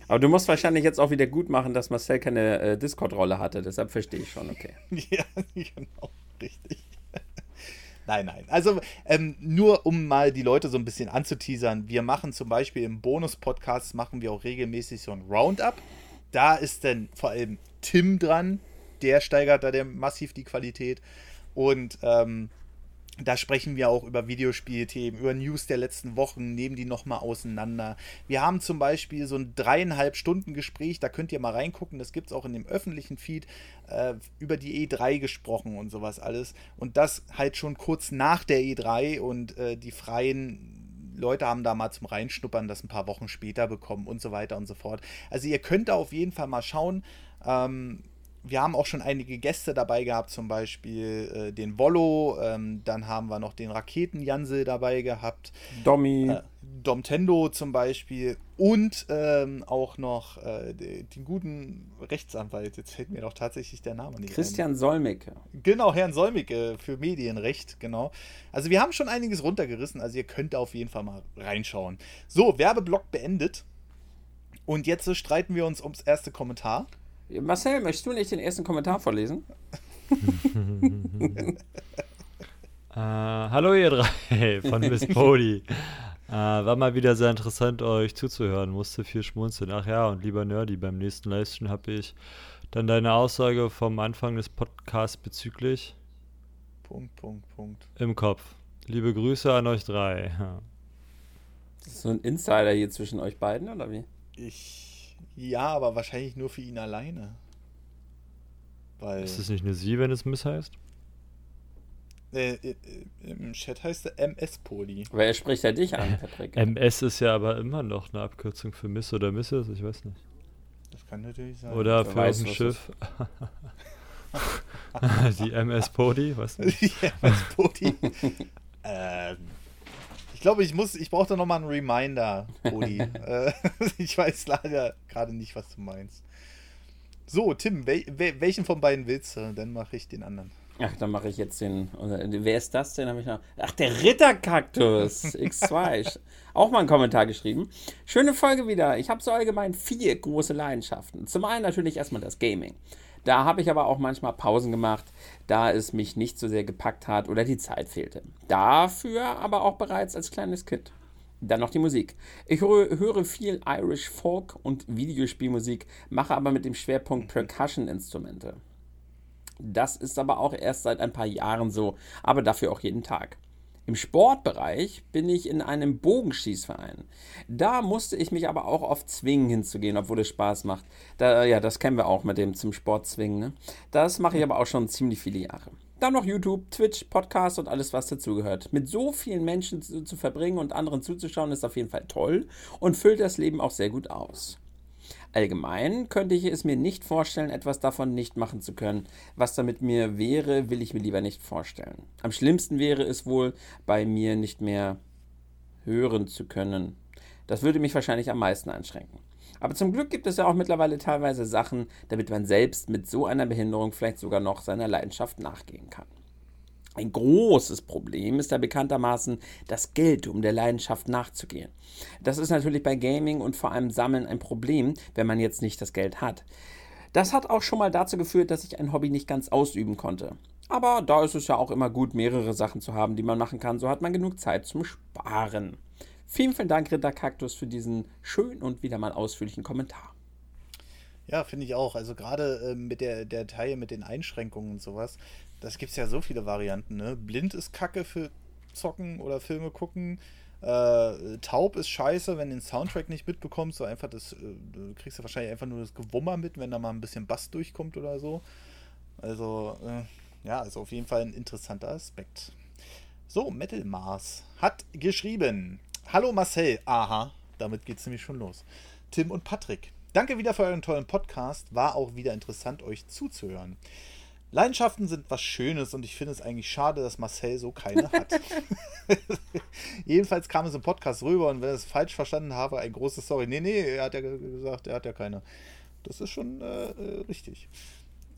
Aber du musst wahrscheinlich jetzt auch wieder gut machen, dass Marcel keine äh, Discord-Rolle hatte. Deshalb verstehe ich schon, okay. ja, genau, richtig. Nein, nein. Also ähm, nur um mal die Leute so ein bisschen anzuteasern. Wir machen zum Beispiel im Bonus-Podcast machen wir auch regelmäßig so ein Roundup. Da ist dann vor allem Tim dran. Der steigert da der massiv die Qualität. Und ähm, da sprechen wir auch über Videospielthemen, über News der letzten Wochen, nehmen die nochmal auseinander. Wir haben zum Beispiel so ein dreieinhalb Stunden Gespräch, da könnt ihr mal reingucken, das gibt es auch in dem öffentlichen Feed, äh, über die E3 gesprochen und sowas alles. Und das halt schon kurz nach der E3 und äh, die freien Leute haben da mal zum Reinschnuppern das ein paar Wochen später bekommen und so weiter und so fort. Also ihr könnt da auf jeden Fall mal schauen. Ähm, wir haben auch schon einige Gäste dabei gehabt, zum Beispiel äh, den Wollo, ähm, dann haben wir noch den Raketen-Jansel dabei gehabt. Domi. Äh, Domtendo zum Beispiel und ähm, auch noch äh, den guten Rechtsanwalt, jetzt fällt mir doch tatsächlich der Name nicht Christian ein. Solmecke. Genau, Herrn Solmecke für Medienrecht, genau. Also wir haben schon einiges runtergerissen, also ihr könnt da auf jeden Fall mal reinschauen. So, Werbeblock beendet. Und jetzt streiten wir uns ums erste Kommentar. Marcel, möchtest du nicht den ersten Kommentar vorlesen? äh, hallo ihr drei von Miss Pody. äh, war mal wieder sehr interessant, euch zuzuhören. Musste viel schmunzeln. Ach ja, und lieber Nerdy, beim nächsten Livestream habe ich dann deine Aussage vom Anfang des Podcasts bezüglich Punkt, Punkt, Punkt. Im Kopf. Liebe Grüße an euch drei. Ja. Das ist so ein Insider hier zwischen euch beiden, oder wie? Ich ja, aber wahrscheinlich nur für ihn alleine. Weil ist es nicht eine Sie, wenn es Miss heißt? Äh, äh, Im Chat heißt er MS-Poli. Wer spricht ja dich an, Patrick? MS ist ja aber immer noch eine Abkürzung für Miss oder Mrs., ich weiß nicht. Das kann natürlich sein. Oder für weiß, ein Schiff. Die MS Podi, was? ja, MS-Poli. ähm, glaube, ich muss, ich brauche da nochmal einen Reminder, Poli. äh, ich weiß leider gerade nicht, was du meinst. So, Tim, wel, wel, welchen von beiden willst du? Dann mache ich den anderen. Ach, dann mache ich jetzt den. Wer ist das denn? Hab ich noch, ach, der Ritterkaktus X2. Auch mal einen Kommentar geschrieben. Schöne Folge wieder. Ich habe so allgemein vier große Leidenschaften. Zum einen natürlich erstmal das Gaming. Da habe ich aber auch manchmal Pausen gemacht, da es mich nicht so sehr gepackt hat oder die Zeit fehlte. Dafür aber auch bereits als kleines Kind. Dann noch die Musik. Ich höre, viel Irish Folk und Videospielmusik, mache aber mit dem Schwerpunkt Percussion-Instrumente. Das ist aber auch erst seit ein paar Jahren so, aber dafür auch jeden Tag. Im Sportbereich bin ich in einem Bogenschießverein. Da musste ich mich aber auch oft zwingen hinzugehen, obwohl es Spaß macht. Da, ja, das kennen wir auch mit dem zum Sport zwingen. Ne? Das mache ich aber auch schon ziemlich viele Jahre. Dann noch YouTube, Twitch, Podcast und alles, was dazugehört. Mit so vielen Menschen zu, zu verbringen und anderen zuzuschauen, ist auf jeden Fall toll und füllt das Leben auch sehr gut aus. Allgemein könnte ich es mir nicht vorstellen, etwas davon nicht machen zu können. Was damit mir wäre, will ich mir lieber nicht vorstellen. Am schlimmsten wäre es wohl, bei mir nicht mehr hören zu können. Das würde mich wahrscheinlich am meisten einschränken. Aber zum Glück gibt es ja auch mittlerweile teilweise Sachen, damit man selbst mit so einer Behinderung vielleicht sogar noch seiner Leidenschaft nachgehen kann. Ein großes Problem ist da bekanntermaßen das Geld, um der Leidenschaft nachzugehen. Das ist natürlich bei Gaming und vor allem Sammeln ein Problem, wenn man jetzt nicht das Geld hat. Das hat auch schon mal dazu geführt, dass ich ein Hobby nicht ganz ausüben konnte. Aber da ist es ja auch immer gut, mehrere Sachen zu haben, die man machen kann. So hat man genug Zeit zum Sparen. Vielen, vielen Dank, Ritter Kaktus, für diesen schönen und wieder mal ausführlichen Kommentar. Ja, finde ich auch. Also gerade äh, mit der, der Teil mit den Einschränkungen und sowas, das gibt es ja so viele Varianten. Ne? Blind ist Kacke für Zocken oder Filme gucken. Äh, taub ist scheiße, wenn du den Soundtrack nicht mitbekommst. So einfach das, äh, du kriegst ja wahrscheinlich einfach nur das Gewummer mit, wenn da mal ein bisschen Bass durchkommt oder so. Also, äh, ja, also auf jeden Fall ein interessanter Aspekt. So, Metal Mars hat geschrieben: Hallo Marcel, aha, damit geht es nämlich schon los. Tim und Patrick. Danke wieder für euren tollen Podcast. War auch wieder interessant, euch zuzuhören. Leidenschaften sind was Schönes und ich finde es eigentlich schade, dass Marcel so keine hat. Jedenfalls kam es im Podcast rüber und wenn ich es falsch verstanden habe, ein großes Sorry. Nee, nee, er hat ja gesagt, er hat ja keine. Das ist schon äh, richtig.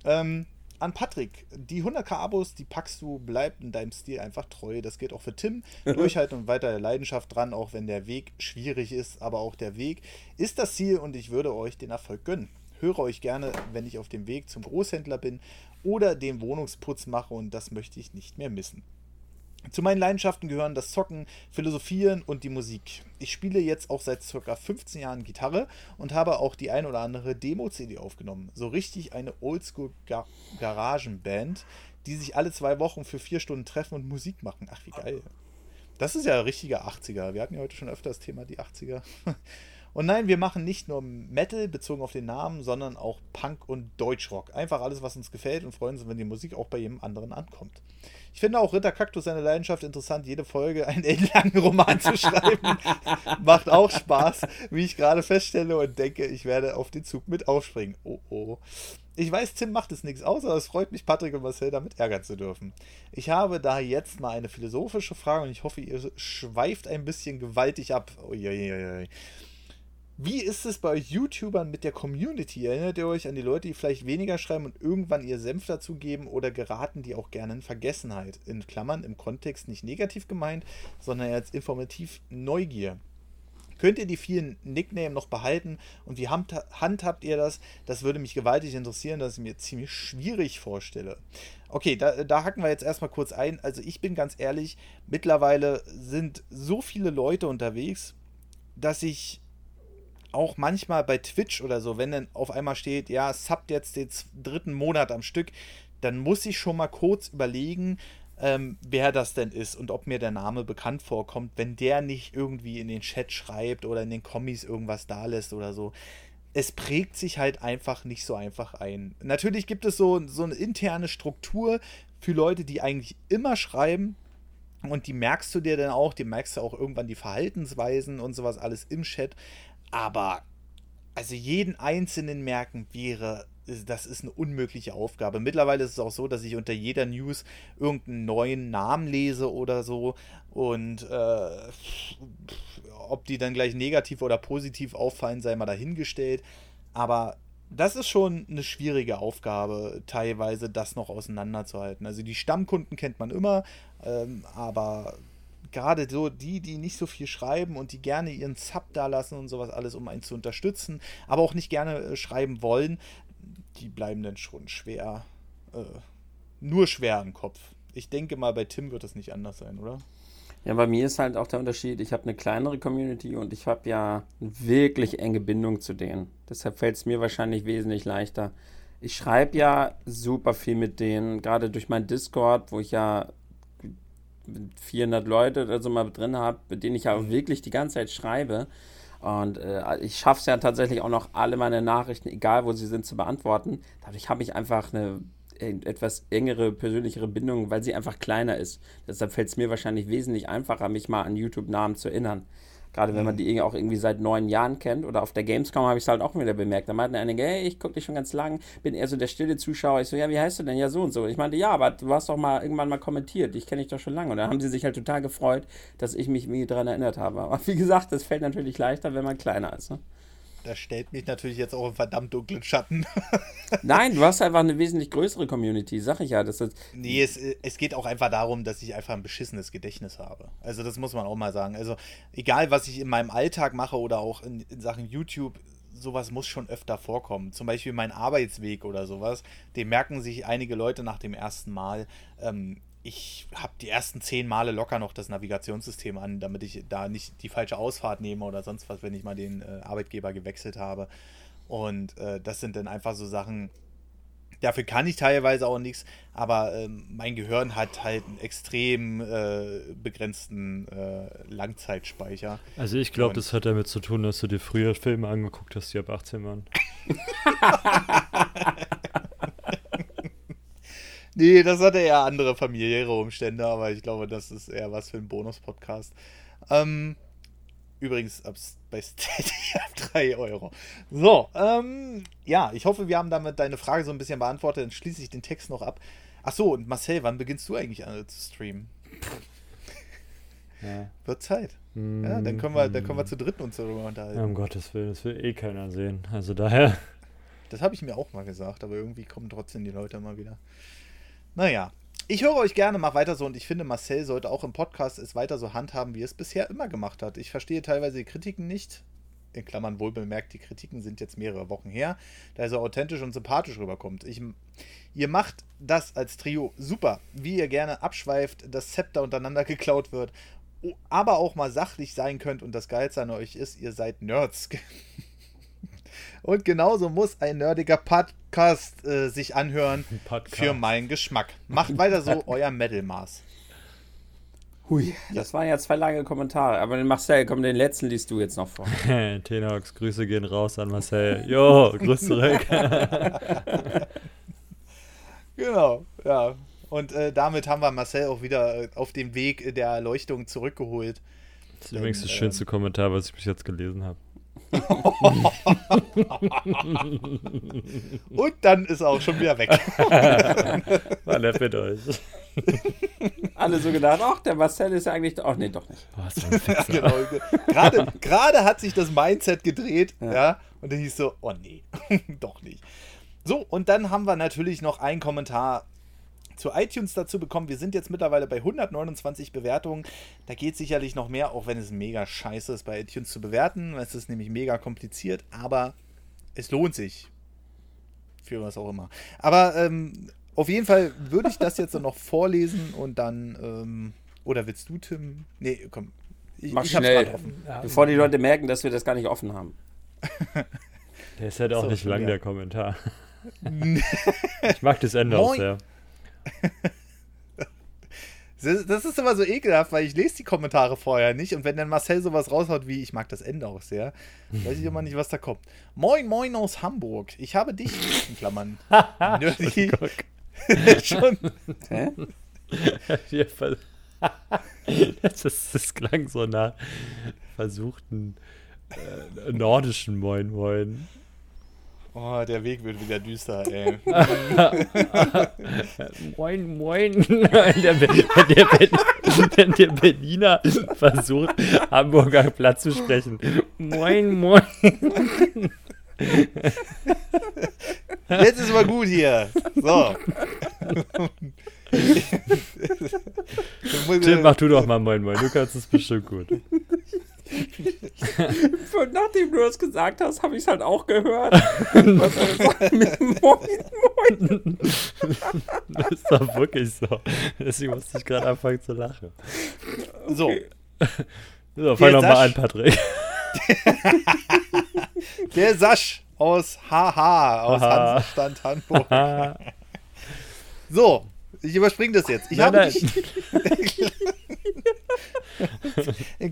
Ähm, an Patrick, die 100k Abos, die packst du, bleib in deinem Stil einfach treu. Das geht auch für Tim. Durchhalten und weiter der Leidenschaft dran, auch wenn der Weg schwierig ist, aber auch der Weg ist das Ziel und ich würde euch den Erfolg gönnen. Höre euch gerne, wenn ich auf dem Weg zum Großhändler bin oder den Wohnungsputz mache und das möchte ich nicht mehr missen. Zu meinen Leidenschaften gehören das Zocken, Philosophieren und die Musik. Ich spiele jetzt auch seit ca. 15 Jahren Gitarre und habe auch die ein oder andere Demo-CD aufgenommen. So richtig eine Oldschool-Garagenband, die sich alle zwei Wochen für vier Stunden treffen und Musik machen. Ach, wie geil. Das ist ja richtiger 80er. Wir hatten ja heute schon öfter das Thema die 80er. Und nein, wir machen nicht nur Metal bezogen auf den Namen, sondern auch Punk und Deutschrock. Einfach alles, was uns gefällt und freuen uns, wenn die Musik auch bei jedem anderen ankommt. Ich finde auch Ritter Kaktus seine Leidenschaft interessant, jede Folge einen ellenlangen Roman zu schreiben. Macht auch Spaß, wie ich gerade feststelle und denke, ich werde auf den Zug mit aufspringen. Oh oh. Ich weiß, Tim macht es nichts aus, aber es freut mich, Patrick und Marcel damit ärgern zu dürfen. Ich habe da jetzt mal eine philosophische Frage und ich hoffe, ihr schweift ein bisschen gewaltig ab. Uiuiui. Wie ist es bei euch YouTubern mit der Community? Erinnert ihr euch an die Leute, die vielleicht weniger schreiben und irgendwann ihr Senf dazugeben oder geraten die auch gerne in Vergessenheit? In Klammern im Kontext nicht negativ gemeint, sondern als informativ Neugier. Könnt ihr die vielen Nicknames noch behalten und wie handhabt ihr das? Das würde mich gewaltig interessieren, dass ich mir ziemlich schwierig vorstelle. Okay, da, da hacken wir jetzt erstmal kurz ein. Also ich bin ganz ehrlich, mittlerweile sind so viele Leute unterwegs, dass ich auch manchmal bei Twitch oder so, wenn dann auf einmal steht, ja, subt jetzt den dritten Monat am Stück, dann muss ich schon mal kurz überlegen, ähm, wer das denn ist und ob mir der Name bekannt vorkommt, wenn der nicht irgendwie in den Chat schreibt oder in den Kommis irgendwas da lässt oder so. Es prägt sich halt einfach nicht so einfach ein. Natürlich gibt es so, so eine interne Struktur, für Leute, die eigentlich immer schreiben. Und die merkst du dir dann auch, die merkst du auch irgendwann die Verhaltensweisen und sowas alles im Chat. Aber also jeden einzelnen merken wäre, das ist eine unmögliche Aufgabe. Mittlerweile ist es auch so, dass ich unter jeder News irgendeinen neuen Namen lese oder so. Und äh, ob die dann gleich negativ oder positiv auffallen, sei mal dahingestellt. Aber das ist schon eine schwierige Aufgabe, teilweise das noch auseinanderzuhalten. Also die Stammkunden kennt man immer, ähm, aber gerade so die, die nicht so viel schreiben und die gerne ihren Sub da lassen und sowas alles, um einen zu unterstützen, aber auch nicht gerne äh, schreiben wollen, die bleiben dann schon schwer, äh, nur schwer im Kopf. Ich denke mal, bei Tim wird das nicht anders sein, oder? Ja, bei mir ist halt auch der Unterschied, ich habe eine kleinere Community und ich habe ja eine wirklich enge Bindung zu denen. Deshalb fällt es mir wahrscheinlich wesentlich leichter. Ich schreibe ja super viel mit denen, gerade durch mein Discord, wo ich ja 400 Leute oder so mal drin habe, mit denen ich ja mhm. wirklich die ganze Zeit schreibe. Und äh, ich schaffe es ja tatsächlich auch noch, alle meine Nachrichten, egal wo sie sind, zu beantworten. Dadurch habe ich einfach eine etwas engere, persönlichere Bindung, weil sie einfach kleiner ist. Deshalb fällt es mir wahrscheinlich wesentlich einfacher, mich mal an YouTube-Namen zu erinnern. Gerade wenn man mhm. die auch irgendwie seit neun Jahren kennt. Oder auf der Gamescom habe ich es halt auch wieder bemerkt. Da meinten einige, hey, ich gucke dich schon ganz lang, bin eher so der stille Zuschauer. Ich so, ja, wie heißt du denn? Ja, so und so. Ich meinte, ja, aber du hast doch mal irgendwann mal kommentiert. Ich kenne dich doch schon lange. Und dann haben sie sich halt total gefreut, dass ich mich irgendwie daran erinnert habe. Aber wie gesagt, das fällt natürlich leichter, wenn man kleiner ist. Ne? Das stellt mich natürlich jetzt auch im verdammt dunklen Schatten. Nein, du hast einfach eine wesentlich größere Community, sag ich ja. Das ist nee, es, es geht auch einfach darum, dass ich einfach ein beschissenes Gedächtnis habe. Also das muss man auch mal sagen. Also egal, was ich in meinem Alltag mache oder auch in, in Sachen YouTube, sowas muss schon öfter vorkommen. Zum Beispiel mein Arbeitsweg oder sowas, den merken sich einige Leute nach dem ersten Mal. Ähm, ich habe die ersten zehn Male locker noch das Navigationssystem an, damit ich da nicht die falsche Ausfahrt nehme oder sonst was, wenn ich mal den äh, Arbeitgeber gewechselt habe. Und äh, das sind dann einfach so Sachen, dafür kann ich teilweise auch nichts, aber ähm, mein Gehirn hat halt einen extrem äh, begrenzten äh, Langzeitspeicher. Also ich glaube, das hat damit zu tun, dass du dir früher Filme angeguckt hast, die ab 18 waren. Nee, das hatte eher andere familiäre Umstände, aber ich glaube, das ist eher was für ein Bonus-Podcast. Ähm, übrigens ab, bei Steady ab 3 Euro. So, ähm, ja, ich hoffe, wir haben damit deine Frage so ein bisschen beantwortet. Dann schließe ich den Text noch ab. Achso, und Marcel, wann beginnst du eigentlich an zu streamen? Ja. Wird Zeit. Mm, ja, dann können wir, dann können wir mm. zu dritt uns darüber unterhalten. Ja, um Gottes Willen, das will eh keiner sehen. Also daher. Das habe ich mir auch mal gesagt, aber irgendwie kommen trotzdem die Leute immer wieder. Naja, ich höre euch gerne, mach weiter so und ich finde, Marcel sollte auch im Podcast es weiter so handhaben, wie es bisher immer gemacht hat. Ich verstehe teilweise die Kritiken nicht. In Klammern wohl bemerkt, die Kritiken sind jetzt mehrere Wochen her, da er so authentisch und sympathisch rüberkommt. Ich, ihr macht das als Trio super, wie ihr gerne abschweift, das Zepter untereinander geklaut wird, aber auch mal sachlich sein könnt und das Geilste an euch ist, ihr seid Nerds. Und genauso muss ein nerdiger Podcast äh, sich anhören Podcast. für meinen Geschmack. Macht weiter so, euer Metal-Maß. Hui, das waren ja zwei lange Kommentare. Aber den Marcel, komm, den letzten liest du jetzt noch vor. Tenox, Grüße gehen raus an Marcel. Jo, grüß zurück. genau, ja. Und äh, damit haben wir Marcel auch wieder äh, auf dem Weg der Erleuchtung zurückgeholt. Das ist übrigens das schönste ähm, Kommentar, was ich bis jetzt gelesen habe. Und dann ist er auch schon wieder weg. War nett mit euch. Alle so gedacht, ach, der Marcel ist ja eigentlich. Ach, nee, doch nicht. Oh, ja, genau. gerade, gerade hat sich das Mindset gedreht, ja. ja, und dann hieß so, oh nee, doch nicht. So, und dann haben wir natürlich noch einen Kommentar zu iTunes dazu bekommen. Wir sind jetzt mittlerweile bei 129 Bewertungen. Da geht sicherlich noch mehr, auch wenn es mega scheiße ist, bei iTunes zu bewerten. Es ist nämlich mega kompliziert, aber es lohnt sich. Für was auch immer. Aber ähm, auf jeden Fall würde ich das jetzt noch vorlesen und dann. Ähm, oder willst du, Tim? Nee, komm. Ich, Mach ich schnell, offen. bevor die Leute merken, dass wir das gar nicht offen haben. Der ist halt auch so, nicht lang, ja. der Kommentar. ich mag das Ende Moin. auch sehr. Das ist immer so ekelhaft, weil ich lese die Kommentare vorher nicht und wenn dann Marcel sowas raushaut wie, ich mag das Ende auch sehr, weiß ich immer nicht, was da kommt. Moin, moin aus Hamburg. Ich habe dich, in Klammern, nerdy, Schon. Hä? Das, ist, das klang so nach versuchten äh, nordischen Moin Moin. Oh, der Weg wird wieder düster, ey. Moin Moin. der, der, der Berliner versucht, Hamburger Platz zu sprechen. Moin Moin. Jetzt ist mal gut hier. So. Tim, mach du doch mal Moin Moin. Du kannst es bestimmt gut. Und nachdem du das gesagt hast, habe ich es halt auch gehört. Was soll ich sagen mit Moin, Moin? Das ist doch wirklich so. Deswegen musste ich gerade anfangen zu lachen. So, So, fang Jetzt doch mal Sasch. an, Patrick. der Sasch aus HH, aus Haha. Hansenstand Hamburg. Ah, So, ich überspringe das jetzt. Ich nein, habe nein.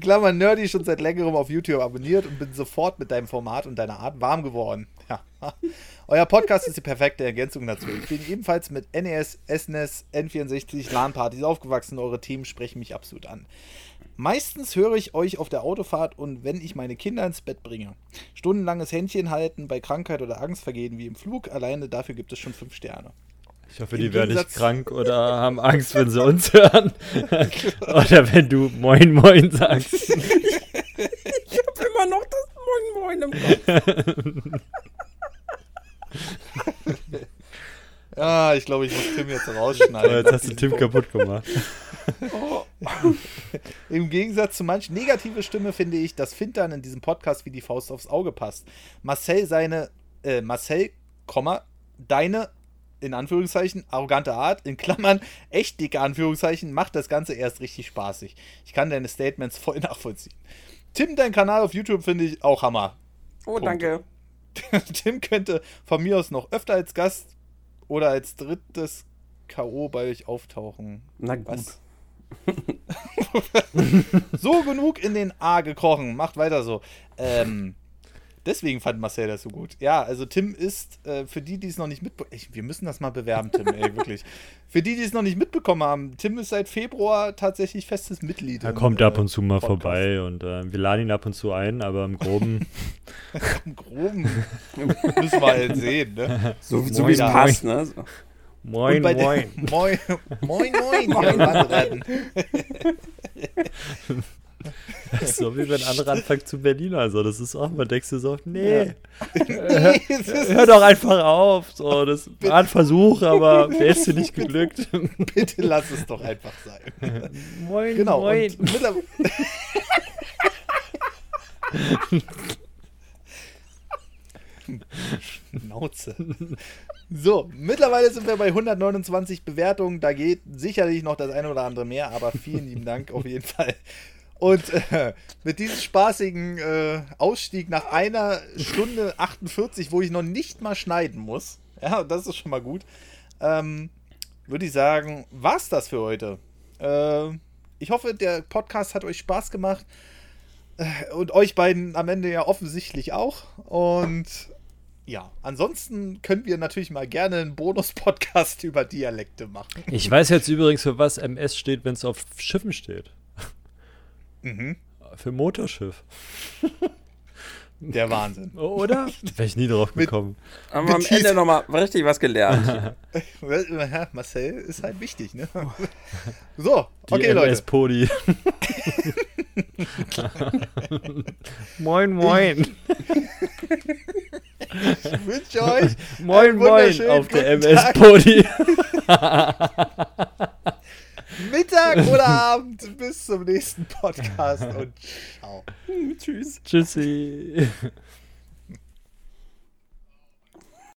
Klammern Nerdy schon seit längerem auf YouTube abonniert und bin sofort mit deinem Format und deiner Art warm geworden. Ja. Euer Podcast ist die perfekte Ergänzung dazu. Ich bin ebenfalls mit NES, SNES, N64, LAN-Partys aufgewachsen. Eure Themen sprechen mich absolut an. Meistens höre ich euch auf der Autofahrt und wenn ich meine Kinder ins Bett bringe. Stundenlanges Händchen halten bei Krankheit oder Angstvergehen wie im Flug. Alleine dafür gibt es schon fünf Sterne. Ich hoffe, Im die werden nicht krank oder haben Angst, wenn sie uns hören. oder wenn du Moin Moin sagst. Ich habe immer noch das Moin Moin im Kopf. Ah, ich glaube, ich muss Tim jetzt Oh, rausschneiden. jetzt hast du Tim kaputt gemacht. Im Gegensatz zu manch negative Stimme finde ich, dass Fintern in diesem Podcast wie die Faust aufs Auge passt. Marcel seine, äh, Marcel, deine, in Anführungszeichen, arrogante Art, in Klammern, echt dicke Anführungszeichen, macht das Ganze erst richtig spaßig. Ich kann deine Statements voll nachvollziehen. Tim, dein Kanal auf YouTube finde ich auch Hammer. Oh, danke. Tim könnte von mir aus noch öfter als Gast oder als drittes K.O. bei euch auftauchen. Na gut. Was? so genug in den A gekrochen. Macht weiter so. Ähm, deswegen fand Marcel das so gut. Ja, also Tim ist, äh, für die, die es noch nicht mitbekommen Wir müssen das mal bewerben, Tim, ey, wirklich. Für die, die es noch nicht mitbekommen haben, Tim ist seit Februar tatsächlich festes Mitglied. Er im, kommt äh, ab und zu mal Podcast. vorbei und äh, wir laden ihn ab und zu ein, aber im Groben. Im Groben müssen wir halt sehen, ne? So, so Moin, wie es passt, ne? So. Moin bei der- Moin. moin, moin, moin, moin, Wanderern. so wie wenn andere anfangen zu Berlin. Also, das ist auch, man denkst du so, nee, ist- hör doch einfach auf. So, das war ein Versuch, aber der ist dir nicht geglückt. Bitte lass es doch einfach sein. moin, Genau. moin. Schnauze. So, mittlerweile sind wir bei 129 Bewertungen. Da geht sicherlich noch das eine oder andere mehr, aber vielen lieben Dank auf jeden Fall. Und äh, mit diesem spaßigen äh, Ausstieg nach einer Stunde 48, wo ich noch nicht mal schneiden muss, ja, das ist schon mal gut, ähm, würde ich sagen, war's das für heute. Äh, ich hoffe, der Podcast hat euch Spaß gemacht. Äh, Und euch beiden am Ende ja offensichtlich auch. Und ja, ansonsten können wir natürlich mal gerne einen Bonus-Podcast über Dialekte machen. Ich weiß jetzt übrigens, für was MS steht, wenn es auf Schiffen steht. Mhm. Für Motorschiff. Der Wahnsinn. Oder? Wäre ich nie drauf Mit- gekommen. Haben wir am Mit Ende nochmal richtig was gelernt. Marcel ist halt wichtig, ne? So, Die okay, MS Leute. Podi. moin, moin. Ich wünsche euch Moin, moin auf der guten MS Tag, Podi. Mittag oder Abend. Bis zum nächsten Podcast und ciao. Tschüss. Tschüssi.